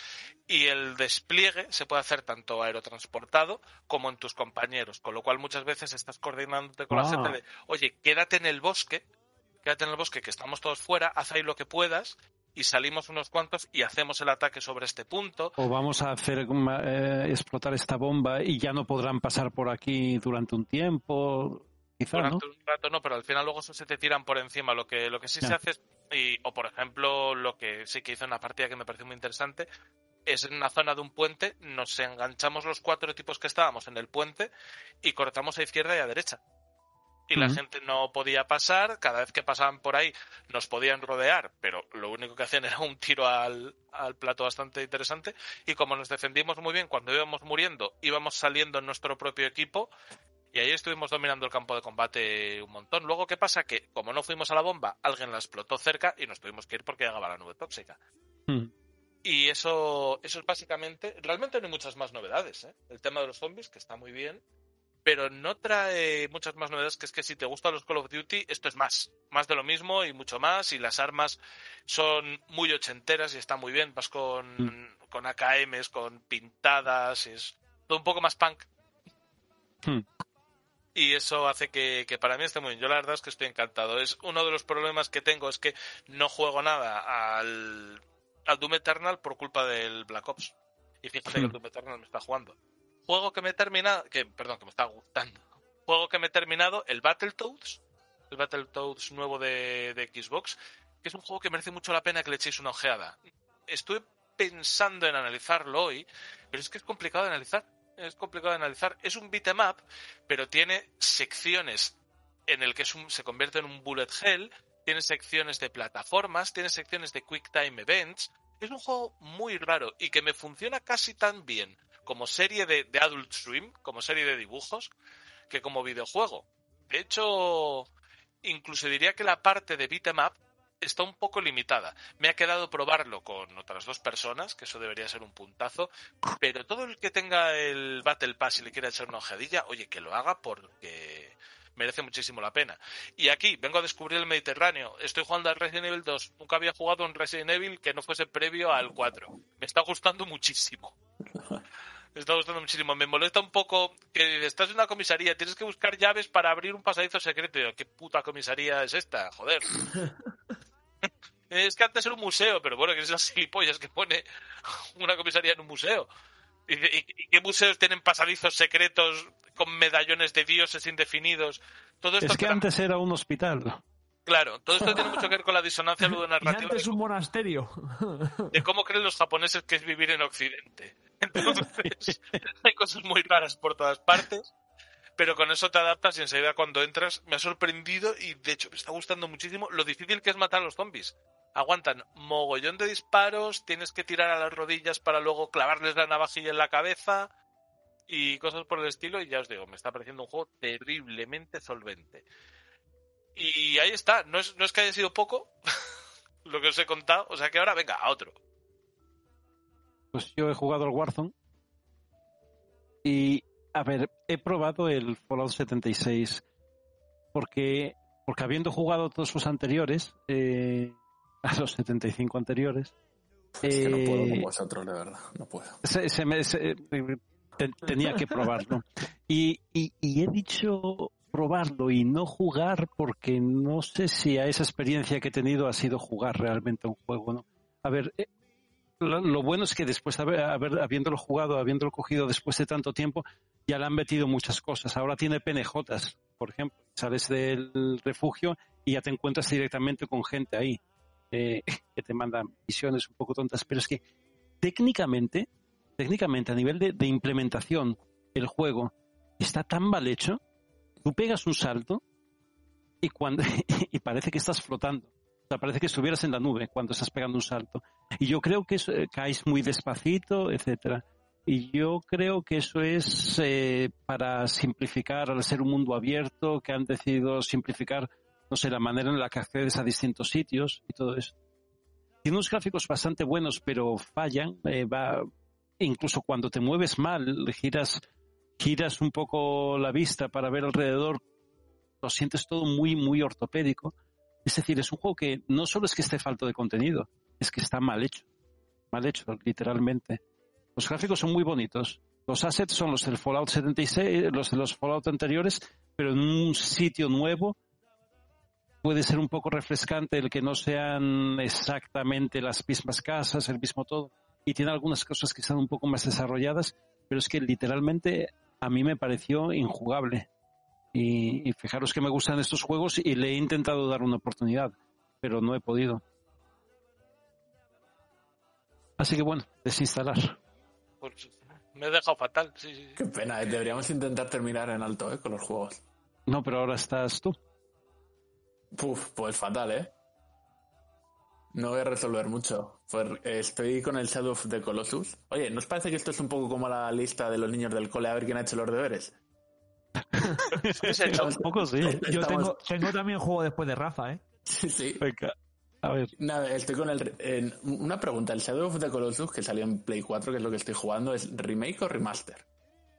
y el despliegue se puede hacer tanto aerotransportado como en tus compañeros, con lo cual muchas veces estás coordinándote con la gente de, oye, quédate en el bosque, quédate en el bosque que estamos todos fuera, haz ahí lo que puedas y salimos unos cuantos y hacemos el ataque sobre este punto. O vamos a hacer eh, explotar esta bomba y ya no podrán pasar por aquí durante un tiempo. Quizá, ¿no? durante un rato no, pero al final luego se te tiran por encima. Lo que, lo que sí Ya. se hace es, y- o por ejemplo, lo que sí que hizo en una partida que me pareció muy interesante, es en una zona de un puente, nos enganchamos los cuatro tipos que estábamos en el puente y cortamos a izquierda y a derecha. Y la gente no podía pasar, cada vez que pasaban por ahí nos podían rodear, pero lo único que hacían era un tiro al, al plato bastante interesante. Y como nos defendimos muy bien, cuando íbamos muriendo, íbamos saliendo en nuestro propio equipo y ahí estuvimos dominando el campo de combate un montón. Luego, ¿qué pasa? Que como no fuimos a la bomba, alguien la explotó cerca y nos tuvimos que ir porque llegaba la nube tóxica. Mm. Y eso, eso es básicamente. Realmente no hay muchas más novedades. ¿eh? El tema de los zombies, que está muy bien. Pero no trae muchas más novedades, que es que si te gustan los Call of Duty, esto es más. Más de lo mismo y mucho más. Y las armas son muy ochenteras y está muy bien. Vas con, con AKMs, con pintadas, es todo un poco más punk. Hmm. Y eso hace que, que para mí esté muy bien. Yo la verdad es que estoy encantado. Es uno de los problemas que tengo es que no juego nada al, al Doom Eternal por culpa del Black Ops. Y fíjate que el Hmm. Doom Eternal me está jugando. Juego que me he terminado, que, perdón, que me está gustando. Juego que me he terminado, el Battletoads, el Battletoads nuevo de, de Xbox, que es un juego que merece mucho la pena que le echéis una ojeada. Estuve pensando en analizarlo hoy, pero es que es complicado de analizar. Es complicado de analizar. Es un beat'em up, pero tiene secciones en el que es un- se convierte en un bullet hell, tiene secciones de plataformas, tiene secciones de quick time events. Es un juego muy raro y que me funciona casi tan bien como serie de, de Adult Swim, como serie de dibujos, que como videojuego. De hecho, incluso diría que la parte de beat'em up está un poco limitada. Me ha quedado probarlo con otras dos personas, que eso debería ser un puntazo, pero todo el que tenga el Battle Pass y le quiera echar una ojedilla, oye, que lo haga porque merece muchísimo la pena. Y aquí vengo a descubrir el Mediterráneo. Estoy jugando al Resident Evil 2. Nunca había jugado un Resident Evil que no fuese previo al 4. Me está gustando muchísimo. Me está gustando muchísimo. Me molesta un poco que estás en una comisaría, tienes que buscar llaves para abrir un pasadizo secreto. ¿Qué puta comisaría es esta? Joder. es que antes era un museo, pero bueno, que es las gilipollas que pone una comisaría en un museo. ¿Y, y- y qué museos tienen pasadizos secretos con medallones de dioses indefinidos? Todo esto Es que antes era un hospital. Claro, todo esto tiene mucho que ver con la disonancia Y ludonarrativa antes de, un monasterio. de cómo creen los japoneses que es vivir en Occidente. Entonces, hay cosas muy raras por todas partes, pero con eso te adaptas y enseguida cuando entras me ha sorprendido y de hecho me está gustando muchísimo lo difícil que es matar a los zombies. Aguantan mogollón de disparos, tienes que tirar a las rodillas para luego clavarles la navajilla en la cabeza y cosas por el estilo y ya os digo, me está pareciendo un juego terriblemente solvente. Y ahí está, no es, no es que haya sido poco lo que os he contado, o sea que ahora venga, a otro. Pues yo he jugado al Warzone. Y, a ver, he probado el Fallout 76. Porque, porque habiendo jugado todos los anteriores, eh, a los 75 anteriores, Es que no puedo eh, con vosotros, de verdad. No puedo. se, se me- se- te- tenía que probarlo. Y, y, y he dicho probarlo y no jugar porque no sé si a esa experiencia que he tenido ha sido jugar realmente un juego, ¿no? A ver, eh, lo, bueno es que después de haber, haber- habiéndolo jugado, habiéndolo cogido después de tanto tiempo, ya le han metido muchas cosas. Ahora tiene PNJs, por ejemplo. Sales del refugio y ya te encuentras directamente con gente ahí eh, que te mandan misiones un poco tontas, pero es que técnicamente, técnicamente a nivel de, de implementación, el juego está tan mal hecho, tú pegas un salto y cuando y parece que estás flotando. O parece que estuvieras en la nube cuando estás pegando un salto. Y yo creo que eso, eh, caes muy despacito, etcétera. Y yo creo que eso es eh, para simplificar, al ser un mundo abierto, que han decidido simplificar, no sé, la manera en la que accedes a distintos sitios y todo eso. Tiene unos gráficos bastante buenos, pero fallan. eh, va, incluso cuando te mueves mal, giras, giras un poco la vista para ver alrededor, lo sientes todo muy, muy ortopédico. Es decir, es un juego que no solo es que esté falto de contenido, es que está mal hecho. Mal hecho, literalmente. Los gráficos son muy bonitos. Los assets son los del Fallout 76, los de los Fallout anteriores, pero en un sitio nuevo puede ser un poco refrescante el que no sean exactamente las mismas casas, el mismo todo. Y tiene algunas cosas que están un poco más desarrolladas, pero es que literalmente a mí me pareció injugable. Y, y fijaros que me gustan estos juegos y le he intentado dar una oportunidad, pero no he podido. Así que bueno, desinstalar. Pues me he dejado fatal, sí, sí, sí. Qué pena, eh. deberíamos intentar terminar en alto ¿eh? con los juegos. No, pero ahora estás tú. Puf, pues fatal, ¿eh? No voy a resolver mucho. Pues, eh, estoy con el Shadow of the Colossus. Oye, ¿nos parece que esto es un poco como la lista de los niños del cole a ver quién ha hecho los deberes? ¿Qué se ha hecho? Un poco sí. Yo tengo, tengo también juego después de Rafa, ¿eh? Sí, sí. Venga, a ver. Nada, estoy con el... en- una pregunta. ¿El Shadow of the Colossus que salió en Play 4, que es lo que estoy jugando, es remake o remaster?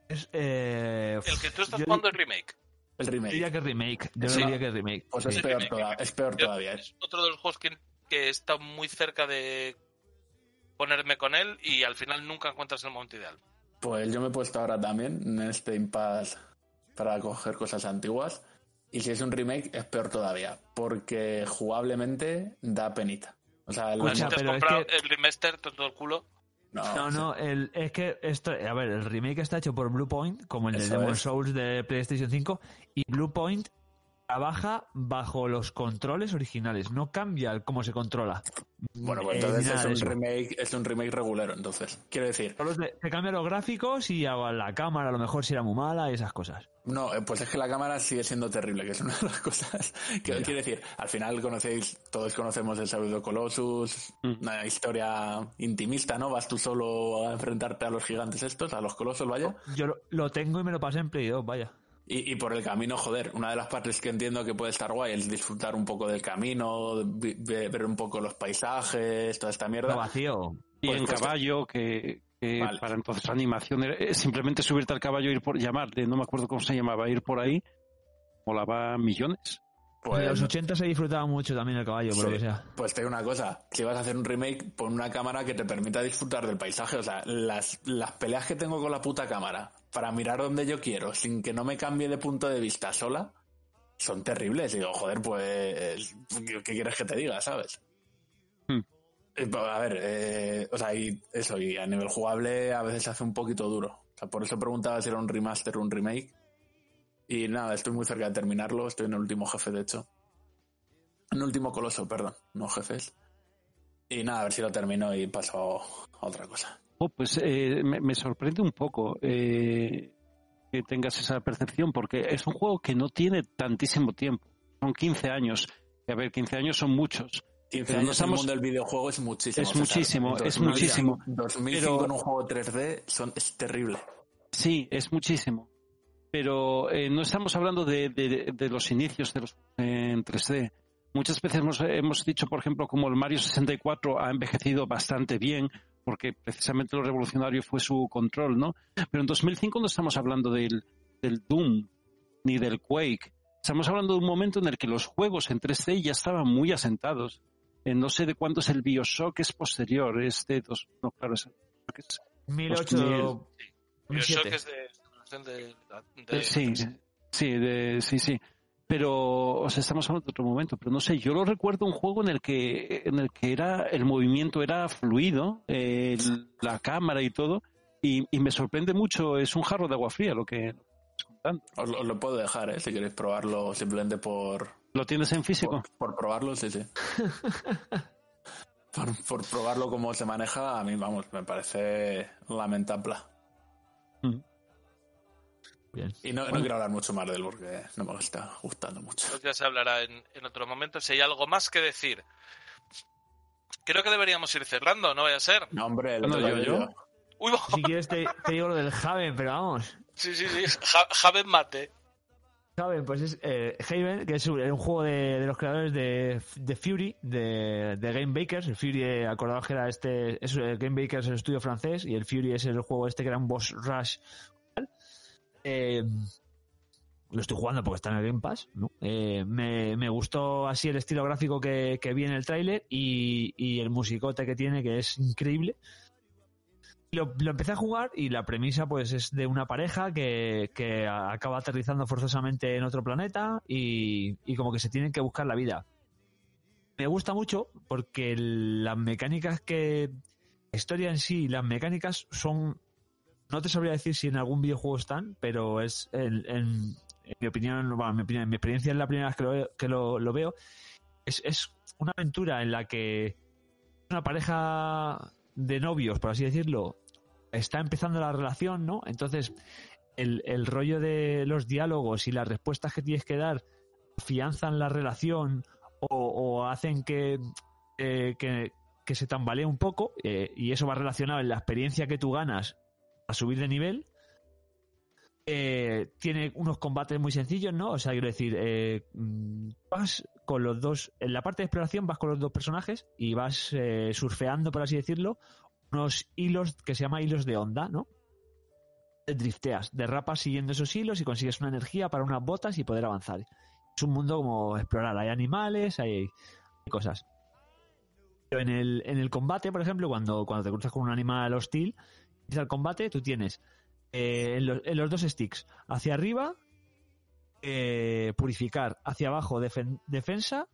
Es, eh, El que tú estás yo jugando es remake. El Yo remake. diría que es remake. Yo Sí. diría que es remake. Pues sí. es peor, toda- es peor Yo- todavía. ¿eh? Es otro de los juegos que, que está muy cerca de ponerme con él y al final nunca encuentras el momento ideal. Pues yo me he puesto ahora también en este impasse para coger cosas antiguas. Y si es un remake, es peor todavía. Porque jugablemente da penita. O sea, el- Escucha, te has es comprado que- el remaster, todo el culo. no, No, no, el, es que esto, a ver, el remake está hecho por Bluepoint, como el de Demon. Souls de PlayStation 5, y Bluepoint trabaja bajo los controles originales, no cambia cómo se controla. Bueno, pues Eh, entonces es un remake, es un remake regulero, entonces. Quiero decir, Solo se, se cambian los gráficos y a la cámara a lo mejor si era muy mala y esas cosas. no, eh, pues es que la cámara sigue siendo terrible, que es una de las cosas que quiero decir. Al final conocéis, todos conocemos el the Colossus, Mm. una historia intimista, ¿no? Vas tú solo a enfrentarte a los gigantes estos, a los colosos, vaya. Yo lo, lo tengo y me lo pasé en Play 2, vaya. Y, y por el camino, joder, una de las partes que entiendo que puede estar guay es disfrutar un poco del camino, ver un poco los paisajes, toda esta mierda. vacío. Y Pues, en pues, caballo, que, que Vale. para entonces animación era eh, simplemente subirte al caballo ir por llamarle, no me acuerdo cómo se llamaba, ir por ahí, molaba millones. en Pues, los 80 se disfrutaba mucho también el caballo, por lo que sea. Pues te digo una cosa, si vas a hacer un remake, pon una cámara que te permita disfrutar del paisaje. O sea, las, las peleas que tengo con la puta cámara para mirar donde yo quiero, sin que no me cambie de punto de vista sola, son terribles. Y digo, joder, pues, ¿qué quieres que te diga, sabes? Eh, A ver, eh, o sea, y eso, y a nivel jugable a veces se hace un poquito duro. O sea, por eso preguntaba si era un remaster o un remake. Y nada, estoy muy cerca de terminarlo, estoy en el último jefe, de hecho. En el último coloso, perdón, no jefes. Y nada, a ver si lo termino y paso a otra cosa. Oh, pues eh, me, me sorprende un poco eh, que tengas esa percepción, porque es un juego que no tiene tantísimo tiempo. Son 15 años. Y a ver, 15 años son muchos. 15 Pero no años en el estamos- mundo del videojuego es muchísimo. Es muchísimo, es 2000, muchísimo. 2005 Pero- en un juego 3D son, es terrible. Sí, es muchísimo. Pero eh, no estamos hablando de, de- de los inicios de los en 3D. Muchas veces hemos, hemos dicho, por ejemplo, como el Mario 64 ha envejecido bastante bien, porque precisamente lo revolucionario fue su control, ¿no? Pero en 2005 no estamos hablando del, del Doom ni del Quake. Estamos hablando de un momento en el que los juegos en 3D ya estaban muy asentados. Eh, no sé de cuánto es el Bioshock, es posterior, es de dos, no, claro, es, es- 1008... Bioshock 2007. es de de, de- sí, sí, de- sí, sí. Pero, o sea, estamos hablando de otro momento, pero no sé, yo lo recuerdo un juego en el que, en el que era, el movimiento era fluido, eh, la cámara y todo, y, y me sorprende mucho, es un jarro de agua fría lo que estás contando. Os, lo- os lo puedo dejar, ¿eh? Si queréis probarlo simplemente por, ¿Lo tienes en físico? por, por probarlo, sí, sí. por, por probarlo cómo se maneja, a mí, vamos, me parece lamentable. Bien. Y no, no quiero hablar mucho más de él porque no me está gustando mucho. Pues ya se hablará en, en otro momento. Si hay algo más que decir. Creo que deberíamos ir cerrando, no vaya a ser. No, hombre, el No, otro yo- yo. Uy. Si quieres te, te digo lo del Haven, pero vamos. sí, sí, sí. Ja- Javen Mate. Haven, pues es eh, Haven, que es un, juego de, de los creadores de, de Fury, de, de Game Bakers. El Fury, eh, acordaos que era este, es, eh, Game Bakers es el estudio francés y el Fury es el juego este que era un boss rush. Eh, lo estoy jugando porque está en el Game Pass. Eh, me, me gustó así el estilo gráfico que, que vi en el tráiler y, y el musicote que tiene, que es increíble. Lo, lo empecé a jugar y la premisa pues es de una pareja que, que acaba aterrizando forzosamente en otro planeta y, y como que se tienen que buscar la vida. Me gusta mucho porque las mecánicas que... La historia en sí, las mecánicas son... No te sabría decir si en algún videojuego están, pero es en, mi opinión, bueno, en mi en mi experiencia es la primera vez que lo, que lo, veo. Es, es una aventura en la que una pareja de novios, por así decirlo, está empezando la relación, ¿no? Entonces, el, rollo de los diálogos y las respuestas que tienes que dar afianzan la relación o, hacen que, eh, que, que se tambalee un poco eh, y eso va relacionado en la experiencia que tú ganas a subir de nivel. Eh, tiene unos combates muy sencillos, ¿no? O sea, quiero decir, eh, mm, vas con los dos, en la parte de exploración vas con los dos personajes y vas eh, surfeando, por así decirlo, unos hilos que se llama hilos de onda, ¿no? Drifteas, derrapas siguiendo esos hilos y consigues una energía para unas botas y poder avanzar. Es un mundo como explorar, hay animales, hay, hay cosas. Pero en el, en el combate, por ejemplo, cuando, cuando te cruzas con un animal hostil, el combate, tú tienes eh, en, los, dos sticks, hacia arriba, eh, purificar, hacia abajo, defen- defensa,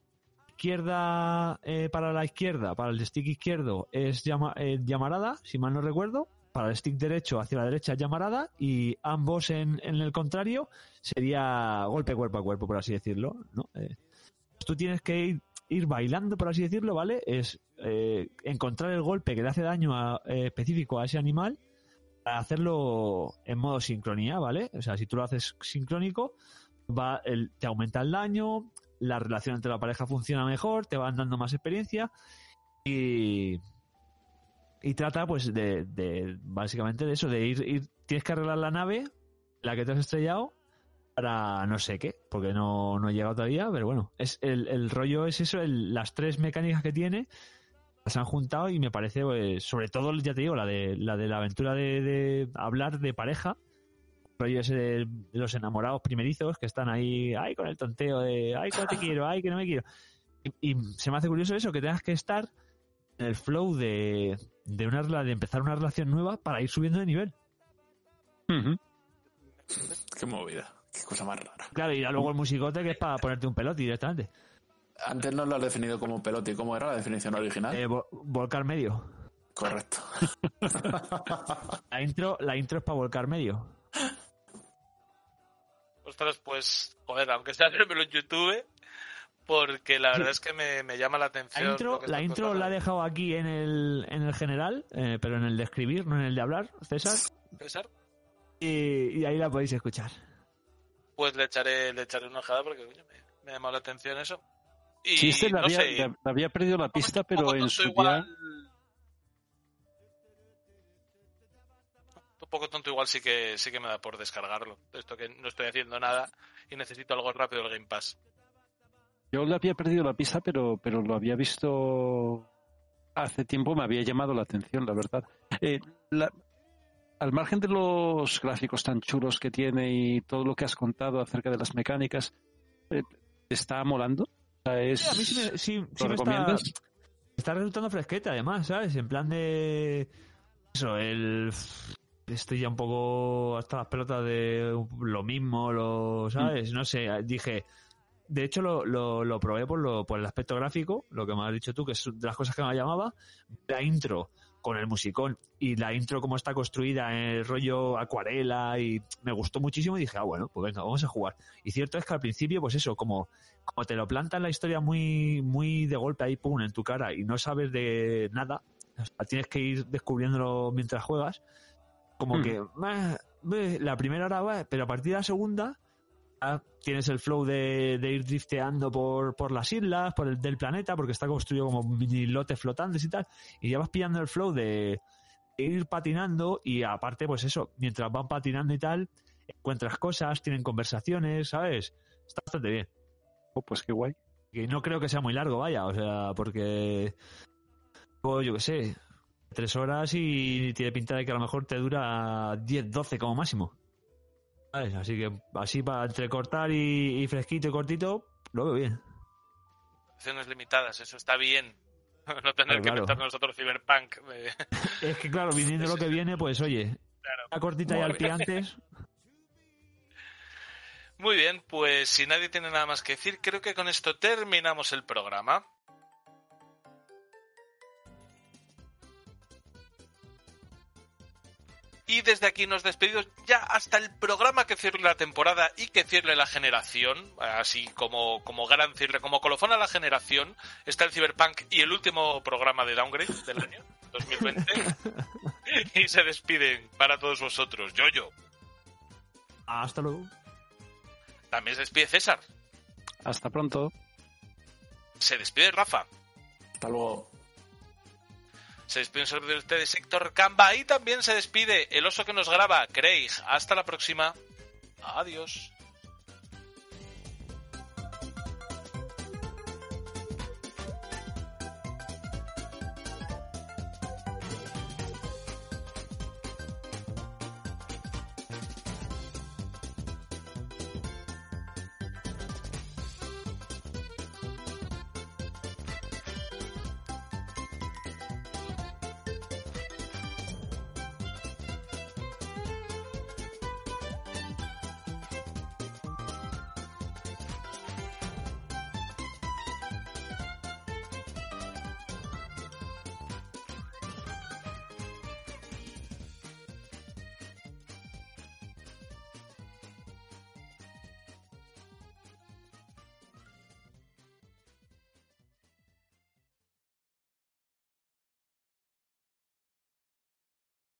izquierda eh, para la izquierda, para el stick izquierdo es llama- llamarada, si mal no recuerdo, para el stick derecho hacia la derecha llamarada y ambos en, en el contrario sería golpe cuerpo a cuerpo, por así decirlo. ¿no? Eh, tú tienes que ir, ir bailando, por así decirlo, ¿vale? Es eh, encontrar el golpe que le hace daño a- eh, específico a ese animal para hacerlo en modo sincronía, ¿vale? O sea, si tú lo haces sincrónico, va el- te aumenta el daño, la relación entre la pareja funciona mejor, te van dando más experiencia y, y trata pues de, de básicamente de eso, de ir, ir, tienes que arreglar la nave, la que te has estrellado, para no sé qué, porque no, no he llegado todavía, pero bueno, es el, el rollo es eso, el- las tres mecánicas que tiene las han juntado y me parece, pues, sobre todo, ya te digo, la de la, de la aventura de, de hablar de pareja, rollo ese de, los enamorados primerizos que están ahí, ay, con el tonteo de, ay, que no te quiero, ay, que no me quiero. Y, y se me hace curioso eso, que tengas que estar en el flow de, de, una, de empezar una relación nueva para ir subiendo de nivel. Qué movida, qué cosa más rara. Claro, y luego el musicote que es para ponerte un pelote directamente. Antes no lo has definido como pelote. ¿Y cómo era la definición original? Eh, vo- volcar medio. Correcto. La intro, la intro es para volcar medio. Ostras, pues, joder, aunque sea verlo en YouTube, porque la verdad es que me, me llama la atención. La intro, la intro la he dejado aquí en el, en el general, eh, pero en el de escribir, no en el de hablar, César. César, Y, y ahí la podéis escuchar. Pues le echaré, le echaré una ojada porque coño, me, me llamado la atención eso. Y Sí, este no había, sé, le- había perdido la pista, pero en su igual- día... Un poco tonto igual sí que sí que me da por descargarlo. Esto que no estoy haciendo nada y necesito algo rápido del Game Pass. Yo le había perdido la pista, pero, pero lo había visto hace tiempo, me había llamado la atención, la verdad. Eh, la- al margen de los gráficos tan chulos que tiene y todo lo que has contado acerca de las mecánicas, eh, ¿te está molando? O sea, es- Sí, a mí sí me, sí- sí ¿Lo me está, recomiendas? está resultando fresqueta, además, ¿sabes? En plan de. Eso, el. Estoy ya un poco hasta las pelotas de lo mismo, lo, ¿sabes? No sé, dije. De hecho, lo, lo, lo probé por, lo, por el aspecto gráfico, lo que me has dicho tú, que es de las cosas que me llamaba. La intro con el musicón y la intro como está construida en el rollo acuarela y me gustó muchísimo y dije, ah, bueno, pues venga, vamos a jugar. Y cierto es que al principio, pues eso, como, como te lo plantan la historia muy, muy de golpe ahí, pum, en tu cara y no sabes de nada, o sea, tienes que ir descubriéndolo mientras juegas, como Hmm. que "Meh, meh", la primera hora va, pero a partir de la segunda tienes el flow de, de ir drifteando por, por las islas, por el del planeta, porque está construido como mini lotes flotantes y tal, y ya vas pillando el flow de ir patinando y aparte, pues eso, mientras van patinando y tal, encuentras cosas, tienen conversaciones, ¿sabes? Está bastante bien. Oh, pues qué guay. Y no creo que sea muy largo, vaya, o sea, porque. Pues yo qué sé, tres horas y tiene pinta de que a lo mejor te dura 10, 12 como máximo. Así que así para entrecortar y, y fresquito y cortito, lo veo bien. Opciones limitadas, eso está bien. No tener que claro. meter nosotros Cyberpunk. Es que claro, viniendo lo que viene, pues oye, Claro. la cortita y al pie antes. Muy bien, pues si nadie tiene nada más que decir, creo que con esto terminamos el programa. Y desde aquí nos despedimos ya hasta el programa que cierre la temporada y que cierre la generación, así como, como gran cierre, como colofón a la generación, está el Cyberpunk y el último programa de Downgrade del año 2020. y se despiden para todos vosotros. Yo, yo. Hasta luego. También se despide César. Hasta pronto. Se despide Rafa. Hasta luego. Se despide un servidor de ustedes, Héctor Camba. Y también se despide el oso que nos graba, Craig. Hasta la próxima. Adiós.